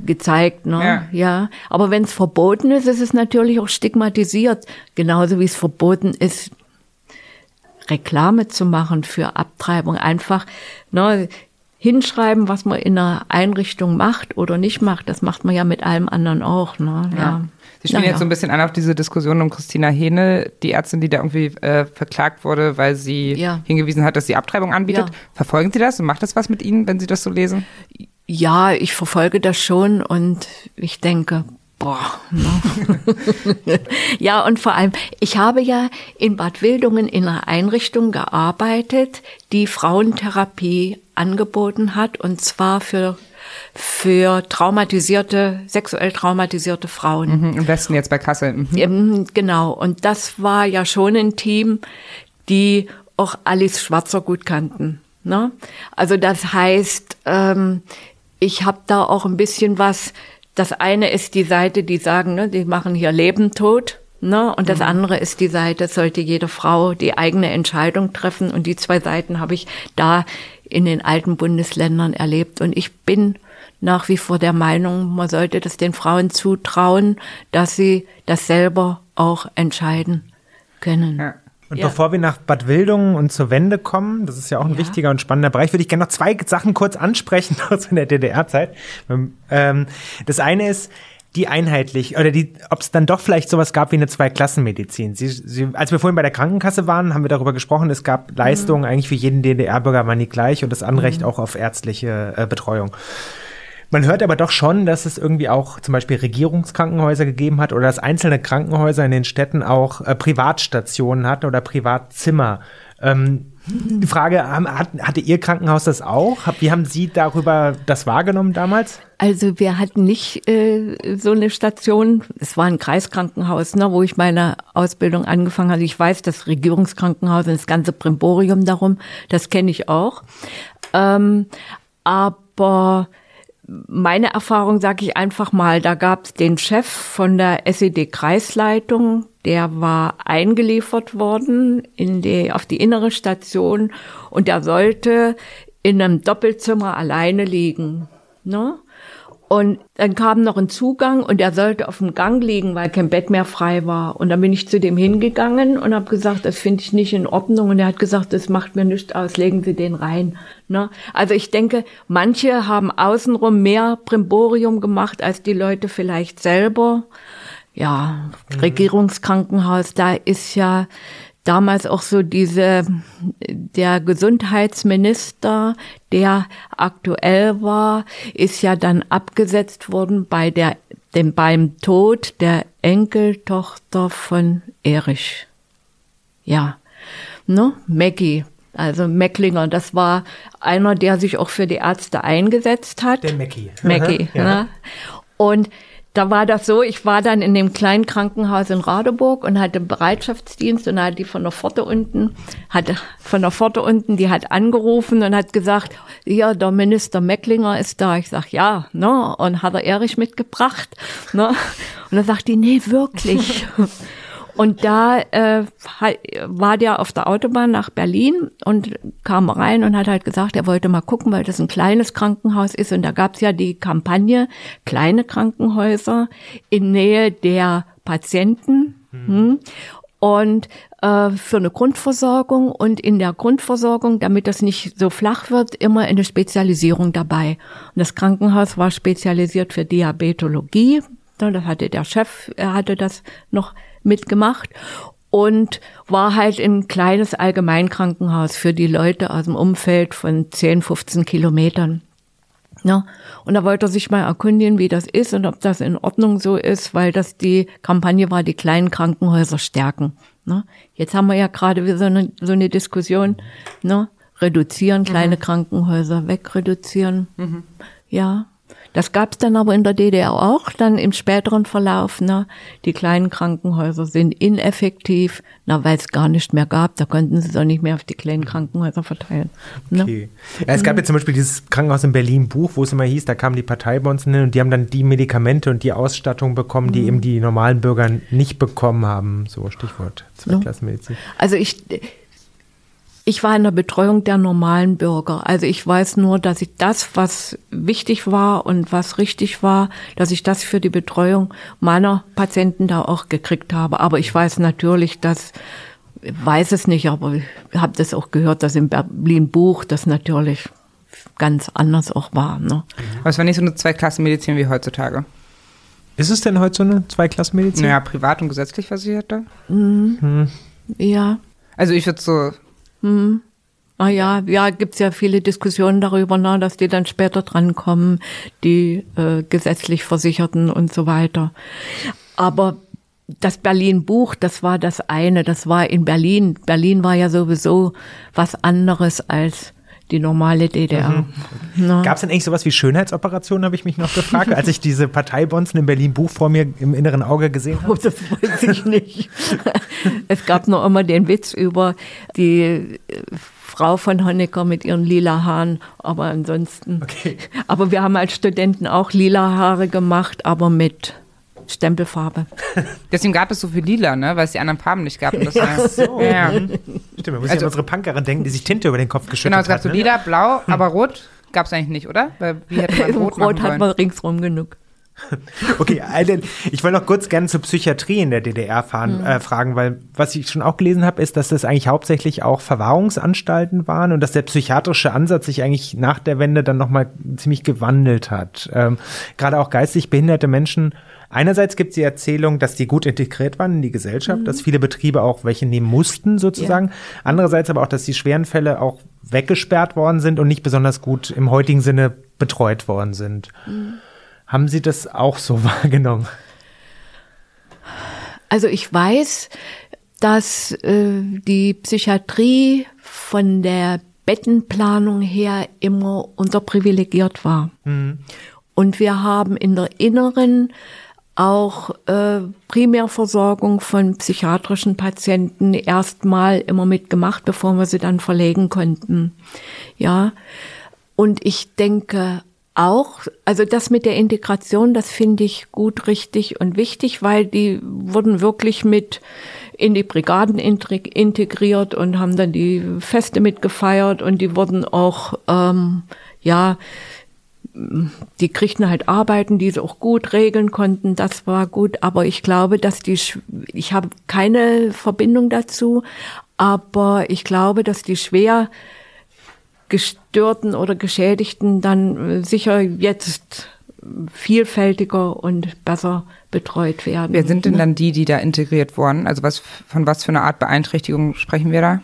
gezeigt. Ne? Ja. ja. Aber wenn es verboten ist, ist es natürlich auch stigmatisiert. Genauso wie es verboten ist, Reklame zu machen für Abtreibung. Einfach ne, hinschreiben, was man in einer Einrichtung macht oder nicht macht. Das macht man ja mit allem anderen auch. Ne? Ja. Sie spielen Naja. jetzt so ein bisschen an auf diese Diskussion um Christina Hähne, die Ärztin, die da irgendwie äh, verklagt wurde, weil sie Ja. hingewiesen hat, dass sie Abtreibung anbietet. Ja. Verfolgen Sie das und macht das was mit Ihnen, wenn Sie das so lesen? Ja, ich verfolge das schon und ich denke, boah. Ne? ja, und vor allem, ich habe ja in Bad Wildungen in einer Einrichtung gearbeitet, die Frauentherapie angeboten hat und zwar für für traumatisierte, sexuell traumatisierte Frauen. Mhm, Im Westen jetzt bei Kassel. Mhm. Ähm, Genau, und das war ja schon ein Team, die auch Alice Schwarzer gut kannten. Ne? Also das heißt, ähm, ich habe da auch ein bisschen was. Das eine ist die Seite, die sagen, ne, die machen hier Leben tot. Ne? Und das mhm. andere ist die Seite, sollte jede Frau die eigene Entscheidung treffen. Und die zwei Seiten habe ich da in den alten Bundesländern erlebt. Und ich bin nach wie vor der Meinung, man sollte das den Frauen zutrauen, dass sie das selber auch entscheiden können. Ja. Und ja. bevor wir nach Bad Wildungen und zur Wende kommen, das ist ja auch ein ja. wichtiger und spannender Bereich, würde ich gerne noch zwei Sachen kurz ansprechen aus der DDR-Zeit. Ähm, das eine ist, die einheitlich oder die, ob es dann doch vielleicht sowas gab wie eine Zweiklassenmedizin. Sie, Sie, als wir vorhin bei der Krankenkasse waren, haben wir darüber gesprochen, es gab Leistungen mhm. eigentlich für jeden DDR-Bürger waren die gleich und das Anrecht mhm. auch auf ärztliche äh, Betreuung. Man hört aber doch schon, dass es irgendwie auch zum Beispiel Regierungskrankenhäuser gegeben hat oder dass einzelne Krankenhäuser in den Städten auch äh, Privatstationen hatten oder Privatzimmer. Ähm, die Frage, hat, hatte Ihr Krankenhaus das auch? Wie haben Sie darüber das wahrgenommen damals? Also wir hatten nicht äh, so eine Station. Es war ein Kreiskrankenhaus, ne, wo ich meine Ausbildung angefangen habe. Ich weiß, das Regierungskrankenhaus und das ganze Brimborium darum, das kenne ich auch. Ähm, aber meine Erfahrung sage ich einfach mal, da gab es den Chef von der SED-Kreisleitung, der war eingeliefert worden in die, auf die innere Station und der sollte in einem Doppelzimmer alleine liegen. Ne? Und dann kam noch ein Zugang und er sollte auf dem Gang liegen, weil kein Bett mehr frei war. Und dann bin ich zu dem hingegangen und habe gesagt, das finde ich nicht in Ordnung. Und er hat gesagt, das macht mir nichts aus, legen Sie den rein. Ne? Also ich denke, manche haben außenrum mehr Primborium gemacht als die Leute vielleicht selber. Ja, mhm. Regierungskrankenhaus, da ist ja damals auch so diese, der Gesundheitsminister, der aktuell war, ist ja dann abgesetzt worden bei der, dem, beim Tod der Enkeltochter von Erich. Ja, ne, Maggie. Also Mecklinger, das war einer, der sich auch für die Ärzte eingesetzt hat. Der Mackie. Mackie, ja. ne? Und da war das so, ich war dann in dem kleinen Krankenhaus in Radeburg und hatte Bereitschaftsdienst und da hat die von der Pforte unten, hatte von der Pforte unten, die hat angerufen und hat gesagt, ja, der Minister Mecklinger ist da. Ich sag, ja, ne, und hat er Erich mitgebracht, ne? Und dann sagt die, nee, wirklich. Und da äh, war der auf der Autobahn nach Berlin und kam rein und hat halt gesagt, er wollte mal gucken, weil das ein kleines Krankenhaus ist. Und da gab's ja die Kampagne kleine Krankenhäuser in Nähe der Patienten. Mhm. Hm. Und äh, für eine Grundversorgung und in der Grundversorgung, damit das nicht so flach wird, immer eine Spezialisierung dabei. Und das Krankenhaus war spezialisiert für Diabetologie. Das hatte der Chef, er hatte das noch mitgemacht und war halt ein kleines Allgemeinkrankenhaus für die Leute aus dem Umfeld von 10, 15 Kilometern. Ja, und da wollte er sich mal erkundigen, wie das ist und ob das in Ordnung so ist, weil das die Kampagne war, die kleinen Krankenhäuser stärken. Ne? Jetzt haben wir ja gerade wieder so eine, so eine Diskussion, ne? reduzieren, kleine mhm. Krankenhäuser wegreduzieren. Mhm. Ja, das gab es dann aber in der DDR auch, dann im späteren Verlauf. Ne? Die kleinen Krankenhäuser sind ineffektiv, na, weil es gar nicht mehr gab. Da konnten sie es auch nicht mehr auf die kleinen Krankenhäuser verteilen. Ne? Okay. Ja, es gab ja zum Beispiel dieses Krankenhaus in Berlin Buch, wo es immer hieß, da kamen die Parteibonzen hin und die haben dann die Medikamente und die Ausstattung bekommen, die mhm. eben die normalen Bürger nicht bekommen haben. So Stichwort Zweitklassenmedizin. Also ich ich war in der Betreuung der normalen Bürger. Also ich weiß nur, dass ich das, was wichtig war und was richtig war, dass ich das für die Betreuung meiner Patienten da auch gekriegt habe. Aber ich weiß natürlich, dass weiß es nicht, aber ich habe das auch gehört, dass im Berlin Buch das natürlich ganz anders auch war. Ne? Aber es war nicht so eine Zweiklassenmedizin wie heutzutage. Ist es denn heute so eine Zweiklassenmedizin? Naja, privat und gesetzlich versicherte. Mhm. Hm. Ja. Also ich würde so hm. Ah ja, ja, gibt's ja viele Diskussionen darüber, ne, dass die dann später drankommen, die äh, gesetzlich Versicherten und so weiter. Aber das Berlin-Buch, das war das eine, das war in Berlin. Berlin war ja sowieso was anderes als die normale DDR. Mhm. Gab es denn eigentlich sowas wie Schönheitsoperationen, habe ich mich noch gefragt, als ich diese Parteibonzen in Berlin Buch vor mir im inneren Auge gesehen habe? Oh, das weiß ich nicht. es gab noch immer den Witz über die äh, Frau von Honecker mit ihren lila Haaren, aber ansonsten. Okay. Aber wir haben als Studenten auch lila Haare gemacht, aber mit Stempelfarbe. Deswegen gab es so viel lila, ne? weil es die anderen Farben nicht gab. Und das ja, so. ja. Stimmt, man muss also, an unsere Punkerin denken, die sich Tinte über den Kopf geschüttet hat. Genau, es gab hat, so ne? lila, blau, aber rot gab es eigentlich nicht, oder? Weil wie hätte man Rot, Rot hat man ringsrum genug. Okay, Alden, ich wollte noch kurz gerne zur Psychiatrie in der DDR fahren, mhm. äh, fragen, weil was ich schon auch gelesen habe, ist, dass das eigentlich hauptsächlich auch Verwahrungsanstalten waren und dass der psychiatrische Ansatz sich eigentlich nach der Wende dann nochmal ziemlich gewandelt hat. Ähm, Gerade auch geistig behinderte Menschen Einerseits gibt es die Erzählung, dass die gut integriert waren in die Gesellschaft, mhm. dass viele Betriebe auch welche nehmen mussten sozusagen. Ja. Andererseits aber auch, dass die schweren Fälle auch weggesperrt worden sind und nicht besonders gut im heutigen Sinne betreut worden sind. Mhm. Haben Sie das auch so wahrgenommen? Also ich weiß, dass äh, die Psychiatrie von der Bettenplanung her immer unterprivilegiert war. Mhm. Und wir haben in der inneren auch äh, Primärversorgung von psychiatrischen Patienten erstmal immer mitgemacht, bevor wir sie dann verlegen konnten. Ja. Und ich denke auch, also das mit der Integration, das finde ich gut, richtig und wichtig, weil die wurden wirklich mit in die Brigaden integriert und haben dann die Feste mitgefeiert und die wurden auch, ähm, ja, die kriegten halt Arbeiten, die sie auch gut regeln konnten. Das war gut. Aber ich glaube, dass die, ich habe keine Verbindung dazu, aber ich glaube, dass die schwer gestörten oder Geschädigten dann äh, sicher jetzt vielfältiger und besser betreut werden. Wer sind denn ne? dann die, die da integriert wurden? Also was, von was für einer Art Beeinträchtigung sprechen wir da?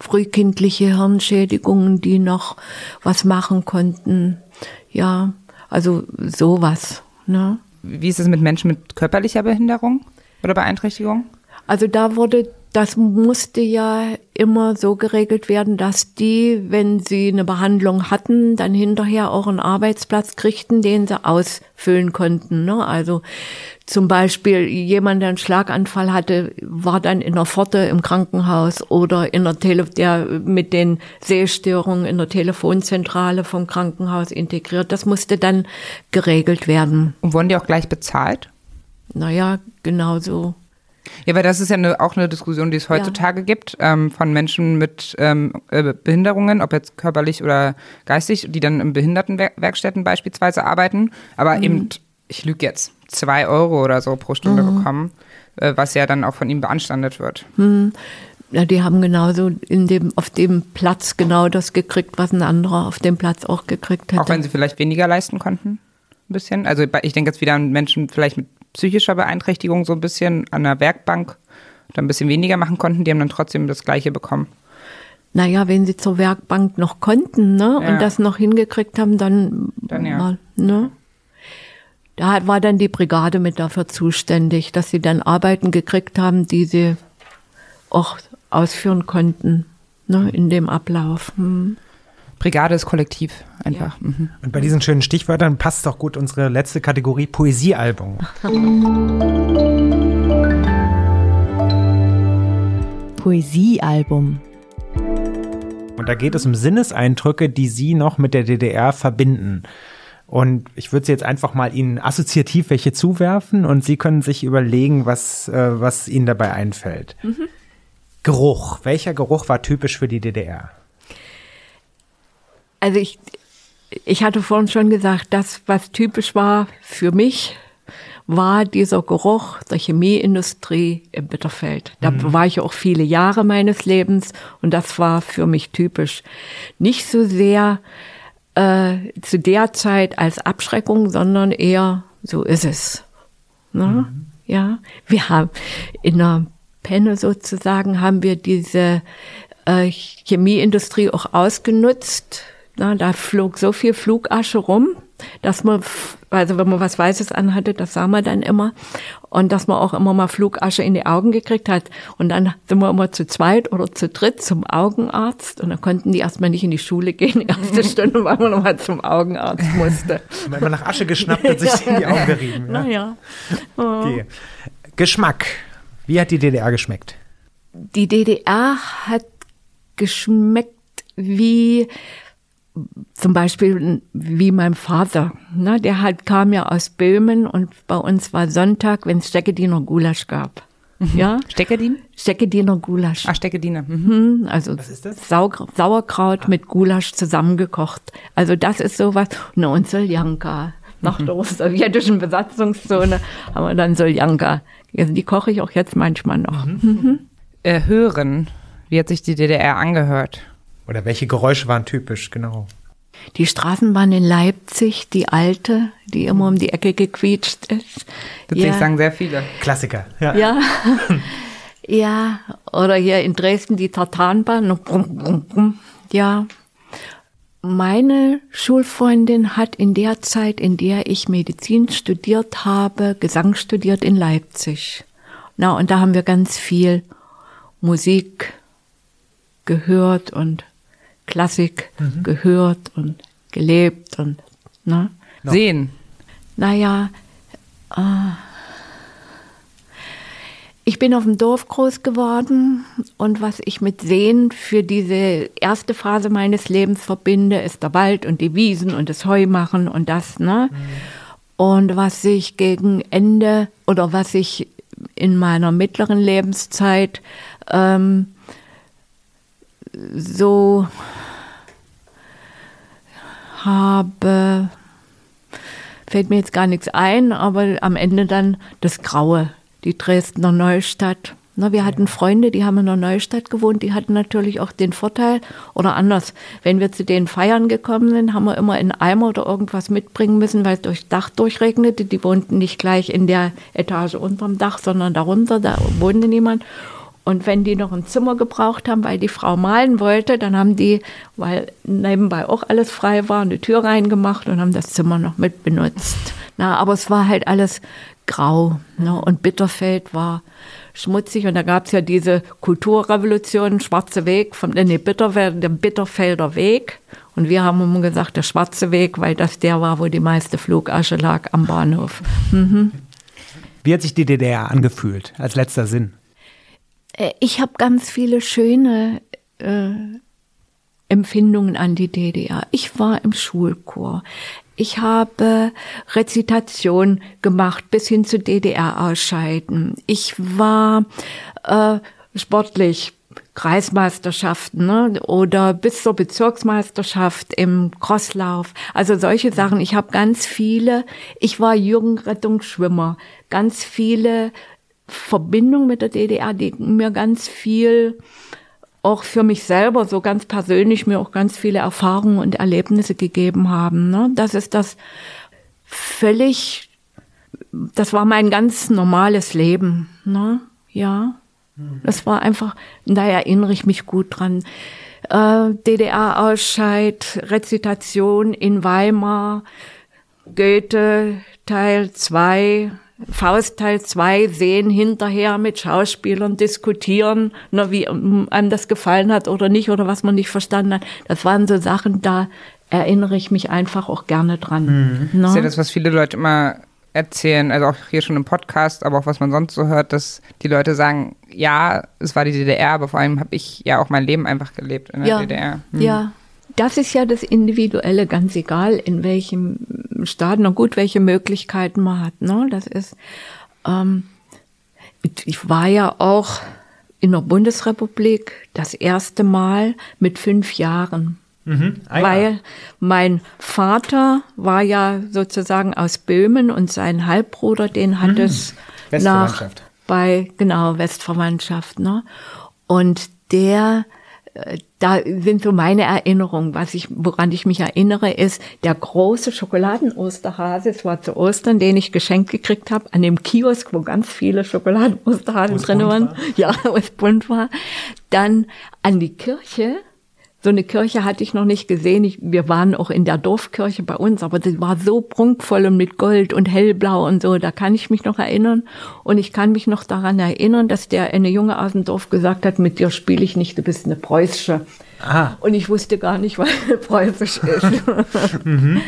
Frühkindliche Hirnschädigungen, die noch was machen konnten. Ja, also sowas. Ne? Wie ist es mit Menschen mit körperlicher Behinderung oder Beeinträchtigung? Also da wurde das musste ja immer so geregelt werden, dass die, wenn sie eine Behandlung hatten, dann hinterher auch einen Arbeitsplatz kriegten, den sie ausfüllen konnten. Ne? Also zum Beispiel jemand, der einen Schlaganfall hatte, war dann in der Pforte im Krankenhaus oder in der Tele der mit den Sehstörungen in der Telefonzentrale vom Krankenhaus integriert. Das musste dann geregelt werden. Und wurden die auch gleich bezahlt? Naja, genauso ja, weil das ist ja eine, auch eine Diskussion, die es heutzutage ja. gibt, ähm, von Menschen mit ähm, äh, Behinderungen, ob jetzt körperlich oder geistig, die dann in Behindertenwerkstätten beispielsweise arbeiten, aber mhm. eben, ich lüge jetzt, zwei Euro oder so pro Stunde mhm. bekommen, äh, was ja dann auch von ihm beanstandet wird. Mhm. Ja, die haben genauso in dem, auf dem Platz genau das gekriegt, was ein anderer auf dem Platz auch gekriegt hätte. Auch wenn sie vielleicht weniger leisten konnten? Ein bisschen. Also ich denke jetzt wieder an Menschen vielleicht mit psychischer Beeinträchtigung so ein bisschen an der Werkbank oder ein bisschen weniger machen konnten, die haben dann trotzdem das Gleiche bekommen. Naja, wenn sie zur Werkbank noch konnten, ne, ja. und das noch hingekriegt haben, dann, dann ja. ne. Da war dann die Brigade mit dafür zuständig, dass sie dann Arbeiten gekriegt haben, die sie auch ausführen konnten, ne, in dem Ablauf. Hm. Brigade ist kollektiv einfach. Ja. Mhm. Und bei diesen schönen Stichwörtern passt doch gut unsere letzte Kategorie Poesiealbum. Poesiealbum. Und da geht es um Sinneseindrücke, die Sie noch mit der DDR verbinden. Und ich würde jetzt einfach mal Ihnen assoziativ welche zuwerfen und Sie können sich überlegen, was, äh, was Ihnen dabei einfällt. Mhm. Geruch. Welcher Geruch war typisch für die DDR? Also ich, ich hatte vorhin schon gesagt, das, was typisch war für mich, war dieser Geruch der Chemieindustrie im Bitterfeld. Da mhm. war ich auch viele Jahre meines Lebens und das war für mich typisch. Nicht so sehr äh, zu der Zeit als Abschreckung, sondern eher so ist es. Ne? Mhm. Ja, wir haben in der Penne sozusagen haben wir diese äh, Chemieindustrie auch ausgenutzt na, da flog so viel Flugasche rum. dass man, also wenn man was Weißes anhatte, das sah man dann immer. Und dass man auch immer mal Flugasche in die Augen gekriegt hat. Und dann sind wir immer zu zweit oder zu dritt zum Augenarzt. Und dann konnten die erstmal nicht in die Schule gehen, die erste Stunde, weil man nochmal zum Augenarzt musste. Weil man nach Asche geschnappt und sich in die Augen gerieben. Ja? Naja. Okay. Geschmack. Wie hat die DDR geschmeckt? Die DDR hat geschmeckt wie zum Beispiel wie mein Vater. Ne, der halt kam ja aus Böhmen und bei uns war Sonntag, wenn es Steckediner Gulasch gab. Mhm. Ja? Steckedin? Steckediner Gulasch. Ah, Steckediner. Mhm. Mhm, also Sau Sauerkraut ah. mit Gulasch zusammengekocht. Also das ist sowas. Ne, und Soljanka. Nach mhm. der sowjetischen Besatzungszone haben wir dann Soljanka. Also die koche ich auch jetzt manchmal noch. Mhm. Mhm. Äh, hören. Wie hat sich die DDR angehört? Oder welche Geräusche waren typisch, genau? Die Straßenbahn in Leipzig, die alte, die immer um die Ecke gequietscht ist. Tatsächlich ja. sagen sehr viele. Klassiker, ja. Ja. ja, oder hier in Dresden die Tartanbahn. Ja. Meine Schulfreundin hat in der Zeit, in der ich Medizin studiert habe, Gesang studiert in Leipzig. Na, und da haben wir ganz viel Musik gehört und Klassik mhm. gehört und gelebt und ne? No. Sehen. Naja, äh, ich bin auf dem Dorf groß geworden und was ich mit Sehen für diese erste Phase meines Lebens verbinde, ist der Wald und die Wiesen und das Heumachen und das, ne? Mhm. Und was ich gegen Ende oder was ich in meiner mittleren Lebenszeit ähm, so habe, fällt mir jetzt gar nichts ein, aber am Ende dann das Graue, die Dresdner Neustadt. Na, wir hatten Freunde, die haben in der Neustadt gewohnt, die hatten natürlich auch den Vorteil, oder anders, wenn wir zu den Feiern gekommen sind, haben wir immer in Eimer oder irgendwas mitbringen müssen, weil es durchs Dach durchregnete. Die wohnten nicht gleich in der Etage unterm Dach, sondern darunter, da wohnte niemand. Und wenn die noch ein Zimmer gebraucht haben, weil die Frau malen wollte, dann haben die, weil nebenbei auch alles frei war, eine Tür reingemacht und haben das Zimmer noch mit benutzt. Na, aber es war halt alles grau. Ne? Und Bitterfeld war schmutzig und da gab es ja diese Kulturrevolution, Schwarze Weg, vom, nee, Bitterfeld, der Bitterfelder Weg. Und wir haben immer gesagt, der Schwarze Weg, weil das der war, wo die meiste Flugasche lag am Bahnhof. Mhm. Wie hat sich die DDR angefühlt als letzter Sinn? Äh, ich habe ganz viele schöne äh, Empfindungen an die DDR. Ich war im Schulchor. Ich habe Rezitation gemacht bis hin zu DDR-Ausscheiden. Ich war äh, sportlich Kreismeisterschaften ne? oder bis zur Bezirksmeisterschaft im Crosslauf. Also solche Sachen. Ich habe ganz viele. Ich war Jugendrettungsschwimmer. Ganz viele Verbindung mit der DDR, die mir ganz viel, auch für mich selber, so ganz persönlich, mir auch ganz viele Erfahrungen und Erlebnisse gegeben haben. Ne? Das ist das völlig, das war mein ganz normales Leben. Ne? Ja, das war einfach, da erinnere ich mich gut dran. Äh, DDR-Ausscheid, Rezitation in Weimar, Goethe, Teil 2, Faust Teil 2 sehen hinterher mit Schauspielern diskutieren, ne, wie einem das gefallen hat oder nicht oder was man nicht verstanden hat. Das waren so Sachen, da erinnere ich mich einfach auch gerne dran. Mhm. Das ist ja das, was viele Leute immer erzählen, also auch hier schon im Podcast, aber auch was man sonst so hört, dass die Leute sagen, ja, es war die DDR, aber vor allem habe ich ja auch mein Leben einfach gelebt in der ja, DDR. Mhm. Ja, das ist ja das Individuelle, ganz egal, in welchem Staat, na gut, welche Möglichkeiten man hat. Ne? Das ist, ähm, ich war ja auch in der Bundesrepublik das erste Mal mit fünf Jahren. Mhm. Ah, weil mein Vater war ja sozusagen aus Böhmen und sein Halbbruder, den hat mhm. es nach bei genau Westverwandtschaft. Ne? Und der da sind so meine Erinnerungen. Was ich, woran ich mich erinnere, ist der große Schokoladen-Osterhase. Es war zu Ostern, den ich geschenkt gekriegt habe, an dem Kiosk, wo ganz viele Schokoladen-Osterhasen drin waren. War. Ja, wo es bunt war. Dann an die Kirche so eine Kirche hatte ich noch nicht gesehen. Ich, wir waren auch in der Dorfkirche bei uns, aber die war so prunkvoll und mit Gold und hellblau und so. Da kann ich mich noch erinnern. Und ich kann mich noch daran erinnern, dass der eine Junge aus dem Dorf gesagt hat, mit dir spiele ich nicht, du bist eine preußische. Und ich wusste gar nicht, was preußisch ist. mhm.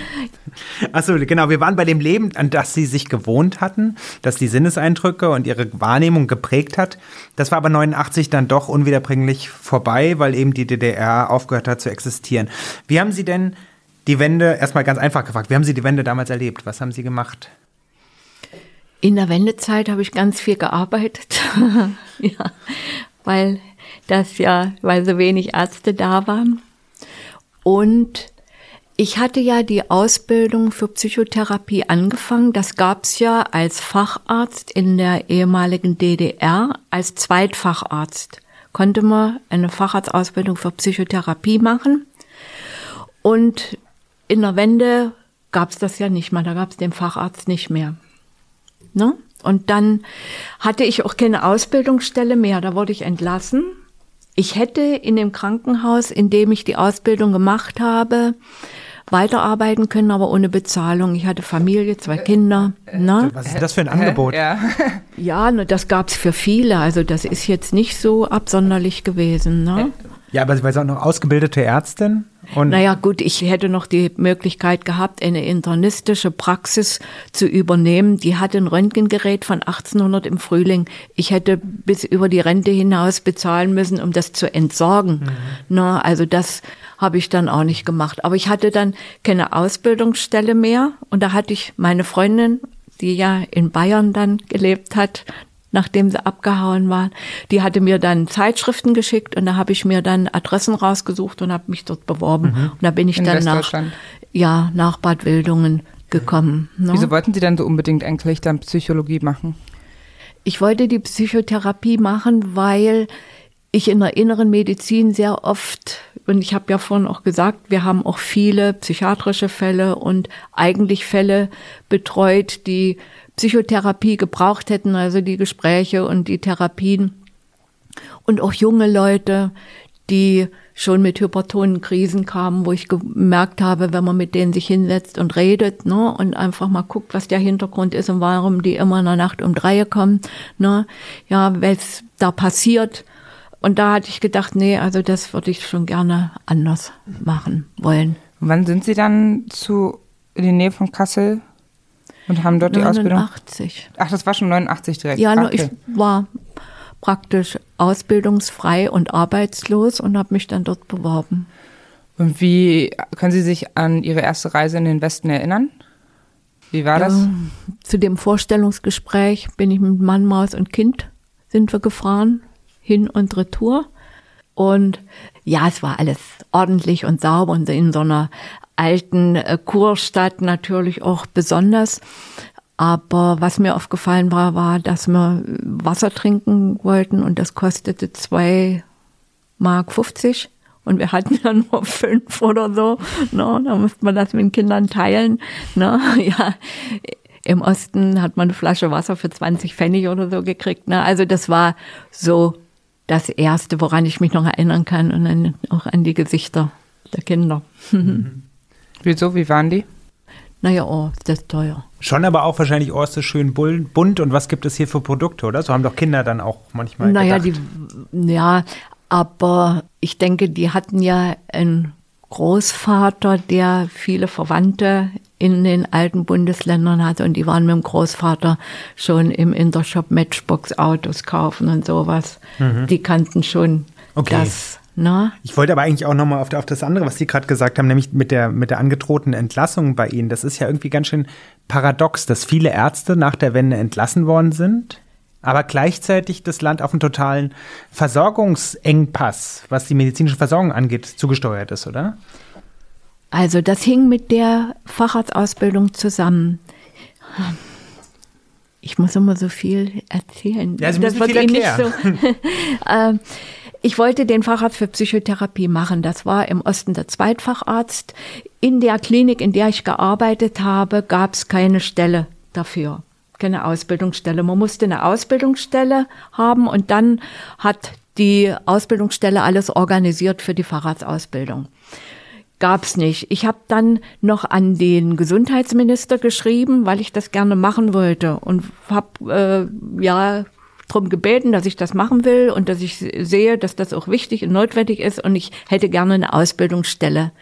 Achso, genau. Wir waren bei dem Leben, an das Sie sich gewohnt hatten, das die Sinneseindrücke und Ihre Wahrnehmung geprägt hat. Das war aber 89 dann doch unwiederbringlich vorbei, weil eben die DDR aufgehört hat zu existieren. Wie haben Sie denn die Wende, erstmal ganz einfach gefragt, wie haben Sie die Wende damals erlebt? Was haben Sie gemacht? In der Wendezeit habe ich ganz viel gearbeitet. ja, weil das ja, weil so wenig Ärzte da waren. Und ich hatte ja die Ausbildung für Psychotherapie angefangen. Das gab's ja als Facharzt in der ehemaligen DDR, als Zweitfacharzt. Konnte man eine Facharztausbildung für Psychotherapie machen. Und in der Wende gab's das ja nicht mehr. Da gab's den Facharzt nicht mehr. Ne? Und dann hatte ich auch keine Ausbildungsstelle mehr. Da wurde ich entlassen ich hätte in dem Krankenhaus, in dem ich die Ausbildung gemacht habe, weiterarbeiten können, aber ohne Bezahlung. Ich hatte Familie, zwei Kinder. Ne? Was ist das für ein Angebot? Ja, ja ne, das gab es für viele. Also das ist jetzt nicht so absonderlich gewesen. Ne? Ja, aber Sie auch noch ausgebildete Ärztin? Und naja, gut, ich hätte noch die Möglichkeit gehabt, eine internistische Praxis zu übernehmen. Die hatte ein Röntgengerät von 1800 im Frühling. Ich hätte bis über die Rente hinaus bezahlen müssen, um das zu entsorgen. Mhm. Na, also das habe ich dann auch nicht gemacht. Aber ich hatte dann keine Ausbildungsstelle mehr. Und da hatte ich meine Freundin, die ja in Bayern dann gelebt hat, nachdem sie abgehauen waren. Die hatte mir dann Zeitschriften geschickt und da habe ich mir dann Adressen rausgesucht und habe mich dort beworben. Mhm. Und da bin ich In dann nach, ja, nach Bad Wildungen gekommen. Ne? Wieso wollten Sie dann so unbedingt eigentlich dann Psychologie machen? Ich wollte die Psychotherapie machen, weil ich in der inneren Medizin sehr oft, und ich habe ja vorhin auch gesagt, wir haben auch viele psychiatrische Fälle und eigentlich Fälle betreut, die Psychotherapie gebraucht hätten, also die Gespräche und die Therapien. Und auch junge Leute, die schon mit hypertonen Krisen kamen, wo ich gemerkt habe, wenn man mit denen sich hinsetzt und redet, ne, und einfach mal guckt, was der Hintergrund ist und warum die immer in der Nacht um drei kommen, ne, ja, was da passiert. Und da hatte ich gedacht, nee, also das würde ich schon gerne anders machen wollen. Wann sind Sie dann zu in die Nähe von Kassel und haben dort 89. die Ausbildung? Ach, das war schon 89 direkt. Ja, okay. ich war praktisch ausbildungsfrei und arbeitslos und habe mich dann dort beworben. Und wie können Sie sich an Ihre erste Reise in den Westen erinnern? Wie war das? Ja, zu dem Vorstellungsgespräch bin ich mit Mann, Maus und Kind sind wir gefahren, hin und retour. Und ja, es war alles ordentlich und sauber und in so einer alten äh, Kurstadt natürlich auch besonders. Aber was mir aufgefallen war, war, dass wir Wasser trinken wollten und das kostete zwei Mark 50 und wir hatten ja nur fünf oder so. Ne? Da musste man das mit den Kindern teilen. Ne? Ja, Im Osten hat man eine Flasche Wasser für 20 Pfennig oder so gekriegt. Ne? Also das war so das Erste, woran ich mich noch erinnern kann und dann auch an die Gesichter der Kinder. Mhm. Wieso? Wie waren die? Naja, oh, das ist teuer. Schon aber auch wahrscheinlich, oh, ist das schön bunt und was gibt es hier für Produkte, oder? So haben doch Kinder dann auch manchmal Naja, gedacht. die, ja, aber ich denke, die hatten ja einen Großvater, der viele Verwandte in den alten Bundesländern hatte und die waren mit dem Großvater schon im Intershop Matchbox Autos kaufen und sowas. Mhm. Die kannten schon okay. das na? Ich wollte aber eigentlich auch nochmal auf, auf das andere, was Sie gerade gesagt haben, nämlich mit der, mit der angedrohten Entlassung bei Ihnen. Das ist ja irgendwie ganz schön paradox, dass viele Ärzte nach der Wende entlassen worden sind, aber gleichzeitig das Land auf einen totalen Versorgungsengpass, was die medizinische Versorgung angeht, zugesteuert ist, oder? Also das hing mit der Facharztausbildung zusammen. Ich muss immer so viel erzählen. Ja, Sie das wird viel erklären. Nicht so, äh, ich wollte den Facharzt für Psychotherapie machen. Das war im Osten der Zweitfacharzt. In der Klinik, in der ich gearbeitet habe, gab es keine Stelle dafür. Keine Ausbildungsstelle. Man musste eine Ausbildungsstelle haben und dann hat die Ausbildungsstelle alles organisiert für die Fahrradsausbildung. Gab's nicht. Ich habe dann noch an den Gesundheitsminister geschrieben, weil ich das gerne machen wollte und habe äh, ja drum gebeten, dass ich das machen will und dass ich sehe, dass das auch wichtig und notwendig ist und ich hätte gerne eine Ausbildungsstelle.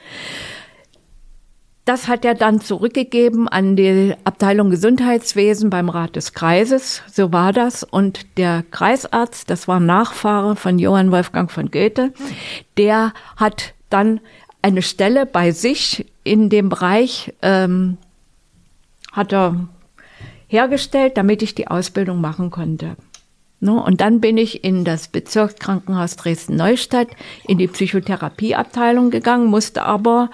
Das hat er dann zurückgegeben an die Abteilung Gesundheitswesen beim Rat des Kreises. So war das. Und der Kreisarzt, das war Nachfahre von Johann Wolfgang von Goethe, der hat dann eine Stelle bei sich in dem Bereich, ähm, hat er hergestellt, damit ich die Ausbildung machen konnte. Ne? Und dann bin ich in das Bezirkskrankenhaus Dresden-Neustadt in die Psychotherapieabteilung gegangen, musste aber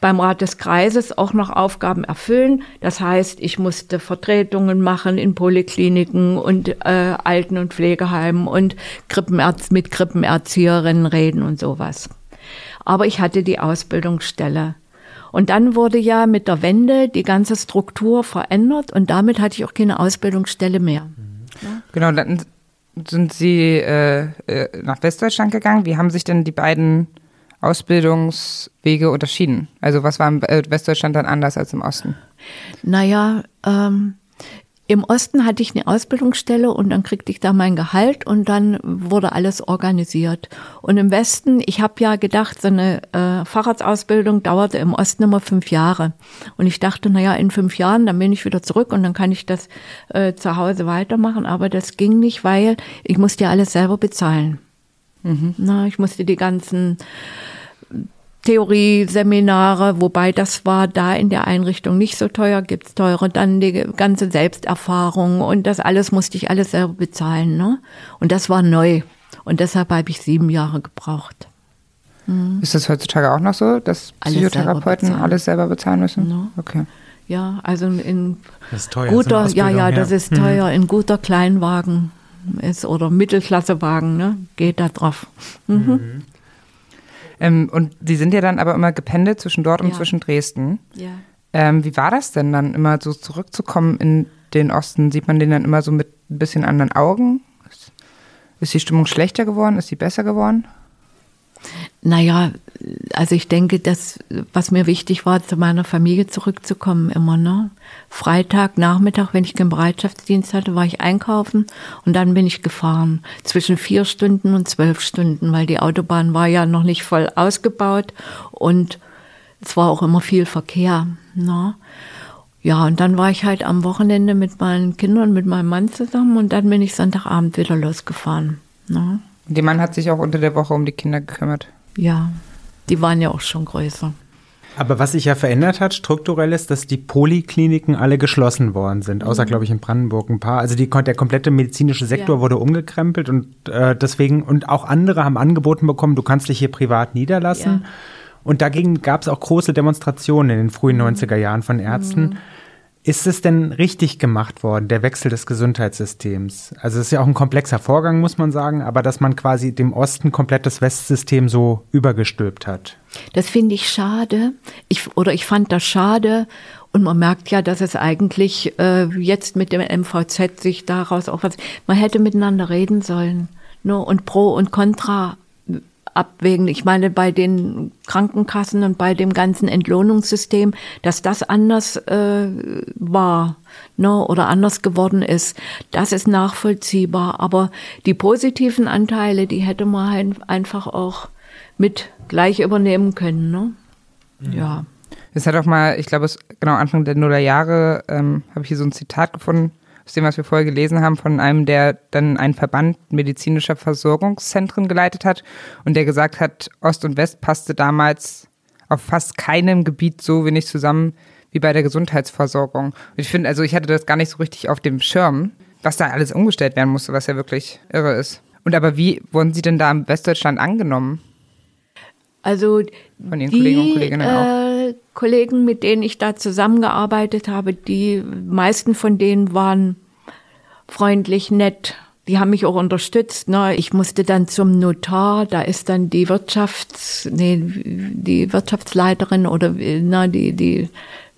beim Rat des Kreises auch noch Aufgaben erfüllen. Das heißt, ich musste Vertretungen machen in Polikliniken und äh, Alten- und Pflegeheimen und Krippenärz mit Krippenerzieherinnen reden und sowas. Aber ich hatte die Ausbildungsstelle. Und dann wurde ja mit der Wende die ganze Struktur verändert und damit hatte ich auch keine Ausbildungsstelle mehr. Genau, dann sind Sie äh, äh, nach Westdeutschland gegangen. Wie haben sich denn die beiden Ausbildungswege unterschieden? Also was war in Westdeutschland dann anders als im Osten? Naja, ähm, im Osten hatte ich eine Ausbildungsstelle und dann kriegte ich da mein Gehalt und dann wurde alles organisiert. Und im Westen, ich habe ja gedacht, so eine äh, Fahrradsausbildung dauerte im Osten immer fünf Jahre. Und ich dachte, naja, in fünf Jahren, dann bin ich wieder zurück und dann kann ich das äh, zu Hause weitermachen. Aber das ging nicht, weil ich musste ja alles selber bezahlen. Mhm. Na, ich musste die ganzen Theorieseminare, wobei das war da in der Einrichtung nicht so teuer, gibt's teure, dann die ganze Selbsterfahrung und das alles musste ich alles selber bezahlen. Ne? Und das war neu. Und deshalb habe ich sieben Jahre gebraucht. Mhm. Ist das heutzutage auch noch so, dass alles Psychotherapeuten selber alles selber bezahlen müssen? No. Okay. Ja, also in das ist teuer, guter, ja, ja, das ist mhm. teuer, in guter Kleinwagen ist oder Mittelklassewagen, ne, geht da drauf. Mhm. Ähm, und Sie sind ja dann aber immer gependelt zwischen dort und ja. zwischen Dresden. Ja. Ähm, wie war das denn dann, immer so zurückzukommen in den Osten? Sieht man den dann immer so mit ein bisschen anderen Augen? Ist die Stimmung schlechter geworden? Ist sie besser geworden? Naja, also ich denke, dass, was mir wichtig war, zu meiner Familie zurückzukommen immer, ne? Freitag, Nachmittag, wenn ich keinen Bereitschaftsdienst hatte, war ich einkaufen und dann bin ich gefahren. Zwischen vier Stunden und zwölf Stunden, weil die Autobahn war ja noch nicht voll ausgebaut und es war auch immer viel Verkehr, ne? Ja, und dann war ich halt am Wochenende mit meinen Kindern, mit meinem Mann zusammen und dann bin ich Sonntagabend wieder losgefahren. Ne? Der Mann hat sich auch unter der Woche um die Kinder gekümmert. Ja, die waren ja auch schon größer. Aber was sich ja verändert hat, strukturell ist, dass die Polikliniken alle geschlossen worden sind, außer, mhm. glaube ich, in Brandenburg ein paar. Also die, der komplette medizinische Sektor ja. wurde umgekrempelt und äh, deswegen, und auch andere haben angeboten bekommen, du kannst dich hier privat niederlassen. Ja. Und dagegen gab es auch große Demonstrationen in den frühen mhm. 90er Jahren von Ärzten. Mhm. Ist es denn richtig gemacht worden, der Wechsel des Gesundheitssystems? Also es ist ja auch ein komplexer Vorgang, muss man sagen, aber dass man quasi dem Osten komplett das Westsystem so übergestülpt hat. Das finde ich schade. Ich, oder ich fand das schade. Und man merkt ja, dass es eigentlich äh, jetzt mit dem MVZ sich daraus auch was. Man hätte miteinander reden sollen. Ne? Und Pro und Contra abwägen. Ich meine, bei den Krankenkassen und bei dem ganzen Entlohnungssystem, dass das anders äh, war ne, oder anders geworden ist, das ist nachvollziehbar. Aber die positiven Anteile, die hätte man einfach auch mit gleich übernehmen können. Ne? Mhm. Ja. Es hat auch mal, ich glaube, es genau Anfang der Nullerjahre ähm, habe ich hier so ein Zitat gefunden aus dem, was wir vorher gelesen haben, von einem, der dann einen Verband medizinischer Versorgungszentren geleitet hat und der gesagt hat, Ost und West passte damals auf fast keinem Gebiet so wenig zusammen wie bei der Gesundheitsversorgung. Und ich finde, also ich hatte das gar nicht so richtig auf dem Schirm, was da alles umgestellt werden musste, was ja wirklich irre ist. Und aber wie wurden Sie denn da im Westdeutschland angenommen? Also von Ihren die, Kollegen und Kolleginnen auch? Kollegen, mit denen ich da zusammengearbeitet habe, die meisten von denen waren freundlich, nett. Die haben mich auch unterstützt. Ne? Ich musste dann zum Notar, da ist dann die Wirtschafts, nee, die Wirtschaftsleiterin oder na, die, die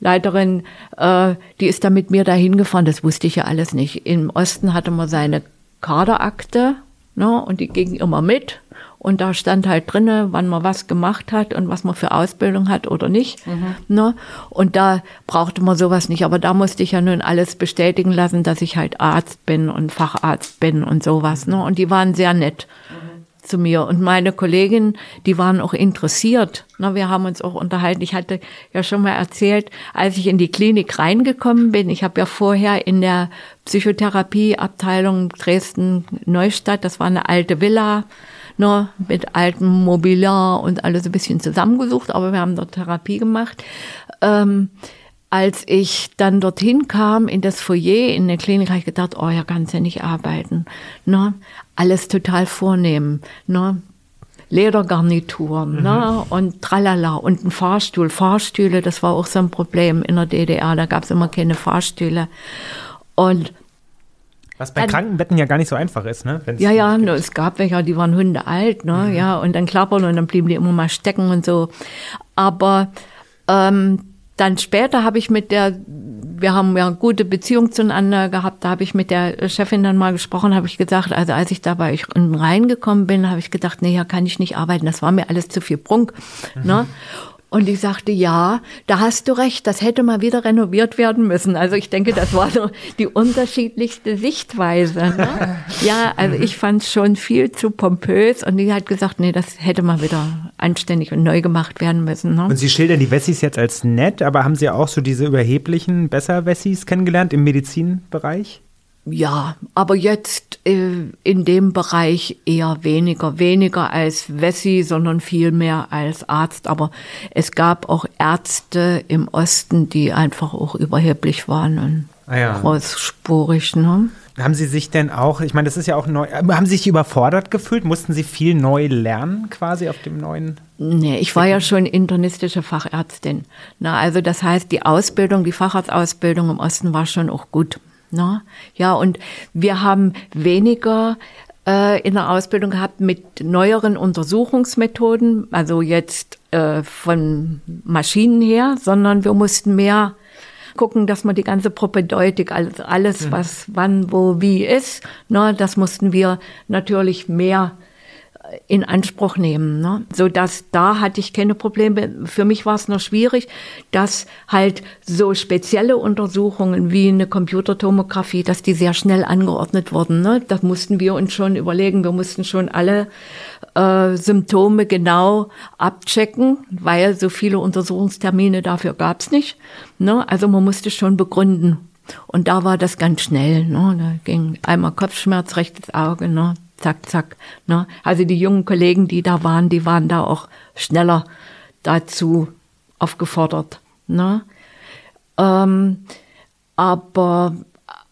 Leiterin, äh, die ist da mit mir dahin gefahren. Das wusste ich ja alles nicht. Im Osten hatte man seine Kaderakte Ne? Und die gingen immer mit. Und da stand halt drinne, wann man was gemacht hat und was man für Ausbildung hat oder nicht. Mhm. Ne? Und da brauchte man sowas nicht. Aber da musste ich ja nun alles bestätigen lassen, dass ich halt Arzt bin und Facharzt bin und sowas. Ne? Und die waren sehr nett. Mhm zu mir. Und meine Kolleginnen, die waren auch interessiert. Na, wir haben uns auch unterhalten. Ich hatte ja schon mal erzählt, als ich in die Klinik reingekommen bin, ich habe ja vorher in der Psychotherapieabteilung Dresden-Neustadt, das war eine alte Villa, ne, mit altem Mobiliar und alles ein bisschen zusammengesucht, aber wir haben dort Therapie gemacht. Ähm, als ich dann dorthin kam in das Foyer in der Klinik, habe ich gedacht, oh ja, kannst ja nicht arbeiten. Ne? Alles total vornehmen. Ne? Ledergarnituren mhm. ne? und tralala und ein Fahrstuhl. Fahrstühle, das war auch so ein Problem in der DDR, da gab es immer keine Fahrstühle. Und was bei dann, Krankenbetten ja gar nicht so einfach ist, ne? Wenn's ja, ja, no, es gab welche, die waren Hunde alt, ne? Mhm. Ja, und dann klappern und dann blieben die immer mal stecken und so. Aber ähm, dann später habe ich mit der, wir haben ja eine gute Beziehung zueinander gehabt, da habe ich mit der Chefin dann mal gesprochen, habe ich gesagt, also als ich da bei euch reingekommen bin, habe ich gedacht, nee, hier kann ich nicht arbeiten, das war mir alles zu viel Prunk. Ne? Mhm. Ne? Und ich sagte, ja, da hast du recht, das hätte mal wieder renoviert werden müssen. Also ich denke, das war so die unterschiedlichste Sichtweise. Ne? Ja, also ich fand es schon viel zu pompös und die hat gesagt, nee, das hätte mal wieder anständig und neu gemacht werden müssen. Ne? Und Sie schildern die Wessis jetzt als nett, aber haben Sie auch so diese überheblichen Besser-Wessis kennengelernt im Medizinbereich? Ja, aber jetzt äh, in dem Bereich eher weniger. Weniger als Wessi, sondern viel mehr als Arzt. Aber es gab auch Ärzte im Osten, die einfach auch überheblich waren und ah ja. großspurig. Ne? Haben Sie sich denn auch, ich meine, das ist ja auch neu, haben Sie sich überfordert gefühlt? Mussten Sie viel neu lernen quasi auf dem neuen? Nee, ich war ja schon internistische Fachärztin. Na, also das heißt, die Ausbildung, die Facharztausbildung im Osten war schon auch gut. Ne? Ja, und wir haben weniger äh, in der Ausbildung gehabt mit neueren Untersuchungsmethoden, also jetzt äh, von Maschinen her, sondern wir mussten mehr gucken, dass man die ganze Propedeutik, alles, alles mhm. was wann, wo, wie ist, ne, das mussten wir natürlich mehr in Anspruch nehmen. Ne? So dass da hatte ich keine Probleme. Für mich war es noch schwierig, dass halt so spezielle Untersuchungen wie eine Computertomographie, dass die sehr schnell angeordnet wurden. Ne? Das mussten wir uns schon überlegen. Wir mussten schon alle äh, Symptome genau abchecken, weil so viele Untersuchungstermine dafür gab es nicht. Ne? Also man musste schon begründen. Und da war das ganz schnell. Ne? Da ging einmal Kopfschmerz, rechtes Auge, ne? Zack, zack. Ne? Also die jungen Kollegen, die da waren, die waren da auch schneller dazu aufgefordert. Ne? Ähm, aber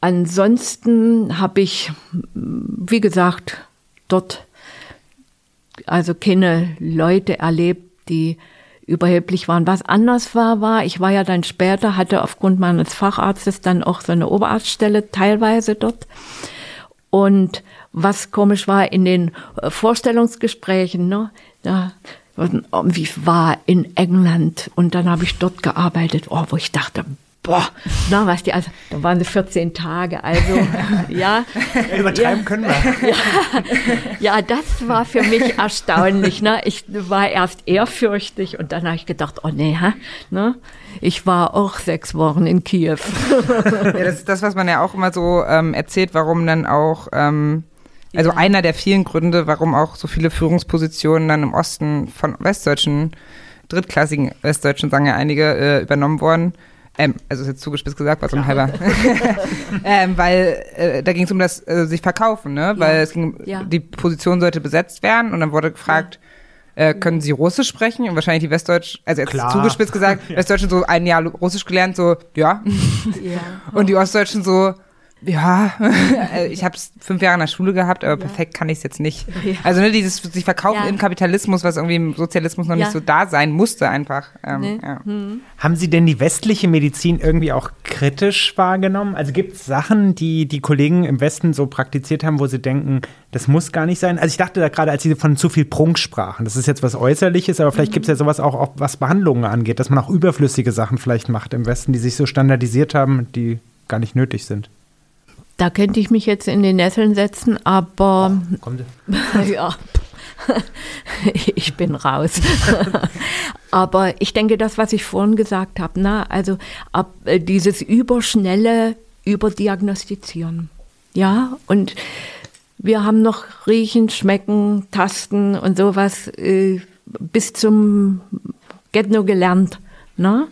ansonsten habe ich, wie gesagt, dort also keine Leute erlebt, die überheblich waren. Was anders war, war, ich war ja dann später, hatte aufgrund meines Facharztes dann auch so eine Oberarztstelle teilweise dort. Und was komisch war in den äh, Vorstellungsgesprächen, ne? Da, wie war in England und dann habe ich dort gearbeitet, oh, wo ich dachte, boah, na, was die, also, da waren sie 14 Tage, also, ja. Übertreiben ja, können wir. Ja, ja, das war für mich erstaunlich, ne. Ich war erst ehrfürchtig und dann habe ich gedacht, oh nee, ha, ne. Ich war auch sechs Wochen in Kiew. ja, das ist das, was man ja auch immer so ähm, erzählt, warum dann auch, ähm, also ja. einer der vielen Gründe, warum auch so viele Führungspositionen dann im Osten von westdeutschen, drittklassigen Westdeutschen, sagen ja einige, äh, übernommen wurden. Ähm, also ist jetzt zugespitzt gesagt, war so ein halber. ähm, weil äh, da ging es um das äh, sich verkaufen, ne? Weil ja. es ging, ja. die Position sollte besetzt werden und dann wurde gefragt, äh, können Sie Russisch sprechen? Und wahrscheinlich die Westdeutsch, also jetzt Klar. zugespitzt gesagt, Westdeutschen so ein Jahr Russisch gelernt, so ja. ja. Und die Ostdeutschen so, ja, äh, ich habe es fünf Jahre in der Schule gehabt, aber ja. perfekt kann ich es jetzt nicht. Ja. Also ne, dieses sich verkaufen ja. im Kapitalismus, was irgendwie im Sozialismus noch nicht so da sein musste, einfach. Ähm, nee. hm. Haben Sie denn die westliche Medizin irgendwie auch kritisch wahrgenommen? Also gibt es Sachen, die die Kollegen im Westen so praktiziert haben, wo Sie denken, das muss gar nicht sein? Also ich dachte da gerade, als Sie von zu viel Prunk sprachen, das ist jetzt was Äußerliches, aber vielleicht mhm. gibt es ja sowas auch, auch, was Behandlungen angeht, dass man auch überflüssige Sachen vielleicht macht im Westen, die sich so standardisiert haben, die gar nicht nötig sind. Da könnte ich mich jetzt in den Nesseln setzen, aber Kommt. ja, ich bin raus. aber ich denke, das, was ich vorhin gesagt habe, ne? also ab, äh, dieses überschnelle Überdiagnostizieren. Ja, und wir haben noch Riechen, Schmecken, Tasten und sowas äh, bis zum Get no gelernt. Ne?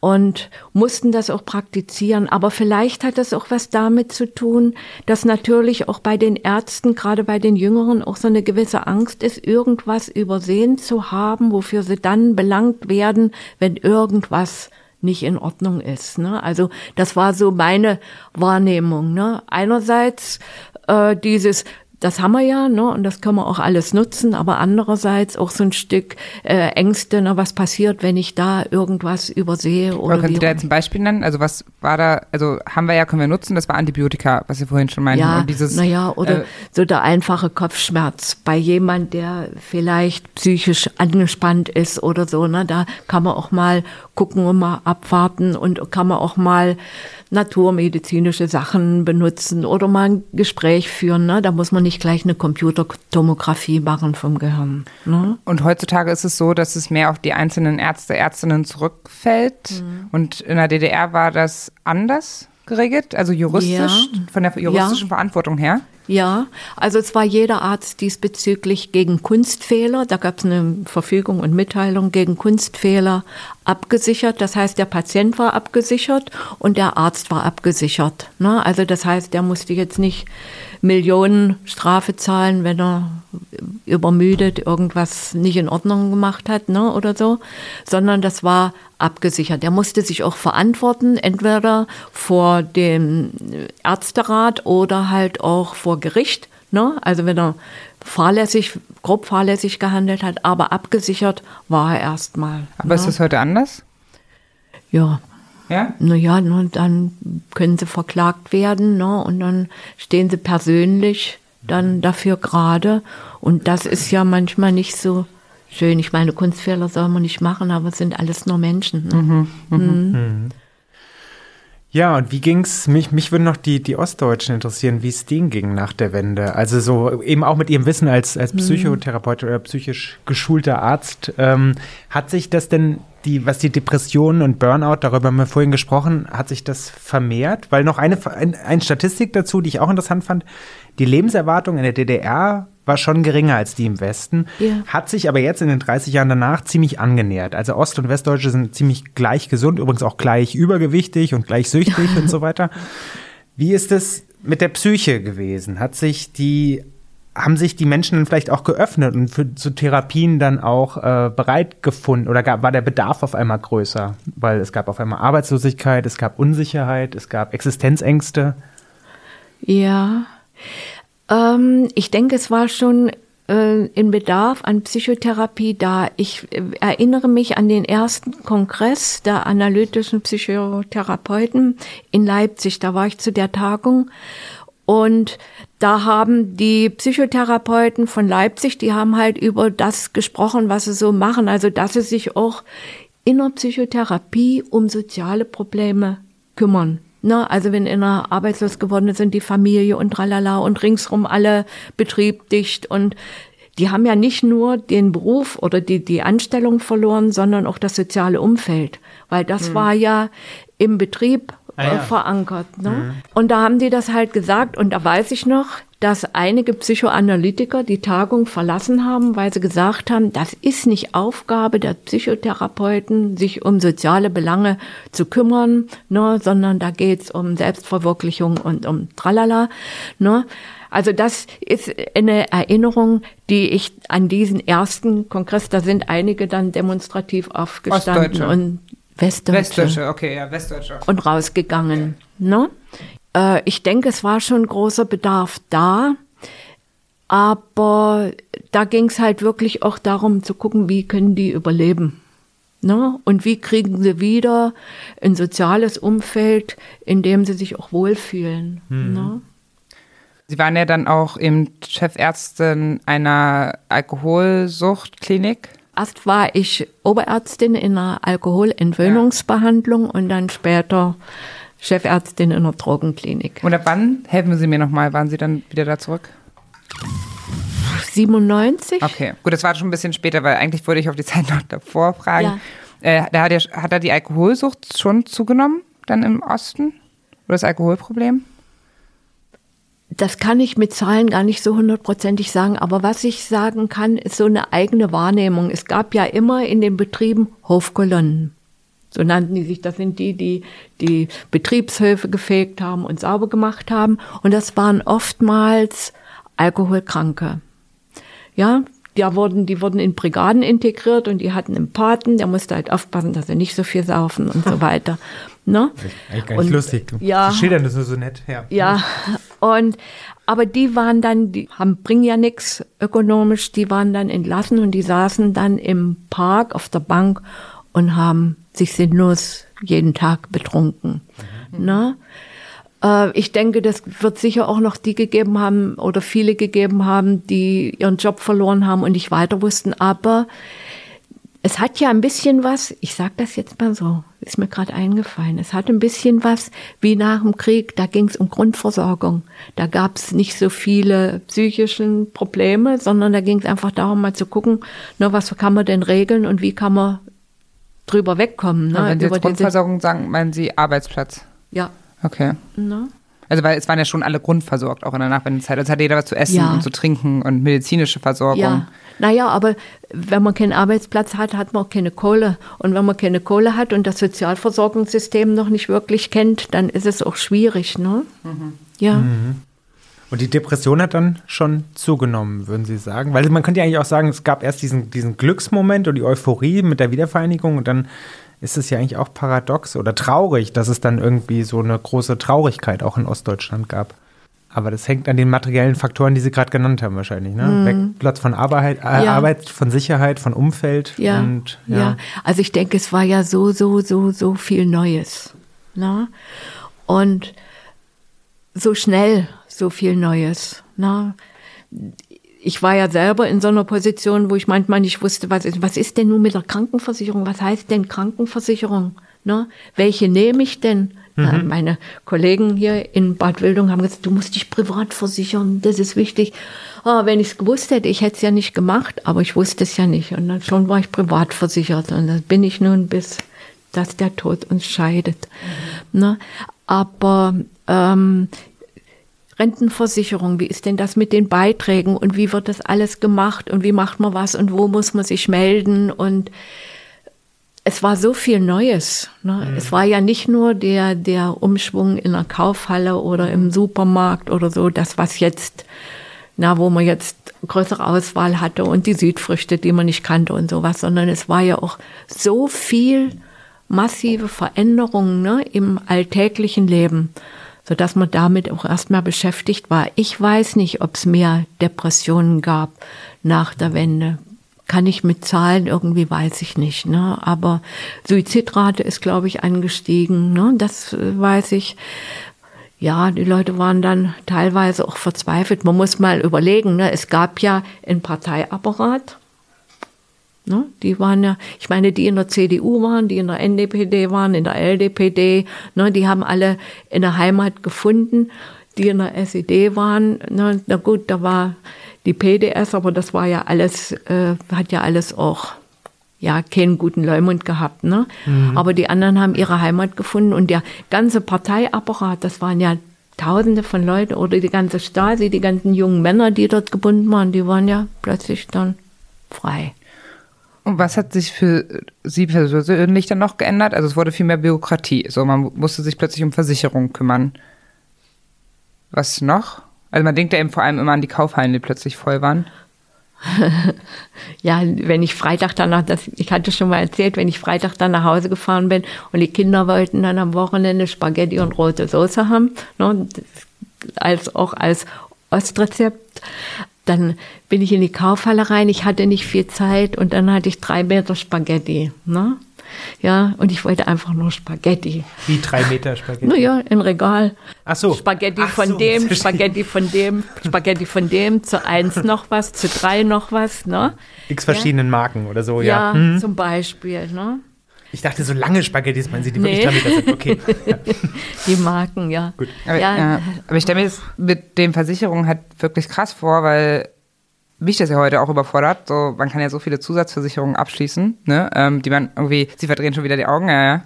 Und mussten das auch praktizieren. Aber vielleicht hat das auch was damit zu tun, dass natürlich auch bei den Ärzten, gerade bei den Jüngeren, auch so eine gewisse Angst ist, irgendwas übersehen zu haben, wofür sie dann belangt werden, wenn irgendwas nicht in Ordnung ist. Ne? Also das war so meine Wahrnehmung. Ne? Einerseits äh, dieses das haben wir ja, ne, und das können wir auch alles nutzen, aber andererseits auch so ein Stück äh, Ängste, ne, was passiert, wenn ich da irgendwas übersehe oder. oder können Sie da jetzt ein Beispiel nennen? Also was war da, also haben wir ja, können wir nutzen, das war Antibiotika, was Sie vorhin schon meinten. Ja, und dieses, naja, oder äh, so der einfache Kopfschmerz bei jemand, der vielleicht psychisch angespannt ist oder so, ne, da kann man auch mal gucken und mal abwarten und kann man auch mal naturmedizinische Sachen benutzen oder mal ein Gespräch führen. Ne? Da muss man nicht gleich eine Computertomographie machen vom Gehirn. Ne? Und heutzutage ist es so, dass es mehr auf die einzelnen Ärzte, Ärztinnen zurückfällt. Mhm. Und in der DDR war das anders geregelt, also juristisch, Ja. von der juristischen Verantwortung her. Ja, also es war jeder Arzt diesbezüglich gegen Kunstfehler, da gab es eine Verfügung und Mitteilung gegen Kunstfehler abgesichert. Das heißt, der Patient war abgesichert und der Arzt war abgesichert. Ne? Also das heißt, der musste jetzt nicht Millionen Strafe zahlen, wenn er übermüdet irgendwas nicht in Ordnung gemacht hat ne, oder so, sondern das war abgesichert. Er musste sich auch verantworten, entweder vor dem Ärzterat oder halt auch vor Gericht. Ne? Also wenn er fahrlässig, grob fahrlässig gehandelt hat, aber abgesichert war er erstmal. Aber ne? ist das heute anders? ja, Ja? naja, dann können sie verklagt werden ne, und dann stehen sie persönlich dann dafür gerade. Und das ist ja manchmal nicht so schön. Ich meine, Kunstfehler soll man nicht machen, aber es sind alles nur Menschen. Ne? Mhm. Ja, und wie ging's? Mich, mich würden noch die, die Ostdeutschen interessieren, wie es denen ging nach der Wende. Also so eben auch mit ihrem Wissen als, als Psychotherapeut oder psychisch geschulter Arzt. Ähm, hat sich das denn, die, was die Depressionen und Burnout, darüber haben wir vorhin gesprochen, hat sich das vermehrt? Weil noch eine, ein, eine Statistik dazu, die ich auch interessant fand, die Lebenserwartung in der DDR war schon geringer als die im Westen, Ja. hat sich aber jetzt in den 30 Jahren danach ziemlich angenähert. Also Ost- und Westdeutsche sind ziemlich gleich gesund, übrigens auch gleich übergewichtig und gleich süchtig und so weiter. Wie ist es mit der Psyche gewesen? Hat sich die, haben sich die Menschen dann vielleicht auch geöffnet und für zu Therapien dann auch äh, bereit gefunden oder gab, war der Bedarf auf einmal größer? Weil es gab auf einmal Arbeitslosigkeit, es gab Unsicherheit, es gab Existenzängste. Ja, ähm, ich denke, es war schon äh, in Bedarf an Psychotherapie da. Ich äh, erinnere mich an den ersten Kongress der analytischen Psychotherapeuten in Leipzig. Da war ich zu der Tagung und da haben die Psychotherapeuten von Leipzig, die haben halt über das gesprochen, was sie so machen. Also, dass sie sich auch in der Psychotherapie um soziale Probleme kümmern. Ne, also wenn einer arbeitslos geworden sind die Familie und tralala und ringsrum alle Betrieb dicht und die haben ja nicht nur den Beruf oder die, die Anstellung verloren, sondern auch das soziale Umfeld, weil das war ja im Betrieb Ah, ja. verankert. Ne? Und da haben die das halt gesagt und da weiß ich noch, dass einige Psychoanalytiker die Tagung verlassen haben, weil sie gesagt haben, das ist nicht Aufgabe der Psychotherapeuten, sich um soziale Belange zu kümmern, ne, sondern da geht's um Selbstverwirklichung und um Tralala. Ne. Also das ist eine Erinnerung, die ich an diesen ersten Kongress, da sind einige dann demonstrativ aufgestanden und Westdeutsche Westdeutsche, okay, ja, Westdeutsche. und rausgegangen. Ne? Äh, ich denke, es war schon großer Bedarf da, aber da ging es halt wirklich auch darum zu gucken, wie können die überleben. Ne? Und wie kriegen sie wieder ein soziales Umfeld, in dem sie sich auch wohlfühlen. Ne? Sie waren ja dann auch eben Chefärztin einer Alkoholsuchtklinik. Erst war ich Oberärztin in einer Alkoholentwöhnungsbehandlung und dann später Chefärztin in einer Drogenklinik. Und ab wann, helfen Sie mir nochmal, waren Sie dann wieder da zurück? 97. Okay, gut, das war schon ein bisschen später, weil eigentlich wollte ich auf die Zeit noch davor fragen. Ja. Äh, da hat, er, hat er die Alkoholsucht schon zugenommen, dann im Osten? Oder das Alkoholproblem? Das kann ich mit Zahlen gar nicht so hundertprozentig sagen, aber was ich sagen kann, ist so eine eigene Wahrnehmung. Es gab ja immer in den Betrieben Hofkolonnen. So nannten die sich. Das sind die, die die Betriebshöfe gefegt haben und sauber gemacht haben. Und das waren oftmals Alkoholkranke. Ja, die wurden, die wurden in Brigaden integriert und die hatten einen Paten, der musste halt aufpassen, dass sie nicht so viel saufen und so weiter. Ne? Eigentlich nicht Und, lustig. ja. Sie schildern das nur so nett. Ja. Ja, und aber die waren dann, die haben bringen ja nichts ökonomisch, die waren dann entlassen und die saßen dann im Park auf der Bank und haben sich sinnlos jeden Tag betrunken. Ne? Äh, ich denke, das wird sicher auch noch die gegeben haben oder viele gegeben haben, die ihren Job verloren haben und nicht weiter wussten. Aber es hat ja ein bisschen was, ich sage das jetzt mal so, ist mir gerade eingefallen, es hat ein bisschen was wie nach dem Krieg, da ging es um Grundversorgung. Da gab es nicht so viele psychischen Probleme, sondern da ging es einfach darum, mal zu gucken, ne, was kann man denn regeln und wie kann man drüber wegkommen. Ne, Und wenn Sie über jetzt Grundversorgung sagen, meinen Sie Arbeitsplatz? Ja. Okay. Ne? Also weil es waren ja schon alle grundversorgt, auch in der Nachwendezeit. Also hatte jeder was zu essen Ja. und zu trinken und medizinische Versorgung. Ja, naja, aber wenn man keinen Arbeitsplatz hat, hat man auch keine Kohle. Und wenn man keine Kohle hat und das Sozialversorgungssystem noch nicht wirklich kennt, dann ist es auch schwierig, ne? Ja. Und die Depression hat dann schon zugenommen, würden Sie sagen? Weil man könnte ja eigentlich auch sagen, es gab erst diesen, diesen Glücksmoment und die Euphorie mit der Wiedervereinigung und dann ist es ja eigentlich auch paradox oder traurig, dass es dann irgendwie so eine große Traurigkeit auch in Ostdeutschland gab. Aber das hängt an den materiellen Faktoren, die Sie gerade genannt haben, wahrscheinlich. Ne? Wegplatz von Arbeit, äh. Ja. Arbeit, von Sicherheit, von Umfeld. Ja, und, ja. Also ich denke, es war ja so, so, so, so viel Neues. Ne? Und so schnell so viel Neues. Ne? Ich war ja selber in so einer Position, wo ich manchmal nicht wusste, was ist, was ist denn nun mit der Krankenversicherung? Was heißt denn Krankenversicherung? Ne? Welche nehme ich denn? Na, meine Kollegen hier in Bad Wildung haben gesagt, du musst dich privat versichern, das ist wichtig. Ah, wenn ich es gewusst hätte, ich hätte es ja nicht gemacht, aber ich wusste es ja nicht. Und dann schon war ich privat versichert. Und das bin ich nun bis, dass der Tod uns scheidet. Ne? Aber ähm, Rentenversicherung, wie ist denn das mit den Beiträgen und wie wird das alles gemacht und wie macht man was und wo muss man sich melden und es war so viel Neues. Ne? Es war ja nicht nur der, der Umschwung in der Kaufhalle oder im Supermarkt oder so, das was jetzt, na, wo man jetzt größere Auswahl hatte und die Südfrüchte, die man nicht kannte und sowas, sondern es war ja auch so viel massive Veränderungen ne, im alltäglichen Leben, sodass man damit auch erstmal beschäftigt war. Ich weiß nicht, ob es mehr Depressionen gab nach der Wende. Kann ich mit Zahlen irgendwie, weiß ich nicht. Ne? Aber Suizidrate ist, glaube ich, angestiegen. Ne? Das äh, weiß ich. Ja, die Leute waren dann teilweise auch verzweifelt. Man muss mal überlegen, ne? es gab ja einen Parteiapparat. Ne? Die waren ja, ich meine, die in der CDU waren, die in der NDPD waren, in der LDPD, ne? die haben alle in der Heimat gefunden, die in der SED waren. Ne? Na gut, da war die PDS, aber das war ja alles, äh, hat ja alles auch ja, keinen guten Leumund gehabt, ne? Aber die anderen haben ihre Heimat gefunden und der ganze Parteiapparat, das waren ja Tausende von Leuten oder die ganze Stasi, die ganzen jungen Männer, die dort gebunden waren, die waren ja plötzlich dann frei. Und was hat sich für Sie persönlich dann noch geändert? Also es wurde viel mehr Bürokratie. So, man musste sich plötzlich um Versicherungen kümmern. Was noch? Also man denkt ja eben vor allem immer an die Kaufhallen, die plötzlich voll waren. Ja, wenn ich Freitag danach, das, ich hatte schon mal erzählt, wenn ich Freitag dann nach Hause gefahren bin und die Kinder wollten dann am Wochenende Spaghetti und rote Soße haben, ne, als auch als Ostrezept, dann bin ich in die Kaufhalle rein. Ich hatte nicht viel Zeit und dann hatte ich drei Meter Spaghetti, ne? Ja, und ich wollte einfach nur Spaghetti. Wie drei Meter Spaghetti. Naja, im Regal. Ach so. Spaghetti Ach von so, dem. Spaghetti von dem, Spaghetti von dem, zu eins noch was, zu drei noch was, ne? X verschiedenen Marken oder so, Ja, ja. Mhm. zum Beispiel, ne? Ich dachte, so lange Spaghettis meinen Sie, die wirklich Nee. Meter sind. Okay. Ja. Die Marken, ja. Gut. Aber, Ja. ja. aber ich stelle mir das mit den Versicherungen halt wirklich krass vor, weil mich das ja heute auch überfordert. So, man kann ja so viele Zusatzversicherungen abschließen, ne? ähm, die man irgendwie, sie verdrehen schon wieder die Augen, ja, ja.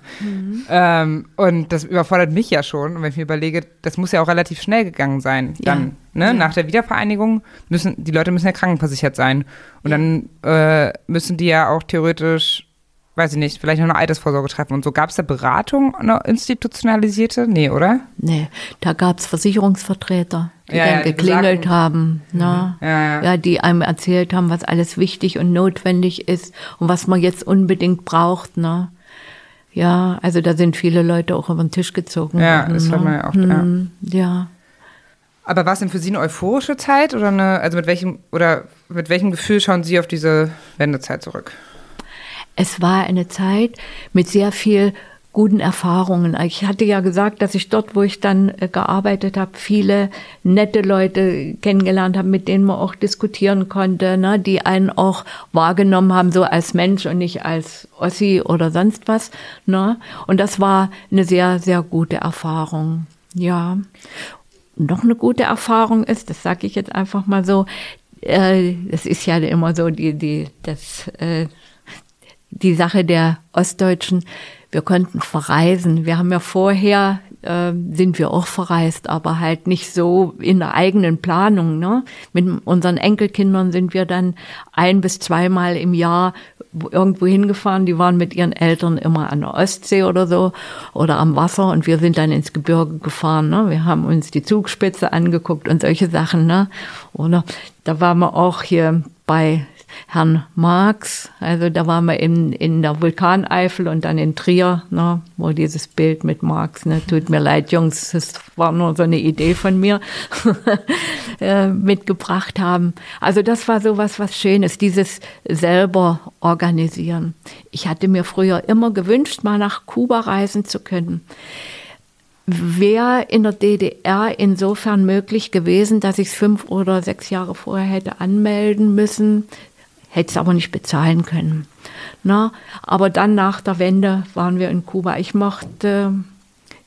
Ähm, und das überfordert mich ja schon. Und wenn ich mir überlege, das muss ja auch relativ schnell gegangen sein. Ja. Dann, ne? Ja. Nach der Wiedervereinigung müssen, die Leute müssen ja krankenversichert sein. Und dann äh, müssen die ja auch theoretisch, weiß ich nicht, vielleicht noch eine Altersvorsorge treffen. Und so gab es da Beratung, eine institutionalisierte? Nee, oder? Nee, da gab's Versicherungsvertreter, die Ja, dann ja, die geklingelt besagten- haben, ne? Ja, ja. ja, die einem erzählt haben, was alles wichtig und notwendig ist und was man jetzt unbedingt braucht, ne? Ja, also da sind viele Leute auch über den Tisch gezogen Ja, worden. das ne? hört man ja ja. Hm, ja. Aber war es denn für Sie eine euphorische Zeit oder eine, also mit welchem oder mit welchem Gefühl schauen Sie auf diese Wendezeit zurück? Es war eine Zeit mit sehr viel guten Erfahrungen. Ich hatte ja gesagt, dass ich dort, wo ich dann äh, gearbeitet habe, viele nette Leute kennengelernt habe, mit denen man auch diskutieren konnte, ne, die einen auch wahrgenommen haben, so als Mensch und nicht als Ossi oder sonst was. Ne. Und das war eine sehr, sehr gute Erfahrung. Ja. Noch eine gute Erfahrung ist, das sage ich jetzt einfach mal so, äh, es ist ja immer so die, die, das, äh, die Sache der Ostdeutschen, wir konnten verreisen. Wir haben ja vorher, äh, sind wir auch verreist, aber halt nicht so in der eigenen Planung. Ne? Mit unseren Enkelkindern sind wir dann ein bis zweimal im Jahr irgendwo hingefahren. Die waren mit ihren Eltern immer an der Ostsee oder so oder am Wasser und wir sind dann ins Gebirge gefahren. Ne? Wir haben uns die Zugspitze angeguckt und solche Sachen. Ne? Oder da waren wir auch hier bei Herrn Marx. Also da waren wir in, in der Vulkaneifel und dann in Trier, ne, wo dieses Bild mit Marx, ne, tut mir leid, Jungs, das war nur so eine Idee von mir, äh, mitgebracht haben. Also das war so was, was Schönes, dieses selber organisieren. Ich hatte mir früher immer gewünscht, mal nach Kuba reisen zu können wäre in der DDR insofern möglich gewesen, dass ich es fünf oder sechs Jahre vorher hätte anmelden müssen, hätte es aber nicht bezahlen können. Na, aber dann nach der Wende waren wir in Kuba. Ich mochte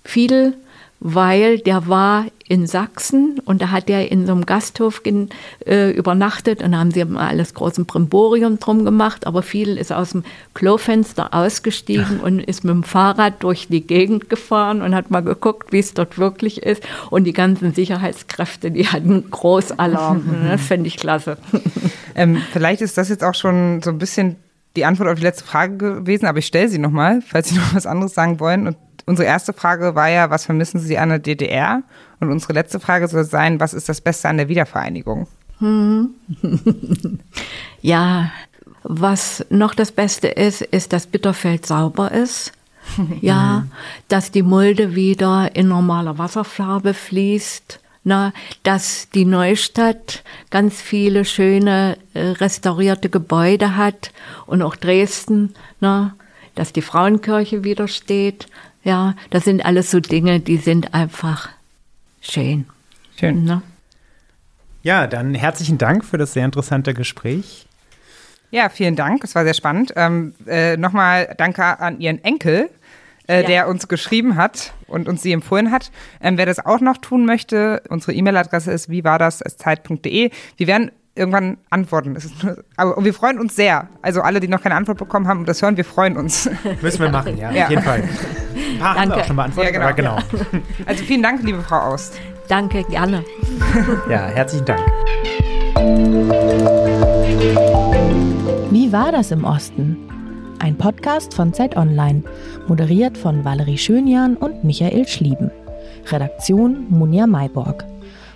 Fidel, weil der war in Sachsen und da hat er in so einem Gasthof äh, übernachtet und da haben sie immer alles großen Brimborium drum gemacht, aber Fidel ist aus dem Klofenster ausgestiegen und ist mit dem Fahrrad durch die Gegend gefahren und hat mal geguckt, wie es dort wirklich ist und die ganzen Sicherheitskräfte, die hatten Großalarm. das fände ich klasse. Ähm, vielleicht ist das jetzt auch schon so ein bisschen die Antwort auf die letzte Frage gewesen, aber ich stelle sie nochmal, falls Sie noch was anderes sagen wollen. Und unsere erste Frage war ja, was vermissen Sie an der DDR? Und unsere letzte Frage soll sein, was ist das Beste an der Wiedervereinigung? Ja, was noch das Beste ist, ist, dass Bitterfeld sauber ist. Ja, dass die Mulde wieder in normaler Wasserfarbe fließt. Na, dass die Neustadt ganz viele schöne äh, restaurierte Gebäude hat und auch Dresden, na, dass die Frauenkirche wieder steht. Ja, das sind alles so Dinge, die sind einfach schön. Schön. Ne? Ja, dann herzlichen Dank für das sehr interessante Gespräch. Ja, vielen Dank. Es war sehr spannend. Ähm, äh, Nochmal danke an Ihren Enkel, äh, Ja. der uns geschrieben hat und uns sie empfohlen hat. Ähm, wer das auch noch tun möchte, unsere E-Mail-Adresse ist wie war das zeit.de. Wir werden irgendwann antworten. Nur, aber wir freuen uns sehr. Also alle, die noch keine Antwort bekommen haben und das hören, wir freuen uns. Müssen wir machen, ja, Ja. auf jeden Fall. Ein paar haben wir Danke. auch schon beantwortet, Ja, genau. aber genau. Also vielen Dank, liebe Frau Aust. Danke, gerne. Ja, herzlichen Dank. Wie war das im Osten? Ein Podcast von Zeit Online, moderiert von Valerie Schönjan und Michael Schlieben. Redaktion Munja Mayborg.